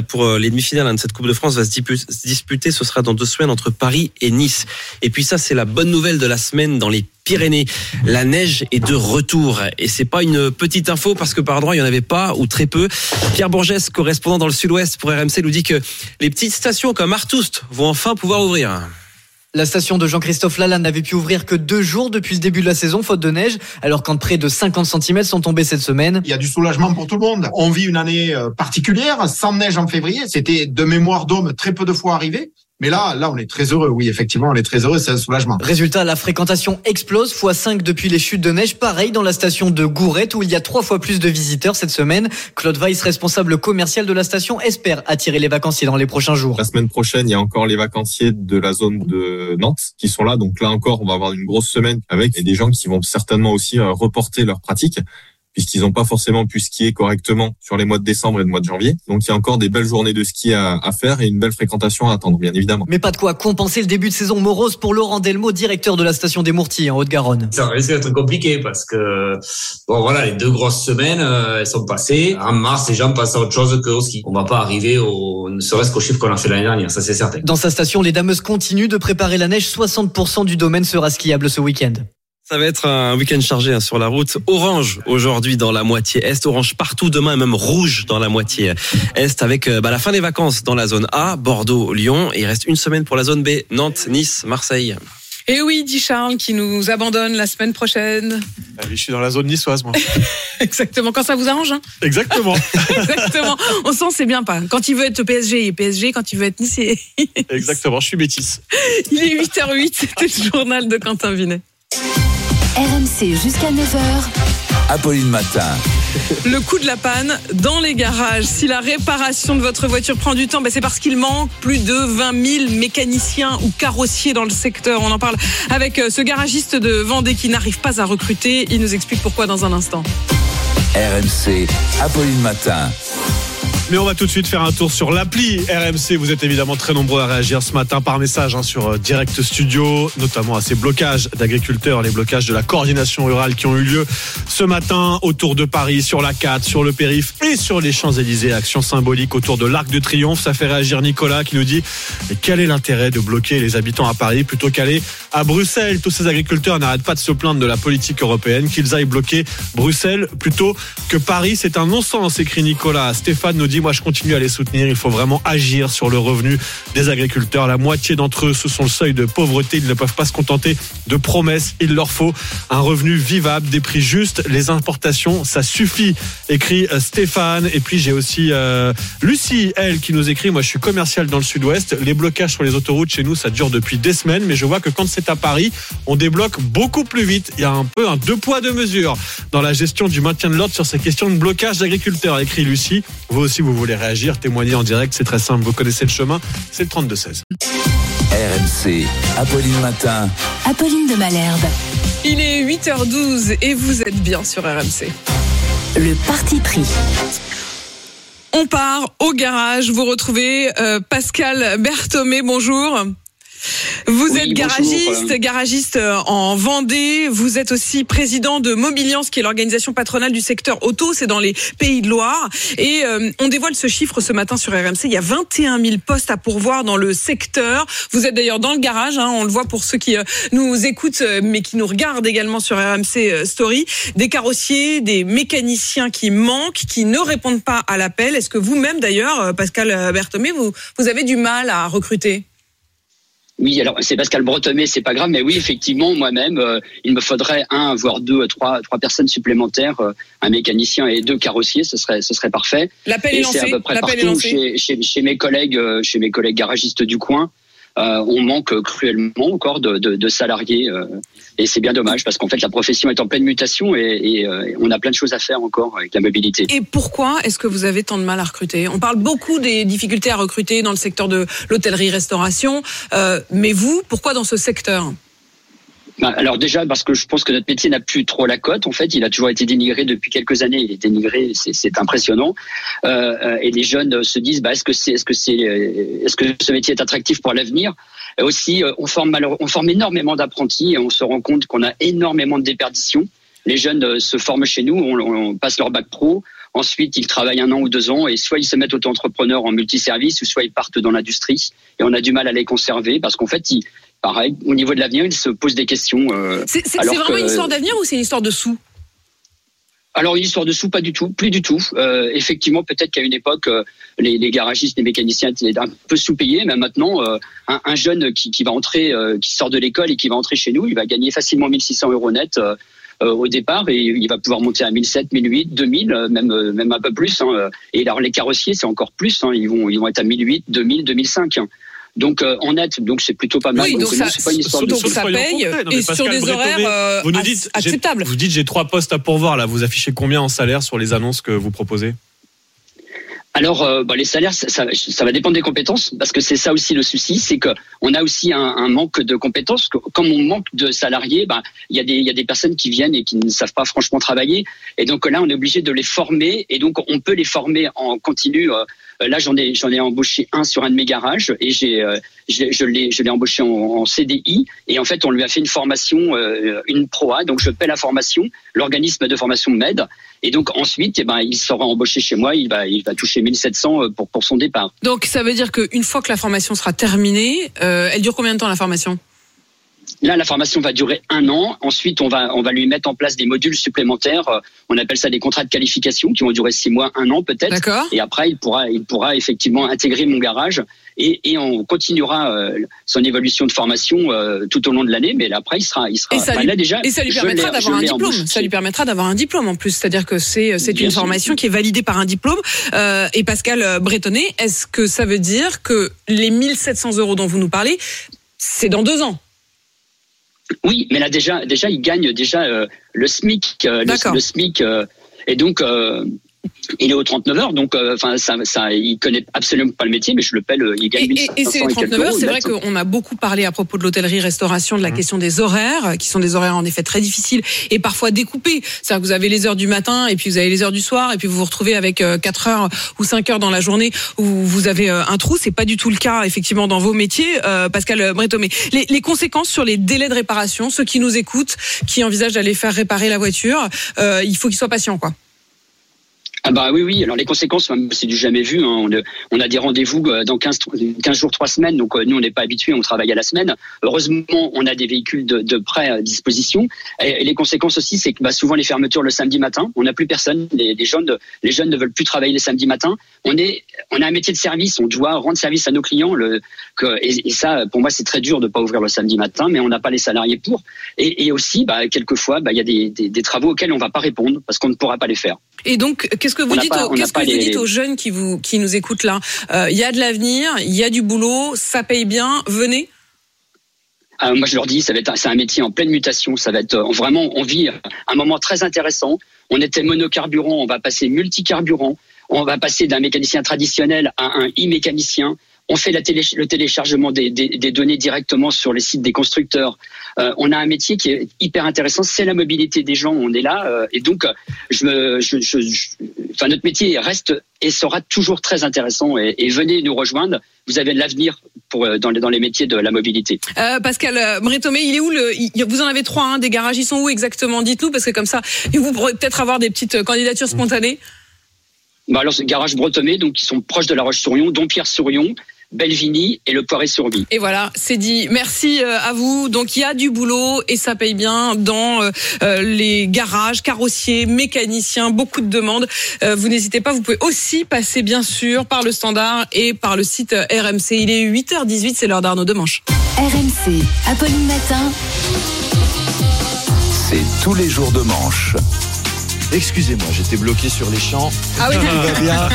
pour les demi-finales hein, de cette Coupe de France va se disputer. Ce sera dans deux semaines entre Paris et Nice. Et puis ça, c'est la bonne nouvelle de la semaine dans les Pyrénées. La neige est de retour et c'est pas une petite info parce que par endroit il y en avait pas ou très peu. Pierre Bourgès, correspondant dans le Sud-Ouest pour RMC, nous dit que les petites stations comme Artoust vont enfin pouvoir ouvrir. La station de Jean-Christophe Lalanne n'avait pu ouvrir que deux jours depuis le début de la saison, faute de neige, alors quand près de 50 cm sont tombés cette semaine. Il y a du soulagement pour tout le monde. On vit une année euh, particulière, sans neige en février. C'était de mémoire d'homme très peu de fois arrivé. Mais là, là, on est très heureux. Oui, effectivement, on est très heureux. C'est un soulagement. Résultat, la fréquentation explose, fois 5 depuis les chutes de neige. Pareil dans la station de Gourette, où il y a trois fois plus de visiteurs cette semaine. Claude Weiss, responsable commercial de la station, espère attirer les vacanciers dans les prochains jours. La semaine prochaine, il y a encore les vacanciers de la zone de Nantes qui sont là. Donc là encore, on va avoir une grosse semaine avec des gens qui vont certainement aussi euh, reporter leurs pratiques puisqu'ils n'ont pas forcément pu skier correctement sur les mois de décembre et le mois de janvier. Donc il y a encore des belles journées de ski à, à, faire et une belle fréquentation à attendre, bien évidemment. Mais pas de quoi compenser le début de saison morose pour Laurent Delmo, directeur de la station des Mourtilles en Haute-Garonne. Ça risque d'être compliqué parce que bon voilà, les deux grosses semaines euh, elles sont passées. En mars, les gens passent à autre chose qu'au ski. On va pas arriver au ne serait-ce qu'au chiffre qu'on a fait l'année dernière, ça c'est certain. Dans sa station, les dameuses continuent de préparer la neige. 60% du domaine sera skiable ce week-end. Ça va être un week-end chargé hein, sur la route. Orange aujourd'hui dans la moitié est, orange partout demain, et même rouge dans la moitié est, avec euh, bah, la fin des vacances dans la zone A, Bordeaux, Lyon. Et il reste une semaine pour la zone B, Nantes, Nice, Marseille. Et oui, dit Charles, qui nous abandonne la semaine prochaine. Allez, je suis dans la zone niçoise, moi. [laughs] Exactement, quand ça vous arrange. Hein Exactement. [laughs] Exactement. On sent, c'est bien pas. Quand il veut être PSG, il est PSG. Quand il veut être Nice, il est... [laughs] Exactement, je suis métisse. Il est 8h08, c'était le journal de Quentin Vinet. Jusqu'à 9h. Apolline Matin. Le coût de la panne dans les garages. Si la réparation de votre voiture prend du temps, ben c'est parce qu'il manque plus de 20 000 mécaniciens ou carrossiers dans le secteur. On en parle avec euh, ce garagiste de Vendée qui n'arrive pas à recruter. Il nous explique pourquoi dans un instant. RMC, Apolline Matin. Mais on va tout de suite faire un tour sur l'appli RMC. Vous êtes évidemment très nombreux à réagir ce matin par message hein, sur euh, Direct Studio, notamment à ces blocages d'agriculteurs, les blocages de la coordination rurale qui ont eu lieu ce matin autour de Paris, sur la 4, sur le périph et sur les Champs-Élysées. Action symbolique autour de l'Arc de Triomphe. Ça fait réagir Nicolas qui nous dit quel est l'intérêt de bloquer les habitants à Paris plutôt qu'aller à Bruxelles? Tous ces agriculteurs n'arrêtent pas de se plaindre de la politique européenne, qu'ils aillent bloquer Bruxelles plutôt que Paris. C'est un non-sens, écrit Nicolas. Stéphane nous dit moi je continue à les soutenir. Il faut vraiment agir sur le revenu des agriculteurs. La moitié d'entre eux, sont le seuil de pauvreté. Ils ne peuvent pas se contenter de promesses. Il leur faut un revenu vivable, des prix justes. Les importations, ça suffit, écrit euh, Stéphane. Et puis j'ai aussi euh, Lucie, elle, qui nous écrit, moi je suis commercial dans le sud-ouest. Les blocages sur les autoroutes chez nous, ça dure depuis des semaines. Mais je vois que quand c'est à Paris, on débloque beaucoup plus vite. Il y a un peu un deux poids, deux mesures dans la gestion du maintien de l'ordre sur ces questions de blocage d'agriculteurs, écrit Lucie. Vous aussi, vous voulez réagir, témoigner en direct, c'est très simple. Vous connaissez le chemin, c'est le 32-16. RMC, Apolline Matin. Apolline de Malherbe. Il est 8h12 et vous êtes bien sur RMC. Le parti pris. On part au garage. Vous retrouvez euh, Pascal Berthomé. Bonjour. Vous Oui, êtes garagiste, euh. garagiste euh, en Vendée. Vous êtes aussi président de Mobiliance, qui est l'organisation patronale du secteur auto. C'est dans les Pays de Loire. Et euh, on dévoile ce chiffre ce matin sur RMC. Il y a 21 000 postes à pourvoir dans le secteur. Vous êtes d'ailleurs dans le garage. hein. on le voit pour ceux qui euh, nous écoutent, mais qui nous regardent également sur RMC Story. Des carrossiers, des mécaniciens qui manquent, qui ne répondent pas à l'appel. Est-ce que vous-même, d'ailleurs, Pascal Berthomé, vous, vous avez du mal à recruter? Oui, alors c'est Pascal Bretonnet, c'est pas grave, mais oui, effectivement, moi-même, euh, il me faudrait un, voire deux, trois, trois personnes supplémentaires, euh, un mécanicien et deux carrossiers, ce serait, ce serait parfait. L'appel est Et c'est à lancé. peu près partout lancé. chez, chez, chez mes collègues, euh, chez mes collègues garagistes du coin. Euh, on manque cruellement encore de, salariés euh, et c'est bien dommage parce qu'en fait la profession est en pleine mutation et, euh, on a plein de choses à faire encore avec la mobilité. Et pourquoi est-ce que vous avez tant de mal à recruter? On parle beaucoup des difficultés à recruter dans le secteur de l'hôtellerie-restauration, mais vous, pourquoi dans ce secteur? Alors déjà parce que je pense que notre métier n'a plus trop la cote. En fait, il a toujours été dénigré depuis quelques années. Il est dénigré, c'est impressionnant. Euh, euh, et les jeunes se disent bah, est-ce que c'est est-ce que c'est euh, est-ce que ce métier est attractif pour l'avenir? Aussi, euh, on forme on forme énormément d'apprentis et on se rend compte qu'on a énormément de déperditions. Les jeunes se forment chez nous, on, on passe leur bac pro. Ensuite, ils travaillent un an ou deux ans et soit ils se mettent auto-entrepreneurs en multiservice ou soit ils partent dans l'industrie. Et on a du mal à les conserver parce qu'en fait, ils, pareil, au niveau de l'avenir, ils se posent des questions. euh, C'est vraiment que- une histoire d'avenir ou c'est une histoire de sous? Alors une histoire de sous, pas du tout, plus du tout. Euh, effectivement, peut-être qu'à une époque, euh, les, les garagistes, les mécaniciens étaient un peu sous-payés, mais maintenant, euh, un, un jeune qui, qui va entrer, qui sort de l'école et qui va entrer chez nous, il va gagner facilement 1600 euros net au départ et il va pouvoir monter à 1700, 1008, 2000, euh, même même un peu plus. hein. Et alors les carrossiers, c'est encore plus. hein. Ils vont ils vont être à 1008, 2000, 2005. hein. Donc euh, en net, donc c'est plutôt pas mal. Oui, donc non, ça- c'est pas une histoire de donc sous. ça paye. Non, et sur des horaires euh, vous nous dites, j'ai- acceptables. Vous dites j'ai trois postes à pourvoir là. Vous affichez combien en salaire sur les annonces que vous proposez Alors, euh, bah, les salaires, ça, ça, ça va dépendre des compétences, parce que c'est ça aussi le souci, c'est que on a aussi un, un manque de compétences. Que- Comme on manque de salariés, bah, il y a des il y a des personnes qui viennent et qui ne savent pas franchement travailler, et donc là, on est obligé de les former, et donc on peut les former en continu. euh, Là, j'en ai embauché un sur un de mes garages, et j'ai euh, je l'ai embauché en, CDI, et en fait, on lui a fait une formation, euh, une proa, donc je paie la formation, l'organisme de formation m'aide. Et donc ensuite, eh ben, il sera embauché chez moi, il va, toucher 1700 pour, pour son départ. Donc ça veut dire qu'une fois que la formation sera terminée, euh, elle dure combien de temps la formation? Là, la formation va durer un an. Ensuite, on va, on va lui mettre en place des modules supplémentaires. Euh, On appelle ça des contrats de qualification qui vont durer six mois, un an peut-être. D'accord. Et après, il pourra, il pourra effectivement intégrer mon garage et, et on continuera euh, son évolution de formation euh, tout au long de l'année. Mais là, après, il sera, il sera. Et ça, bah, lui, là, déjà, et ça lui permettra d'avoir un diplôme. Ça lui permettra d'avoir un diplôme en plus. C'est-à-dire que c'est une sûr. formation qui est validée par un diplôme. Euh, et Pascal Bretonnet, est-ce que ça veut dire que les 1700 euros dont vous nous parlez, c'est dans deux ans? Oui, mais là déjà, déjà, il gagne déjà euh, le SMIC, euh, le, le SMIC, euh, et donc euh, il est aux 39 heures, donc euh, enfin ça, ça, il connaît absolument pas le métier, mais je le paie, le- il gagne Et, et- et 1500 ces et quelques 39 heures, c'est vrai qu'on a beaucoup parlé à propos de l'hôtellerie-restauration, de la question des horaires, euh, qui sont des horaires en effet très difficiles et parfois découpés. C'est-à-dire que vous avez les heures du matin et puis vous avez les heures du soir et puis vous vous retrouvez avec 4 heures ou 5 heures dans la journée où vous avez euh, un trou. C'est pas du tout le cas effectivement dans vos métiers, euh, Pascal Bretomé. Les, les conséquences sur les délais de réparation, ceux qui nous écoutent, qui envisagent d'aller faire réparer la voiture, euh, il faut qu'ils soient patients, quoi. Ah bah oui, oui. Alors les conséquences, moi, c'est du jamais vu. hein. On, a- des rendez-vous euh, dans 15, 15 jours, 3 semaines. Donc euh, nous, on n'est pas habitués, on travaille à la semaine. Heureusement, on a des véhicules de, prêt à disposition. Et, les conséquences aussi, c'est que bah, souvent les fermetures le samedi matin, on n'a plus personne. Les, jeunes, les jeunes ne veulent plus travailler les samedis matins. On est, on a un métier de service. On doit rendre service à nos clients. Le, et, ça, pour moi, c'est très dur de pas ouvrir le samedi matin, mais on n'a pas les salariés pour. Et, aussi, bah, quelquefois, bah, il y a des, des, travaux auxquels on va pas répondre parce qu'on ne pourra pas les faire. Et donc, qu'est-ce que vous dites, pas- aux, on n'a qu'est-ce que pas vous les- dites aux jeunes qui vous qui nous écoutent là? Euh, Il y a de l'avenir, il y a du boulot, ça paye bien. Venez. Euh, moi, je leur dis, ça va être, un- c'est un métier en pleine mutation. Ça va être euh, vraiment, on vit un moment très intéressant. On était monocarburant, on va passer multicarburant. On va passer d'un mécanicien traditionnel à un e-mécanicien. On fait la télé- le téléchargement des, des- des données directement sur les sites des constructeurs. Euh, on a un métier qui est hyper intéressant. C'est la mobilité des gens. On est là, euh, et donc, euh, je me, je, je- je- enfin, notre métier reste et sera toujours très intéressant. Et, et venez nous rejoindre. Vous avez de l'avenir pour dans les, dans les métiers de la mobilité. Euh, Pascal Bretomé, il est où le il- Vous en avez trois, hein, des garages. Ils sont où exactement Dites-nous parce que comme ça, vous pourrez peut-être avoir des petites candidatures spontanées. Bah alors, c'est Garage Bretomé, donc qui sont proches de La Roche-sur-Yon, dont Belvigny et le Poiré-sur-Vie. Et voilà, c'est dit. Merci euh, à vous. Donc il y a du boulot et ça paye bien dans euh, euh, les garages, carrossiers, mécaniciens, beaucoup de demandes. Euh, vous n'hésitez pas, vous pouvez aussi passer bien sûr par le standard et par le site RMC. Il est 8h18, c'est l'heure d'Arnaud Demanche. RMC, Apolline Matin. C'est tous les jours de manche. Excusez-moi, j'étais bloqué sur les champs. Ah oui. Tout va [laughs] bien.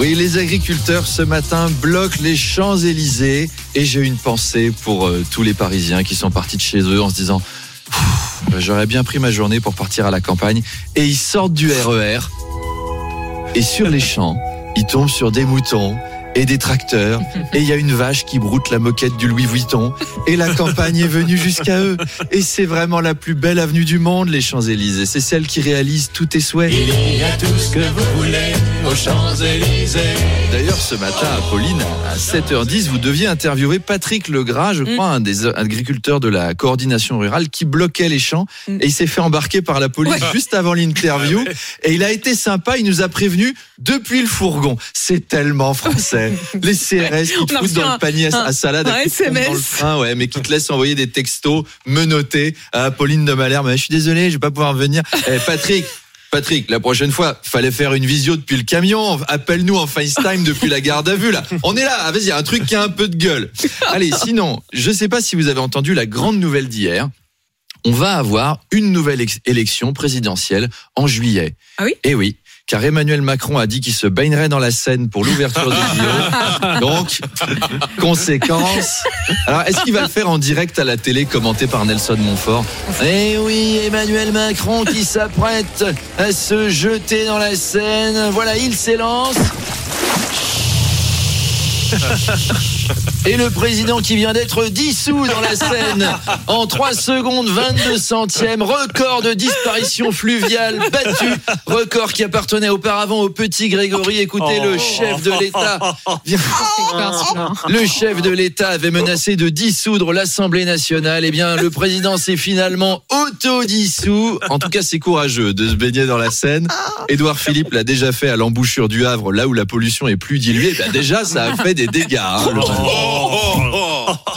Oui, les agriculteurs ce matin bloquent les Champs-Élysées et j'ai une pensée pour euh, tous les Parisiens qui sont partis de chez eux en se disant j'aurais bien pris ma journée pour partir à la campagne et ils sortent du RER et sur les champs, ils tombent sur des moutons et des tracteurs. [laughs] Et il y a une vache qui broute la moquette du Louis Vuitton. Et la campagne est venue jusqu'à eux. Et c'est vraiment la plus belle avenue du monde les Champs-Élysées. C'est celle qui réalise tous tes souhaits. Il y a tout ce que vous voulez aux Champs-Élysées. D'ailleurs, ce matin, Apolline, à 7h10, vous deviez interviewer Patrick Legras, je crois, un des agriculteurs de la coordination rurale, qui bloquait les champs. Et il s'est fait embarquer par la police juste avant l'interview. Et il a été sympa, il nous a prévenu depuis le fourgon. C'est tellement français. [laughs] Les CRS qui te foutent dans un- le panier à, un- à salade un et qui te tombent dans le SMS. train, ouais, mais qui te laisse envoyer des textos menottés à Apolline de Malherbe. Mais Je suis désolé, je vais pas pouvoir venir. Eh, Patrick, Patrick, la prochaine fois, fallait faire une visio depuis le camion. Appelle-nous en FaceTime depuis la garde à vue, là. On est là. Ah, Vas-y, un truc qui a un peu de gueule. Allez, sinon, je sais pas si vous avez entendu la grande nouvelle d'hier. On va avoir une nouvelle élection présidentielle en juillet. Ah oui? Eh oui. Car Emmanuel Macron a dit qu'il se baignerait dans la Seine pour l'ouverture des [laughs] JO. Donc, conséquence. Alors, est-ce qu'il va le faire en direct à la télé, commenté par Nelson Montfort? Eh oui, Emmanuel Macron qui s'apprête à se jeter dans la Seine. Voilà, il s'élance. [laughs] Et le président qui vient d'être dissous dans la Seine [laughs] en 3 secondes 22 centièmes, record de disparition fluviale battu, record qui appartenait auparavant au petit Grégory. Écoutez, le chef de l'État, [laughs] le chef de l'État avait menacé de dissoudre l'Assemblée nationale. Eh bien, le président s'est finalement auto-dissous. En tout cas, c'est courageux de se baigner dans la Seine. Édouard Philippe l'a déjà fait à l'embouchure du Havre, là où la pollution est plus diluée. Ben déjà, ça a fait des dégâts. hein, le-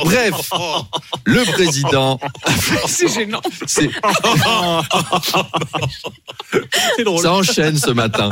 Bref, le président. C'est gênant. C'est- Ça enchaîne ce matin.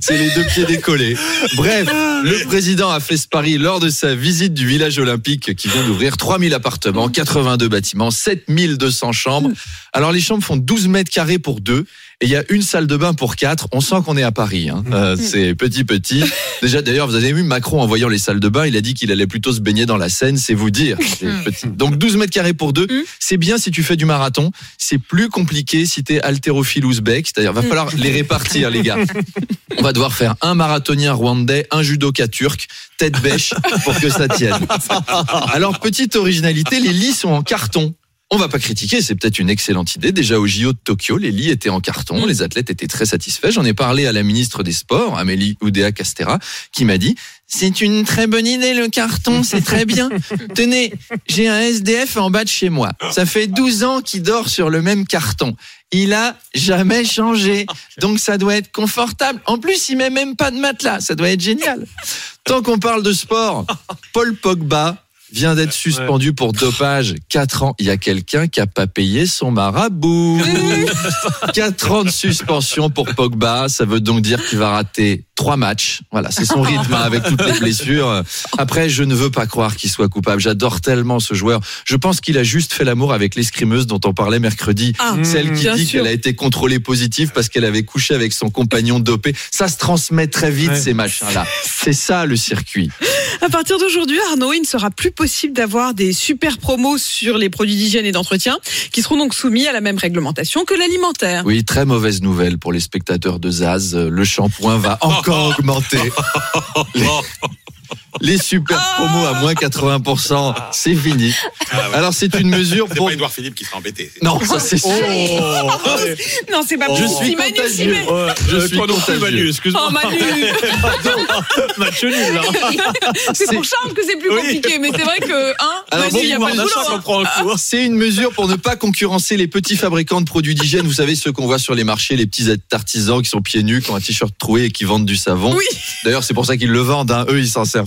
C'est les deux pieds décollés. Bref, le président a fait ce pari lors de sa visite du village olympique qui vient d'ouvrir 3000 appartements, 82 bâtiments, 7200 chambres. Alors les chambres font 12 mètres carrés pour deux et il y a une salle de bain pour quatre. On sent qu'on est à Paris. hein. Euh, c'est petit petit. [laughs] Déjà d'ailleurs, vous avez vu Macron en voyant les salles de bain, il a dit qu'il allait plutôt se baigner dans la Seine, c'est vous dire. Petit. Donc 12 mètres carrés pour deux, c'est bien si tu fais du marathon. C'est plus compliqué si t'es haltérophile ouzbek. C'est-à-dire, va falloir les répartir, les gars. [laughs] On va devoir faire un marathonien rwandais, un judoka turc, tête bêche pour que ça tienne. [laughs] Alors, petite originalité, les lits sont en carton. On va pas critiquer, c'est peut-être une excellente idée. Déjà au JO de Tokyo, les lits étaient en carton, les athlètes étaient très satisfaits. J'en ai parlé à la ministre des Sports, Amélie Oudéa Castera, qui m'a dit c'est une très bonne idée le carton, c'est très bien. [laughs] Tenez, j'ai un SDF en bas de chez moi. Ça fait 12 ans qu'il dort sur le même carton. Il a jamais changé. Donc ça doit être confortable. En plus, il met même pas de matelas. Ça doit être génial. Tant qu'on parle de sport, Paul Pogba vient d'être suspendu pour dopage. 4 ans. Il y a quelqu'un qui a pas payé son marabout. [laughs] 4 ans de suspension pour Pogba. Ça veut donc dire qu'il va rater trois matchs. Voilà, c'est son rythme hein, avec toutes les [laughs] blessures. Après, je ne veux pas croire qu'il soit coupable. J'adore tellement ce joueur. Je pense qu'il a juste fait l'amour avec l'escrimeuse dont on parlait mercredi. Ah, Celle qui dit qu'elle a été contrôlée positive parce qu'elle avait couché avec son compagnon dopé. Ça se transmet très vite, Ouais. ces machins-là. C'est ça, le circuit. À partir d'aujourd'hui, Arnaud, il ne sera plus possible d'avoir des super promos sur les produits d'hygiène et d'entretien qui seront donc soumis à la même réglementation que l'alimentaire. Oui, très mauvaise nouvelle pour les spectateurs de Zaz. Le shampoing va encore [laughs] augmenter. [laughs] Les, les super promos à moins 80%, c'est fini. Alors c'est une mesure C'est pour... pas Edouard Philippe qui sera embêté. Non, ça c'est sûr. non, c'est pas Je possible. suis Manu, contagieux. Ouais, je Euh, suis toi non plus, contagieux. Manu, excuse-moi. Oh, Manu [laughs] Match nul, là. C'est pour Charles que c'est plus Oui. compliqué, mais c'est vrai que, hein, Alors, Manu, il y a bon pas de pouvoir boulot. d'achat hein. C'est une mesure pour ne pas concurrencer les petits fabricants de produits d'hygiène. Vous savez, ceux qu'on voit sur les marchés, les petits artisans qui sont pieds nus, qui ont un t-shirt troué et qui vendent du savon. Oui. D'ailleurs, c'est pour ça qu'ils le vendent. hein. Eux, ils s'en servent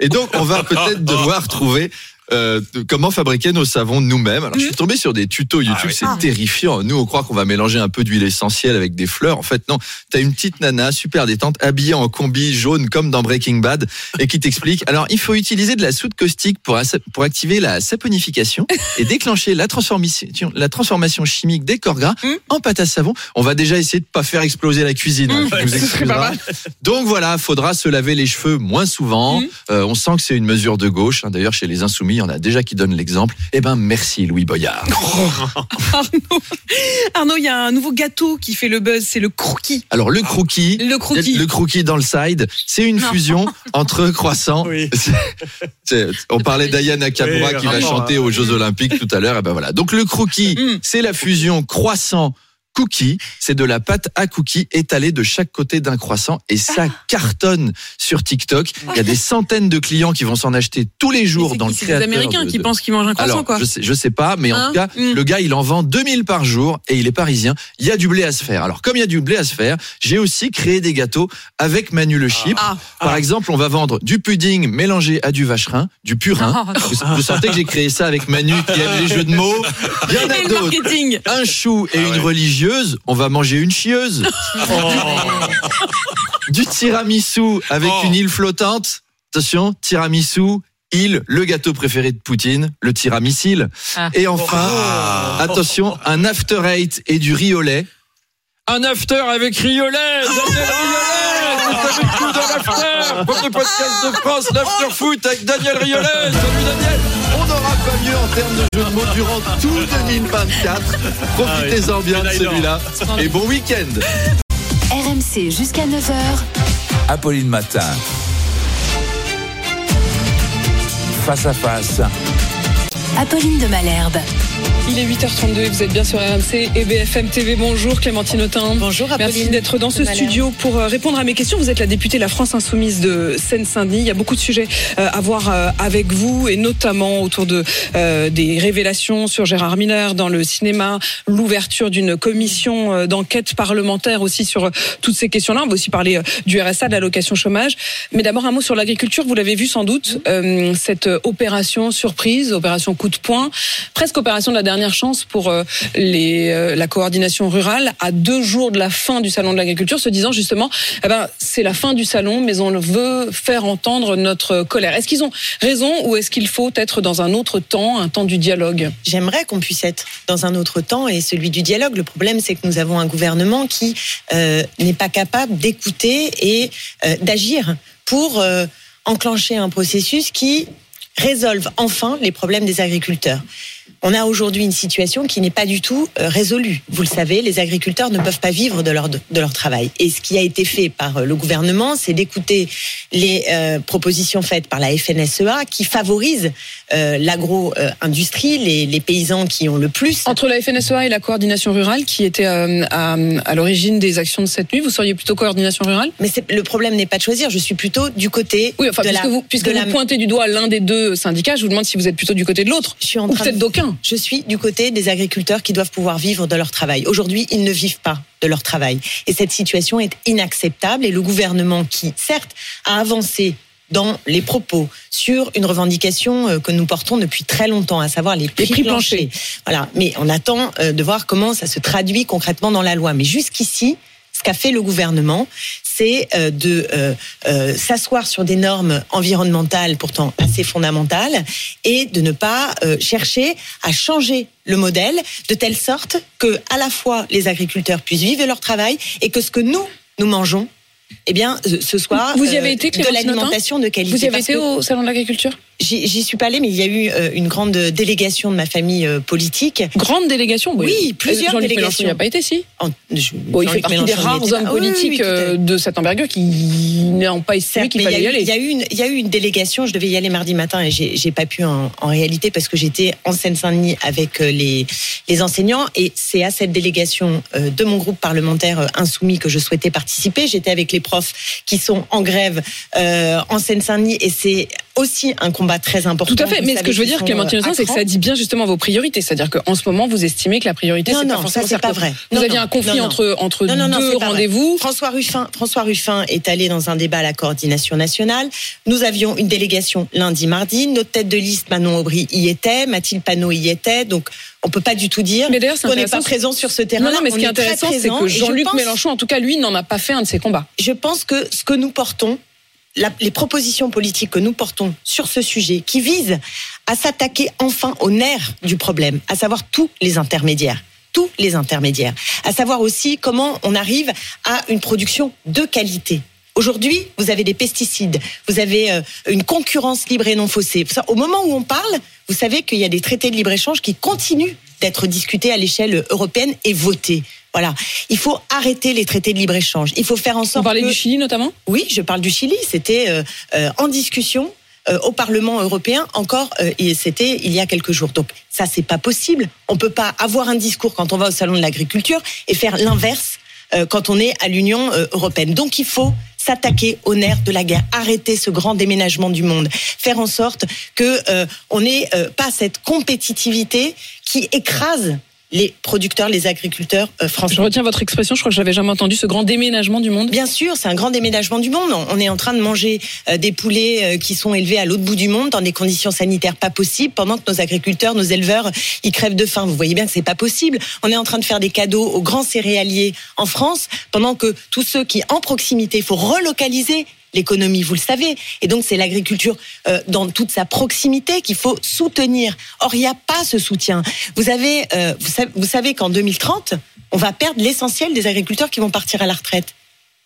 Et donc, on va peut-être devoir trouver euh, comment fabriquer nos savons nous-mêmes. Alors, je suis tombé sur des tutos YouTube, c'est Ah. terrifiant. Nous, on croit qu'on va mélanger un peu d'huile essentielle avec des fleurs. En fait, non. T'as une petite nana super détente, habillée en combi jaune comme dans Breaking Bad, et qui t'explique. Alors, il faut utiliser de la soude caustique pour, pour activer la saponification et déclencher la transformation, la transformation chimique des corps gras en pâte à savon. On va déjà essayer de pas faire exploser la cuisine. hein, Mmh, pas excuseras. mal. Donc voilà, faudra se laver les cheveux moins souvent. Euh, on sent que c'est une mesure de gauche. hein. D'ailleurs, chez les insoumis, il y en a déjà qui donnent l'exemple. Eh ben, merci Louis Boyard. [laughs] Arnaud, il y a un nouveau gâteau qui fait le buzz, c'est le croquis. Alors le crookie, Le croquis. le crookie dans le side, c'est une Non. fusion entre croissant. [laughs] On parlait d'Aya Nakamura Oui, qui va chanter aux Jeux Olympiques tout à l'heure. Et ben voilà. Donc le crookie, Mm. c'est la fusion croissant. Cookie, c'est de la pâte à cookie étalée de chaque côté d'un croissant et ça Ah. cartonne sur TikTok. Il y a des centaines de clients qui vont s'en acheter tous les jours dans le C'est des créateur. Américains de- qui de- pensent qu'ils mangent un croissant, alors, quoi. Je sais, je sais pas, mais en Hein tout cas, Mm. le gars, il en vend 2000 par jour et il est parisien. Il y a du blé à se faire. Alors, comme il y a du blé à se faire, j'ai aussi créé des gâteaux avec Manu le Chip. Ah. Par exemple, on va vendre du pudding mélangé à du vacherin, du purin. Ah. Vous, vous sentez que j'ai créé ça avec Manu qui aime les jeux de mots? Il y en a d'autres. Un chou et une On va manger une chieuse. [laughs] du tiramisu avec Oh. une île flottante. Attention, tiramisu, île, le gâteau préféré de Poutine, le tiramisil. Ah. Et enfin, attention, un after eight et du riz au lait. Un after avec riz au lait Daniel Riolet Vous savez tout dans l'after Premier podcast de France, l'after foot avec Daniel Riolet Salut Daniel mieux en termes de jeu de mots durant tout 2024. Profitez-en bien de d'or. celui-là. Et bon week-end RMC jusqu'à 9h. Apolline Matin. Face à face. Apolline de Malherbe. Il est 8h32 et vous êtes bien sur RMC et BFM TV. Bonjour Clémentine Autain. Bonjour Merci d'être dans ce studio pour euh, répondre à mes questions. Vous êtes la députée de la France Insoumise de Seine-Saint-Denis. Il y a beaucoup de sujets euh, à voir euh, avec vous et notamment autour de des révélations sur Gérard Miller dans le cinéma, l'ouverture d'une commission d'enquête parlementaire aussi sur toutes ces questions-là. On va aussi parler du RSA, de l'allocation chômage. Mais d'abord un mot sur l'agriculture. Vous l'avez vu sans doute, cette opération surprise, opération coup de poing, presque opération de la dernière chance pour euh, les, euh, la coordination rurale à deux jours de la fin du salon de l'agriculture, se disant justement, eh ben, c'est la fin du salon, mais on veut faire entendre notre colère. Est-ce qu'ils ont raison ou est-ce qu'il faut être dans un autre temps, un temps du dialogue? J'aimerais qu'on puisse être dans un autre temps et celui du dialogue. Le problème, c'est que nous avons un gouvernement qui euh, n'est pas capable d'écouter et d'agir pour enclencher un processus qui résolve enfin les problèmes des agriculteurs. On a aujourd'hui une situation qui n'est pas du tout euh, résolue. Vous le savez, les agriculteurs ne peuvent pas vivre de leur, de leur travail. Et ce qui a été fait par euh, le gouvernement, c'est d'écouter les euh, propositions faites par la FNSEA qui favorisent l'agro-industrie, les, les, paysans qui ont le plus. Entre la FNSEA et la coordination rurale qui était à, à l'origine des actions de cette nuit, vous seriez plutôt coordination rurale? Mais le problème n'est pas de choisir. Je suis plutôt du côté. Oui, enfin, de puisque la, vous, puisque vous pointez du doigt l'un des deux syndicats, je vous demande si vous êtes plutôt du côté de l'autre. Je suis en train train Je suis du côté des agriculteurs qui doivent pouvoir vivre de leur travail. Aujourd'hui, ils ne vivent pas de leur travail. Et cette situation est inacceptable. Et le gouvernement qui, certes, a avancé dans les propos sur une revendication euh, que nous portons depuis très longtemps, à savoir les prix, prix planchers. Voilà. Mais on attend euh, de voir comment ça se traduit concrètement dans la loi. Mais jusqu'ici, ce qu'a fait le gouvernement, c'est euh, de euh, euh, s'asseoir sur des normes environnementales pourtant assez fondamentales et de ne pas chercher à changer le modèle de telle sorte que à la fois les agriculteurs puissent vivre leur travail et que ce que nous nous mangeons eh bien, ce soit vous y avez été, de l'alimentation de qualité. Vous y avez été au salon de l'agriculture? J'y suis pas allée, mais il y a eu une grande délégation de ma famille politique. Grande délégation Oui, plusieurs délégations. Il n'y a pas été, si en, bon, Il fait partie des rares hommes politiques de cette envergure qui n'ont pas estimé qu'il fallait y, aller. Il y, a eu une, il y a eu une délégation, je devais y aller mardi matin et j'ai pas pu en, en, réalité parce que j'étais en Seine-Saint-Denis avec les, les enseignants et c'est à cette délégation de mon groupe parlementaire insoumis que je souhaitais participer. J'étais avec les profs qui sont en grève euh, en Seine-Saint-Denis et c'est aussi un combat très important. Tout à fait, mais ce que je veux dire, Clémentine c'est que ça dit bien justement vos priorités. C'est-à-dire qu'en ce moment, vous estimez que la priorité, c'est pas forcément ça, c'est pas vrai. Vous aviez un conflit entre, entre deux rendez-vous. François Ruffin, François Ruffin est allé dans un débat à la coordination nationale. Nous avions une délégation lundi, mardi. Notre tête de liste, Manon Aubry, y était. Mathilde Panot y était. Donc, on peut pas du tout dire qu'on n'est pas présent sur ce terrain. Non, non, mais ce qui est intéressant, c'est que Jean-Luc Mélenchon, en tout cas, lui, n'en a pas fait un de ses combats. Je pense que ce que nous portons, les propositions politiques que nous portons sur ce sujet, qui visent à s'attaquer enfin au nerf du problème, à savoir tous les intermédiaires tous les intermédiaires, à savoir aussi comment on arrive à une production de qualité. Aujourd'hui, vous avez des pesticides, vous avez euh, une concurrence libre et non faussée. Au moment où on parle, vous savez qu'il y a des traités de libre-échange qui continuent d'être discutés à l'échelle européenne et votés. Voilà. Il faut arrêter les traités de libre-échange. Il faut faire en sorte. Vous parlez du Chili notamment? Oui, je parle du Chili. C'était euh, euh, en discussion. Euh, au Parlement européen encore et c'était il y a quelques jours. Donc ça c'est pas possible. On peut pas avoir un discours quand on va au salon de l'agriculture et faire l'inverse quand on est à l'Union européenne. Donc il faut s'attaquer au nerf de la guerre, arrêter ce grand déménagement du monde, faire en sorte que on n'ait pas cette compétitivité qui écrase les producteurs, les agriculteurs euh, français. Je retiens votre expression, je crois que je n'avais jamais entendu, ce grand déménagement du monde. Bien sûr, c'est un grand déménagement du monde. On est en train de manger euh, des poulets euh, qui sont élevés à l'autre bout du monde dans des conditions sanitaires pas possibles, pendant que nos agriculteurs, nos éleveurs, ils crèvent de faim. Vous voyez bien que c'est pas possible. On est en train de faire des cadeaux aux grands céréaliers en France, pendant que tous ceux qui, en proximité, il faut relocaliser l'économie, vous le savez. Et donc c'est l'agriculture euh, dans toute sa proximité qu'il faut soutenir. Or, il n'y a pas ce soutien. Vous, avez, euh, vous savez, vous savez qu'en 2030, on va perdre l'essentiel des agriculteurs qui vont partir à la retraite.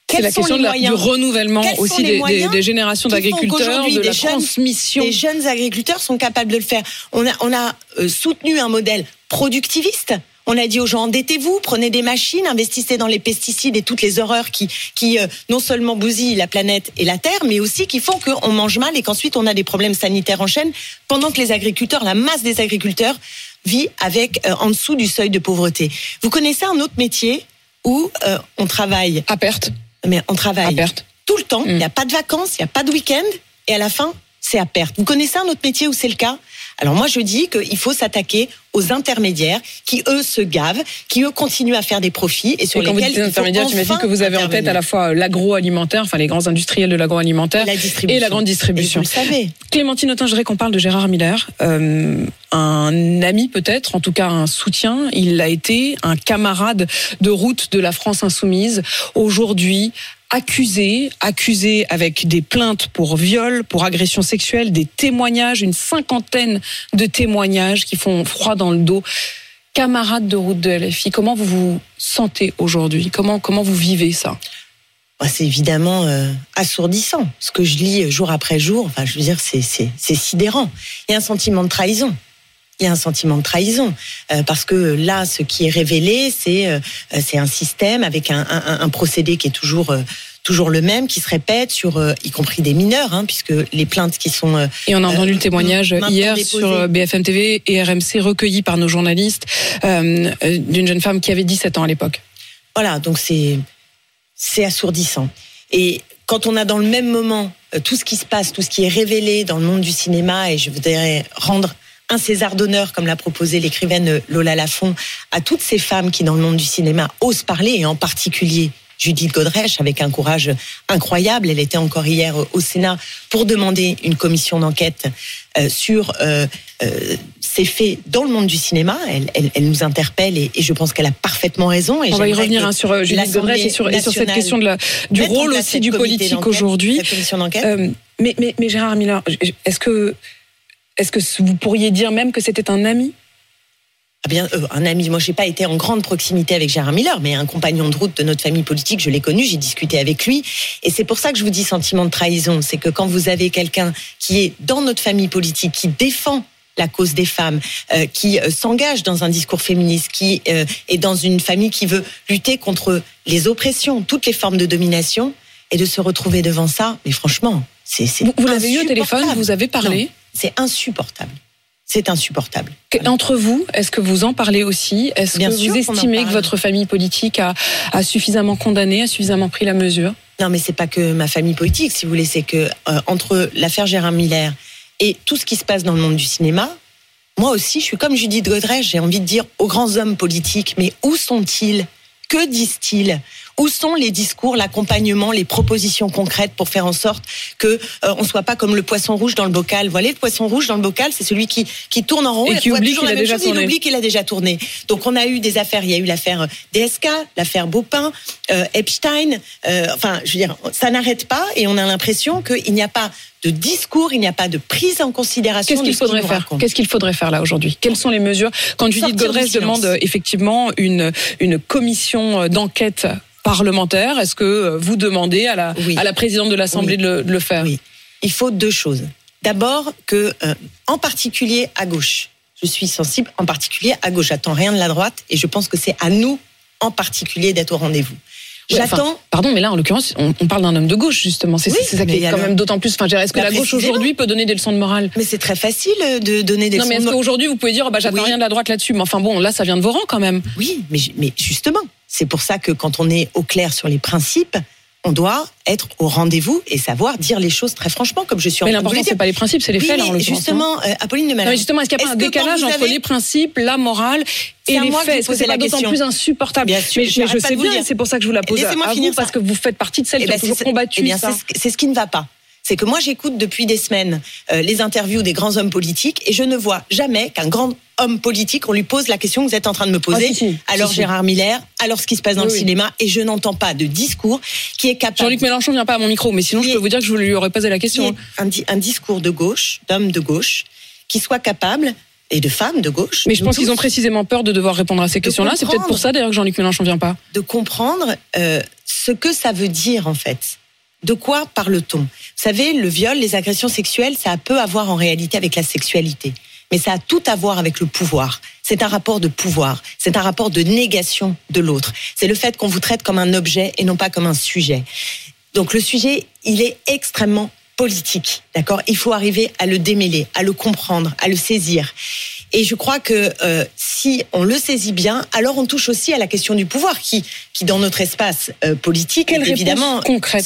C'est la question du renouvellement aussi des, des, des, générations d'agriculteurs, de la transmission. Les jeunes agriculteurs sont capables de le faire. On a, on a euh, soutenu un modèle productiviste On a dit aux gens endettez-vous, prenez des machines, investissez dans les pesticides et toutes les horreurs qui, qui euh, non seulement bousillent la planète et la terre, mais aussi qui font qu'on mange mal et qu'ensuite on a des problèmes sanitaires en chaîne, pendant que les agriculteurs, la masse des agriculteurs, vit avec euh, en dessous du seuil de pauvreté. Vous connaissez un autre métier où euh, on travaille à perte, mais on travaille à perte. tout le temps. Il n'y a pas de vacances, il n'y a pas de week-end, et à la fin c'est à perte. Vous connaissez un autre métier où c'est le cas? Alors moi je dis qu'il faut s'attaquer aux intermédiaires qui eux se gavent, qui eux continuent à faire des profits et sur et quand lesquels vous dites intermédiaires, j'imagine que vous avez en tête à la fois l'agroalimentaire, enfin les grands industriels de l'agroalimentaire et, et, la grande distribution. Et vous le savez. Clémentine Autain, je voudrais qu'on parle de Gérard Miller, euh, un ami peut-être, en tout cas un soutien. Il a été un camarade de route de la France insoumise. Aujourd'hui, accusé, accusé avec des plaintes pour viol, pour agression sexuelle, des témoignages, une cinquantaine de témoignages qui font froid dans le dos. Camarade de route de LFI, comment vous vous sentez aujourd'hui? Comment comment vous vivez ça? Bah, c'est évidemment euh, assourdissant. Ce que je lis jour après jour, enfin, je veux dire, c'est sidérant. Il y a un sentiment de trahison il y a un sentiment de trahison euh, parce que là, ce qui est révélé, c'est euh, c'est un système avec un, un, un, procédé qui est toujours euh, toujours le même, qui se répète sur, y compris des mineurs, hein, puisque les plaintes qui sont et on a entendu le témoignage hier sur BFM TV et RMC recueilli par nos journalistes d'une jeune femme qui avait 17 ans à l'époque. Voilà, donc c'est c'est assourdissant. Et quand on a dans le même moment tout ce qui se passe, tout ce qui est révélé dans le monde du cinéma, et je voudrais rendre un César d'honneur, comme l'a proposé l'écrivaine Lola Lafont, à toutes ces femmes qui, dans le monde du cinéma, osent parler, et en particulier Judith Godrèche, avec un courage incroyable. Elle était encore hier au Sénat pour demander une commission d'enquête euh, sur euh, euh, ces faits dans le monde du cinéma. Elle, elle, elle nous interpelle et, et je pense qu'elle a parfaitement raison. Et On va y revenir hein, sur Judith Godrèche et sur, et sur cette question de la, du rôle aussi du politique aujourd'hui. Mais, mais, mais Gérard Miller, est-ce que est-ce que vous pourriez dire même que c'était un ami? Ah bien, euh, un ami. Moi, j'ai pas été en grande proximité avec Gérard Miller, mais un compagnon de route de notre famille politique, je l'ai connu, j'ai discuté avec lui, et c'est pour ça que je vous dis sentiment de trahison. C'est que quand vous avez quelqu'un qui est dans notre famille politique, qui défend la cause des femmes, euh, qui euh, s'engage dans un discours féministe, qui euh, est dans une famille qui veut lutter contre les oppressions, toutes les formes de domination, et de se retrouver devant ça, mais franchement, c'est. Vous, vous l'avez eu au téléphone, vous avez parlé? Non. C'est insupportable. C'est insupportable. Entre vous, est-ce que vous en parlez aussi? Est-ce que vous estimez que votre famille politique a, a, suffisamment condamné, a suffisamment pris la mesure? Non, mais c'est pas que ma famille politique, si vous voulez, c'est que euh, entre l'affaire Gérard Miller et tout ce qui se passe dans le monde du cinéma, moi aussi, je suis comme Judith Godrèche, j'ai envie de dire aux grands hommes politiques, mais où sont-ils? Que disent-ils? Où sont les discours, l'accompagnement, les propositions concrètes pour faire en sorte que euh, on soit pas comme le poisson rouge dans le bocal? Vous voyez, le poisson rouge dans le bocal, c'est celui qui qui tourne en rond et qui oublie qu'il a déjà chose, tourné. Il oublie qu'il a déjà tourné. Donc on a eu des affaires. Il y a eu l'affaire DSK, l'affaire Baupin, euh, Epstein. Euh, enfin, je veux dire, ça n'arrête pas et on a l'impression qu'il n'y a pas de discours, il n'y a pas de prise en considération. Qu'est-ce qu'il faudrait faire? Qu'est-ce qu'il faudrait faire là aujourd'hui? Quelles sont les mesures? Quand Judith Godrèche demande effectivement une une commission d'enquête parlementaire. Est-ce que vous demandez à la, oui. à la présidente de l'Assemblée oui. de, le, de, le, faire? Oui. Il faut deux choses. D'abord que, euh, en particulier à gauche, je suis sensible en particulier à gauche. J'attends rien de la droite et je pense que c'est à nous en particulier d'être au rendez-vous. Ouais, J'attends. Enfin, pardon, mais là, en l'occurrence, on, on, parle d'un homme de gauche, justement. C'est oui, ça qui est quand même d'autant plus. Enfin, est-ce que la, gauche aujourd'hui peut donner des leçons de morale? Mais c'est très facile de donner des non, leçons mais de morale. est-ce qu'aujourd'hui, vous pouvez dire, oh, bah, j'attends oui. rien de la droite là-dessus? Mais enfin, bon, là, ça vient de vos rangs quand même. Oui, mais, mais justement, c'est pour ça que quand on est au clair sur les principes, on doit être au rendez-vous et savoir dire les choses très franchement, comme je suis en mais train de l'important, c'est pas les principes, c'est les oui, faits, là, en Justement, euh, Apolline de Malin. Justement, est-ce qu'il n'y a pas un décalage entre les principes, la morale et les faits? Est-ce que c'est d'autant plus insupportable? Bien sûr, Mais je, je sais bien, c'est pour ça que je vous la pose à vous, parce que vous faites partie de celles eh qui ben, ont toujours combattu eh ça. C'est ce qui ne va pas c'est que moi j'écoute depuis des semaines euh, les interviews des grands hommes politiques et je ne vois jamais qu'un grand homme politique, on lui pose la question que vous êtes en train de me poser. Ah, si, si. Alors si, Gérard Miller, alors ce qui se passe dans oui, le oui. cinéma, et je n'entends pas de discours qui est capable. Jean-Luc Mélenchon vient pas à mon micro, mais sinon je peux vous dire que je lui aurais posé la question. Un, un, discours de gauche, d'homme de gauche, qui soit capable et de femmes de gauche. Mais je pense qu'ils ont précisément peur de devoir répondre à ces questions-là. C'est peut-être pour ça d'ailleurs que Jean-Luc Mélenchon vient pas. De comprendre euh, ce que ça veut dire en fait. De quoi parle-t-on? Vous savez, le viol, les agressions sexuelles, ça peut avoir en réalité avec la sexualité. mais ça a tout à voir avec le pouvoir. C'est un rapport de pouvoir, c'est un rapport de négation de l'autre. C'est le fait qu'on vous traite comme un objet et non pas comme un sujet. Donc le sujet, il est extrêmement politique, d'accord? Il faut arriver à le démêler, à le comprendre, à le saisir. Et je crois que euh, si on le saisit bien, alors on touche aussi à la question du pouvoir qui, qui dans notre espace euh, politique, Quelle est évidemment concrète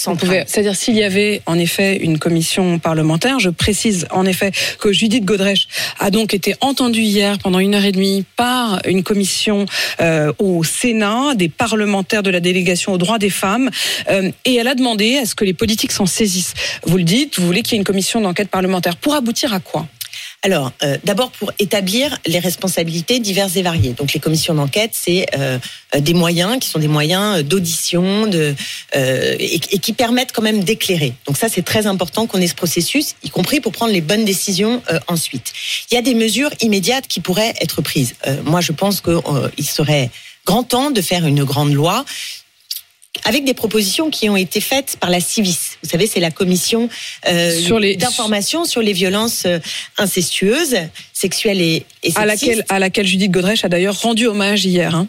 C'est-à-dire s'il y avait en effet une commission parlementaire, je précise en effet que Judith Godrèche a donc été entendue hier pendant une heure et demie par une commission euh, au Sénat, des parlementaires de la délégation aux droits des femmes, et elle a demandé à ce que les politiques s'en saisissent. Vous le dites, vous voulez qu'il y ait une commission d'enquête parlementaire. Pour aboutir à quoi? Alors, euh, d'abord pour établir les responsabilités diverses et variées. Donc, les commissions d'enquête, c'est euh, euh, des moyens qui sont des moyens d'audition, de euh, et, et qui permettent quand même d'éclairer. Donc, ça, c'est très important qu'on ait ce processus, y compris pour prendre les bonnes décisions euh, ensuite. Il y a des mesures immédiates qui pourraient être prises. Euh, moi, je pense qu'il serait grand temps de faire une grande loi avec des propositions qui ont été faites par la CIVIS. Vous savez, c'est la commission euh, d'information sur les violences euh, incestueuses, sexuelles et, et à laquelle, à laquelle Judith Godrèche a d'ailleurs rendu hommage hier. hein.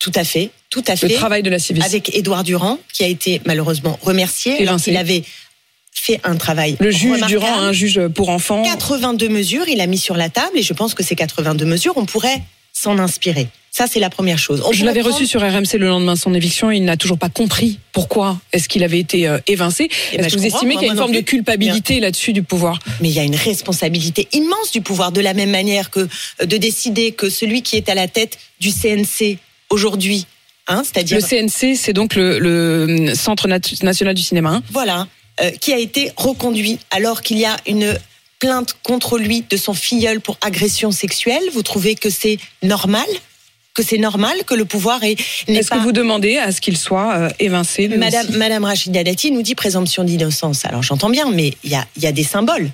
Tout à fait, tout à fait. Le travail de la CIVIS. Avec Édouard Durand, qui a été malheureusement remercié. alors qu'il avait fait un travail. Le juge. Durand, un juge pour enfants. 82 mesures, il a mis sur la table, et je pense que ces 82 mesures, on pourrait s'en inspirer. Ça, c'est la première chose. On Je l'avais prendre- reçu sur RMC le lendemain de son éviction et il n'a toujours pas compris pourquoi est-ce qu'il avait été euh, évincé. Eh ben, Est-ce que vous estimez qu'il y a une forme de culpabilité là-dessus du pouvoir? Mais il y a une responsabilité immense du pouvoir, de la même manière que euh, de décider que celui qui est à la tête du CNC aujourd'hui, hein, c'est-à-dire Le CNC, c'est donc le, le Centre nat- national du cinéma. hein. voilà, euh, qui a été reconduit alors qu'il y a une plainte contre lui de son filleul pour agression sexuelle. Vous trouvez que c'est normal? Que c'est normal que le pouvoir est Est-ce pas que vous demandez à ce qu'il soit euh, évincé Madame, Madame Rachida Dati nous dit présomption d'innocence. Alors j'entends bien, mais il y a, il y a des symboles.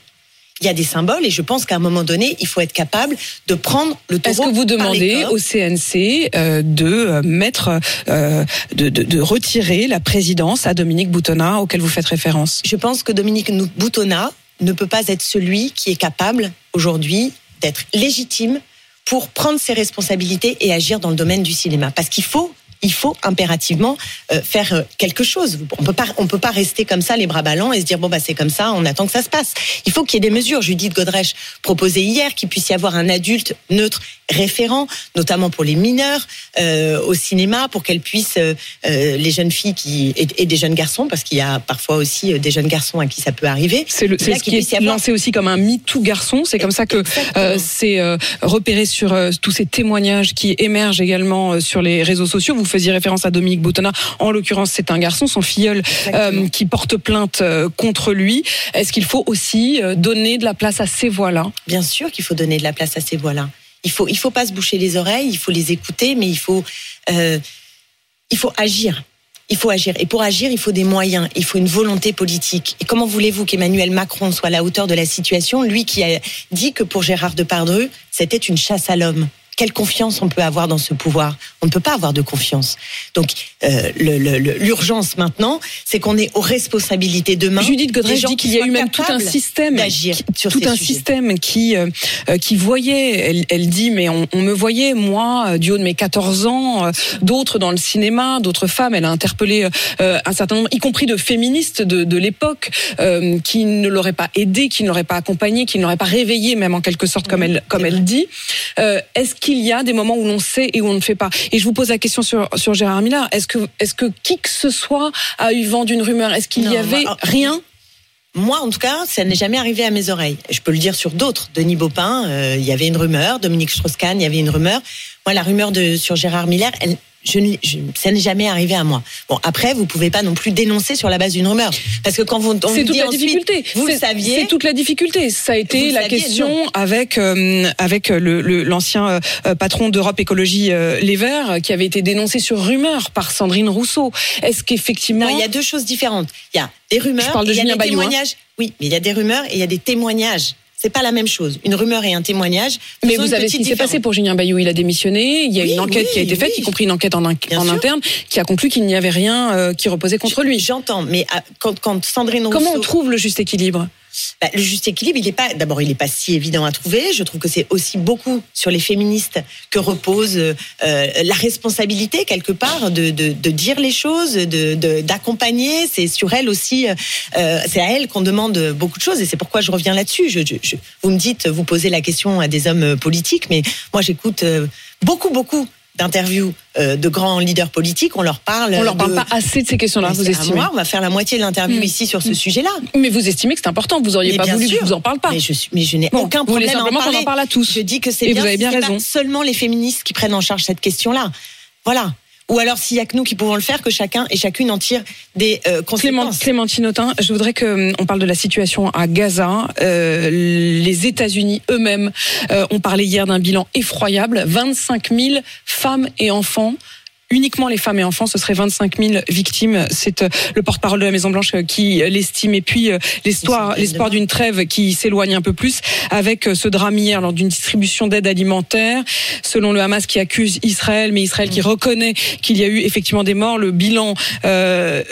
Il y a des symboles et je pense qu'à un moment donné, il faut être capable de prendre le taureau Est-ce que vous demandez au CNC euh, de euh, mettre, euh, de, de, de retirer la présidence à Dominique Boutonnat auquel vous faites référence? Je pense que Dominique Boutonnat ne peut pas être celui qui est capable aujourd'hui d'être légitime pour prendre ses responsabilités et agir dans le domaine du cinéma. Parce qu'il faut, il faut impérativement euh, faire euh, quelque chose. On peut pas, on peut pas rester comme ça les bras ballants et se dire bon bah c'est comme ça, on attend que ça se passe. Il faut qu'il y ait des mesures. Judith Godrèche proposait hier qu'il puisse y avoir un adulte neutre référent, notamment pour les mineurs euh, au cinéma, pour qu'elles puissent euh, euh, les jeunes filles qui et, et des jeunes garçons, parce qu'il y a parfois aussi des jeunes garçons à qui ça peut arriver. C'est ce qui est avoir- lancé aussi comme un MeToo garçon. C'est comme ça que euh, c'est euh, repéré sur euh, tous ces témoignages qui émergent également euh, sur les réseaux sociaux. Vous faisiez référence à Dominique Boutonnat. En l'occurrence, c'est un garçon, son filleul, euh, qui porte plainte euh, contre lui. Est-ce qu'il faut aussi euh, donner de la place à ces voix-là? Bien sûr qu'il faut donner de la place à ces voix-là. Il faut, il faut pas se boucher les oreilles, il faut les écouter, mais il faut, euh, il faut agir. Il faut agir. Et pour agir, il faut des moyens, il faut une volonté politique. Et comment voulez-vous qu'Emmanuel Macron soit à la hauteur de la situation, lui qui a dit que pour Gérard Depardieu, c'était une chasse à l'homme quelle confiance on peut avoir dans ce pouvoir On ne peut pas avoir de confiance. Donc euh, l'urgence maintenant, c'est qu'on est aux responsabilités demain. Judith Godrèche dit qui qu'il y a eu même tout un système, qui- sur tout un sujets. système qui euh, qui voyait. Elle, elle dit mais on, on me voyait moi euh, du haut de mes 14 ans, euh, d'autres dans le cinéma, d'autres femmes. Elle a interpellé un certain nombre, y compris de féministes de, de l'époque, qui ne l'auraient pas aidé, qui ne l'auraient pas accompagné, qui ne l'auraient pas réveillé même en quelque sorte comme elle comme elle dit. Est-ce qu'il y a des moments où l'on sait et où on ne fait pas Et je vous pose la question sur sur Gérard Miller. Est-ce que est-ce que qui que ce soit a eu vent d'une rumeur? Est-ce qu'il y avait moi, rien? Moi, en tout cas, ça n'est jamais arrivé à mes oreilles. Je peux le dire sur d'autres. Denis Baupin, euh, il y avait une rumeur. Dominique Strauss-Kahn, il y avait une rumeur. Moi, la rumeur de sur Gérard Miller, elle, je, ça n'est jamais arrivé à moi. Bon, après, vous pouvez pas non plus dénoncer sur la base d'une rumeur, parce que quand vous, on C'est toute dit la ensuite, difficulté. vous le saviez. C'est toute la difficulté. Ça a été la saviez, question non. avec euh, avec le- le- l'ancien euh, patron d'Europe Écologie euh, Les Verts, qui avait été dénoncé sur rumeur par Sandrine Rousseau. Est-ce qu'effectivement il y a deux choses différentes. Il y a des rumeurs, Je parle de et il y a des hein. témoignages. Oui, mais il y a des rumeurs et il y a des témoignages. C'est pas la même chose. Une rumeur et un témoignage. mais vous une avez ce qui s'est passé pour Julien Bayou. Il a démissionné. Il y a Oui, une enquête oui, qui a été faite, oui. y compris une enquête en, in- Bien en sûr. interne, qui a conclu qu'il n'y avait rien euh, qui reposait contre lui. J'entends, mais ah, quand, quand Sandrine Rousseau. Comment on trouve le juste équilibre? Bah, le juste équilibre, il est pas. D'abord, il n'est pas si évident à trouver. Je trouve que c'est aussi beaucoup sur les féministes que repose euh, la responsabilité quelque part de, dire les choses, d'accompagner. c'est sur elles aussi. Euh, c'est à elles qu'on demande beaucoup de choses et c'est pourquoi je reviens là-dessus. Vous me dites, vous posez la question à des hommes politiques, mais moi j'écoute euh, beaucoup, beaucoup d'interviews euh, de grands leaders politiques, on leur parle. On leur parle pas assez de ces questions-là, vous estimez moi, On va faire la moitié de l'interview Mm. ici sur ce Mm. sujet-là. Mais vous estimez que c'est important. Vous auriez Mais pas voulu que sûr. je vous en parle pas. Mais je, suis- mais je n'ai Bon, aucun problème à en parler. en parle à tous. Je dis que c'est bien. vous avez bien raison. Pas seulement les féministes qui prennent en charge cette question-là. Voilà. Ou alors s'il y a que nous qui pouvons le faire, que chacun et chacune en tire des euh, conséquences. Clémentine je voudrais que on parle de la situation à Gaza. Euh, les États-Unis eux-mêmes euh, ont parlé hier d'un bilan effroyable 25 000 femmes et enfants. Uniquement les femmes et enfants, ce serait 25 000 victimes. C'est euh, le porte-parole de la Maison Blanche euh, qui l'estime. Et puis euh, l'espoir, l'espoir d'une trêve qui s'éloigne un peu plus avec ce drame hier lors d'une distribution d'aide alimentaire. Selon le Hamas qui accuse Israël, mais Israël qui reconnaît qu'il y a eu effectivement des morts. Le bilan euh,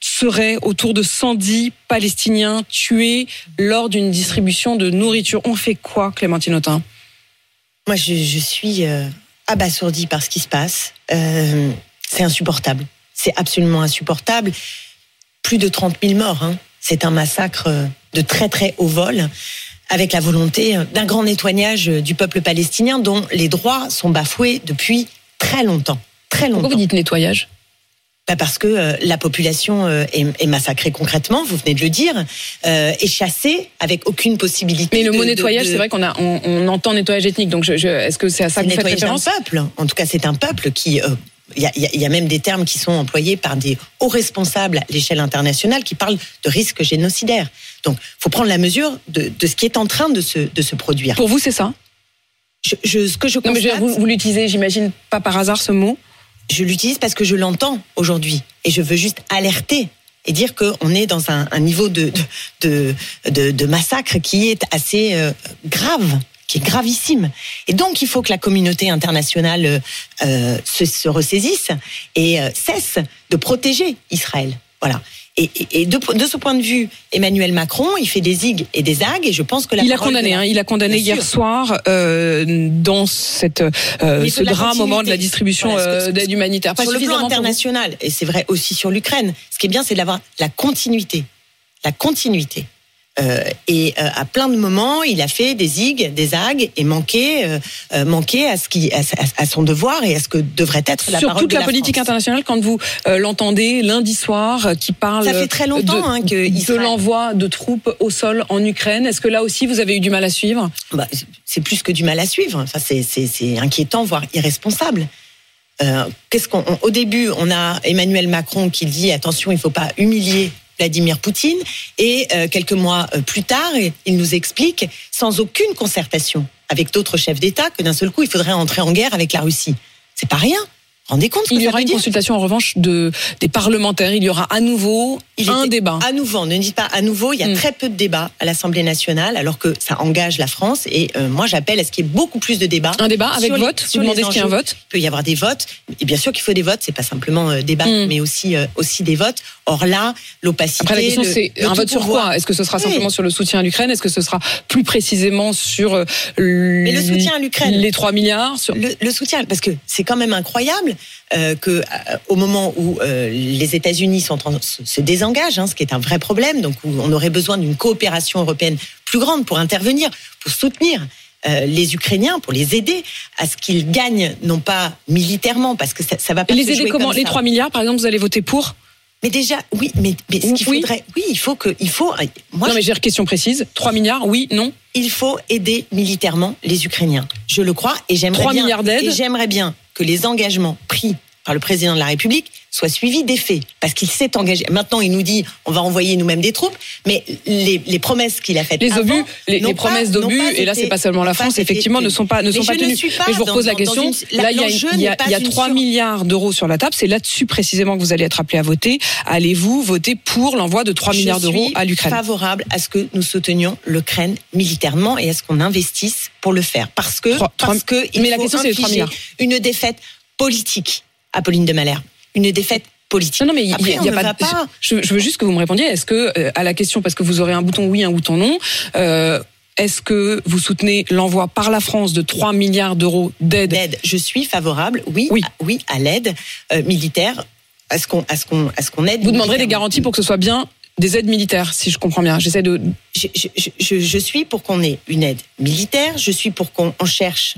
serait autour de 110 Palestiniens tués lors d'une distribution de nourriture. On fait quoi, Clémentine Autain? Moi, je, je suis euh, abasourdie par ce qui se passe. Euh, c'est insupportable. C'est absolument insupportable. Plus de 30 000 morts. hein. C'est un massacre de très très haut vol, avec la volonté d'un grand nettoyage du peuple palestinien dont les droits sont bafoués depuis très longtemps. Très longtemps. Pourquoi vous dites nettoyage? Bah parce que euh, la population euh, est, est massacrée concrètement, vous venez de le dire, euh, est chassée avec aucune possibilité. Mais le de- mot nettoyage, de- c'est vrai qu'on a, on, on entend nettoyage ethnique. Donc, je, je- est-ce que c'est à ça que vous faites nettoyer un référence? peuple. En tout cas, c'est un peuple qui. euh, Il y, a, il y a- même des termes qui sont employés par des hauts responsables à l'échelle internationale qui parlent de risque génocidaire. Donc, faut prendre la mesure de, de ce qui est en train de se, de se produire. Pour vous, c'est ça? Je, je- Ce que je Non, mais je constate, vous, vous l'utilisez, j'imagine, pas par hasard ce mot? Je l'utilise parce que je l'entends aujourd'hui et je veux juste alerter et dire qu'on est dans un, niveau de, de, de, de massacre qui est assez euh, grave, qui est gravissime. Et donc il faut que la communauté internationale euh, euh, se, se ressaisisse et cesse de protéger Israël. Voilà. Et, et- et de, de ce point de vue, Emmanuel Macron, il fait des zigs et des zags, et je pense que la il a condamné, la- hein, il a condamné Bien hier sûr. soir euh, dans cette, euh, ce drame au moment de la distribution Voilà, euh, d'aide humanitaire. Pas sur le plan international, et c'est vrai aussi sur l'Ukraine, ce qui est bien, c'est d'avoir la continuité. La continuité. Euh, et euh, à plein de moments, il a fait des zigs, des zags, et manqué, euh, manqué à, ce qui, à, à- à son devoir et à ce que devrait être la Sur parole toute de la, la politique internationale, quand vous l'entendez lundi soir, qui parle Ça fait très longtemps, de, hein, que de l'envoi de troupes au sol en Ukraine. Est-ce que là aussi vous avez eu du mal à suivre? Bah, c'est plus que du mal à suivre. Enfin, c'est- inquiétant, voire irresponsable. Euh, Qu'est-ce qu'on on- Au début, on a Emmanuel Macron qui dit attention, il ne faut pas humilier Vladimir Poutine, et euh, quelques mois euh, plus tard, il nous explique, sans aucune concertation avec d'autres chefs d'État, que d'un seul coup, il faudrait entrer en guerre avec la Russie. C'est pas rien. Rendez compte Il y aura une dire consultation en revanche de, des parlementaires. Il y aura à nouveau Il un débat. À nouveau, ne dites pas à nouveau, il y a Mm. très peu de débats à l'Assemblée nationale, alors que ça engage la France. Et euh, moi, j'appelle à ce qu'il y ait beaucoup plus de débats. Un débat avec les- vote Vous demandez ce qu'il y ait un vote Il peut y avoir des votes. Et bien sûr qu'il faut des votes, c'est pas simplement euh, débat, Mm. mais aussi, euh, aussi des votes. Or là, l'opacité. Après, la question, c'est un vote sur quoi? Est-ce que ce sera Oui. simplement sur le soutien à l'Ukraine? Est-ce que ce sera plus précisément sur Mais le soutien à l'Ukraine. les 3 milliards sur... le, le soutien, parce que c'est quand même incroyable euh, que euh, au moment où euh, les États-Unis se, se désengagent, hein, ce qui est un vrai problème, donc où on aurait besoin d'une coopération européenne plus grande pour intervenir, pour soutenir. euh, les Ukrainiens pour les aider à ce qu'ils gagnent non pas militairement parce que ça, ça va pas Et les aider comment comme Les ça. 3 milliards, par exemple, vous allez voter pour? Mais déjà oui mais, mais ce qu'il Oui. faudrait oui il faut que il faut moi Non, mais j'ai une question précise. 3 milliards, oui, non? Il faut aider militairement les Ukrainiens. Je le crois et j'aimerais 3 bien, milliards d'aides. j'aimerais bien que les engagements pris par le président de la République soient suivis des faits, parce qu'il s'est engagé. Maintenant, il nous dit on va envoyer nous-mêmes des troupes, mais les, les promesses qu'il a faites Les avant obus, les, n'ont les pas- promesses d'obus, et là c'est pas seulement la France, effectivement, ne tenues. sont pas, ne Mais sont je pas suis pas Mais je vous dans- repose la question. une- la- là, il y a, y a- n'est pas il y a une 3 sur- milliards d'euros sur la table. C'est là-dessus précisément que vous allez être appelé à voter. Allez-vous voter pour l'envoi de 3 milliards Je d'euros suis à l'Ukraine favorable à ce que nous soutenions l'Ukraine militairement et à ce qu'on investisse pour le faire. Parce que, Trois- trois- parce que il mais la faut question, c'est les trois infliger milliards. une défaite politique, Apolline de Malherbe. Une défaite politique. Non, non, mais il y a- y a pas. de- pas. Je, je veux juste que vous me répondiez. Est-ce que euh, à la question, parce que vous aurez un bouton oui, un bouton non. euh, est-ce que vous soutenez l'envoi par la France de 3 milliards d'euros d'aide? D'aide. Je suis favorable, oui, oui, à, oui, à l'aide euh, militaire, à ce qu'on, à ce qu'on, à ce qu'on aide. Vous demanderez des garanties pour que ce soit bien des aides militaires, si je comprends bien. J'essaie de. Je, je- je- je- je suis pour qu'on ait une aide militaire. Je suis pour qu'on en cherche.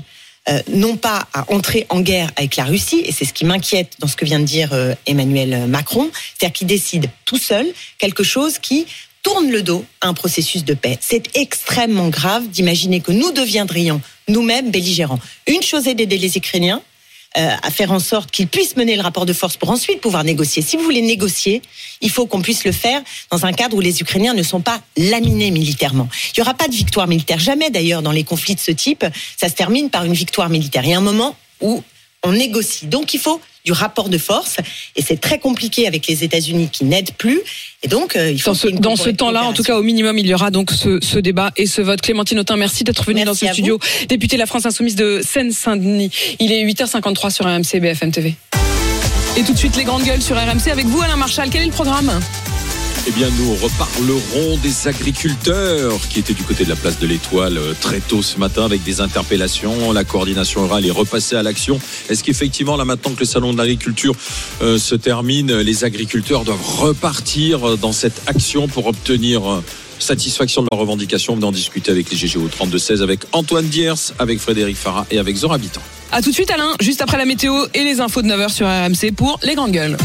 Euh, non pas à entrer en guerre avec la Russie, et c'est ce qui m'inquiète dans ce que vient de dire euh, Emmanuel Macron, c'est-à-dire qu'il décide tout seul quelque chose qui tourne le dos à un processus de paix. C'est extrêmement grave d'imaginer que nous deviendrions nous-mêmes belligérants. Une chose est d'aider les Ukrainiens, euh, à faire en sorte qu'ils puissent mener le rapport de force pour ensuite pouvoir négocier. Si vous voulez négocier, il faut qu'on puisse le faire dans un cadre où les Ukrainiens ne sont pas laminés militairement. Il n'y aura pas de victoire militaire. Jamais d'ailleurs dans les conflits de ce type, ça se termine par une victoire militaire. Il y a un moment où on négocie. Donc il faut du rapport de force et c'est très compliqué avec les États-Unis qui n'aident plus. Et donc euh, il faut Dans ce, dans ce temps-là, en tout cas, au minimum, il y aura donc ce, ce débat et ce vote. Clémentine Autain, merci d'être venue dans ce studio. Députée de la France Insoumise de Seine-Saint-Denis. Il est 8h53 sur RMC BFM TV. Et tout de suite, les grandes gueules sur RMC avec vous, Alain Marchal. Quel est le programme? Eh bien, nous reparlerons des agriculteurs qui étaient du côté de la place de l'Étoile euh, très tôt ce matin avec des interpellations. La coordination rurale est repassée à l'action. Est-ce qu'effectivement, là maintenant que le salon de l'agriculture euh, se termine, les agriculteurs doivent repartir dans cette action pour obtenir euh, satisfaction de leurs revendications? On en discuter avec les GGO 32-16, avec Antoine Diers, avec Frédéric Farah et avec Zora. À tout de suite, Alain, juste après la météo et les infos de 9h sur RMC pour les grandes gueules.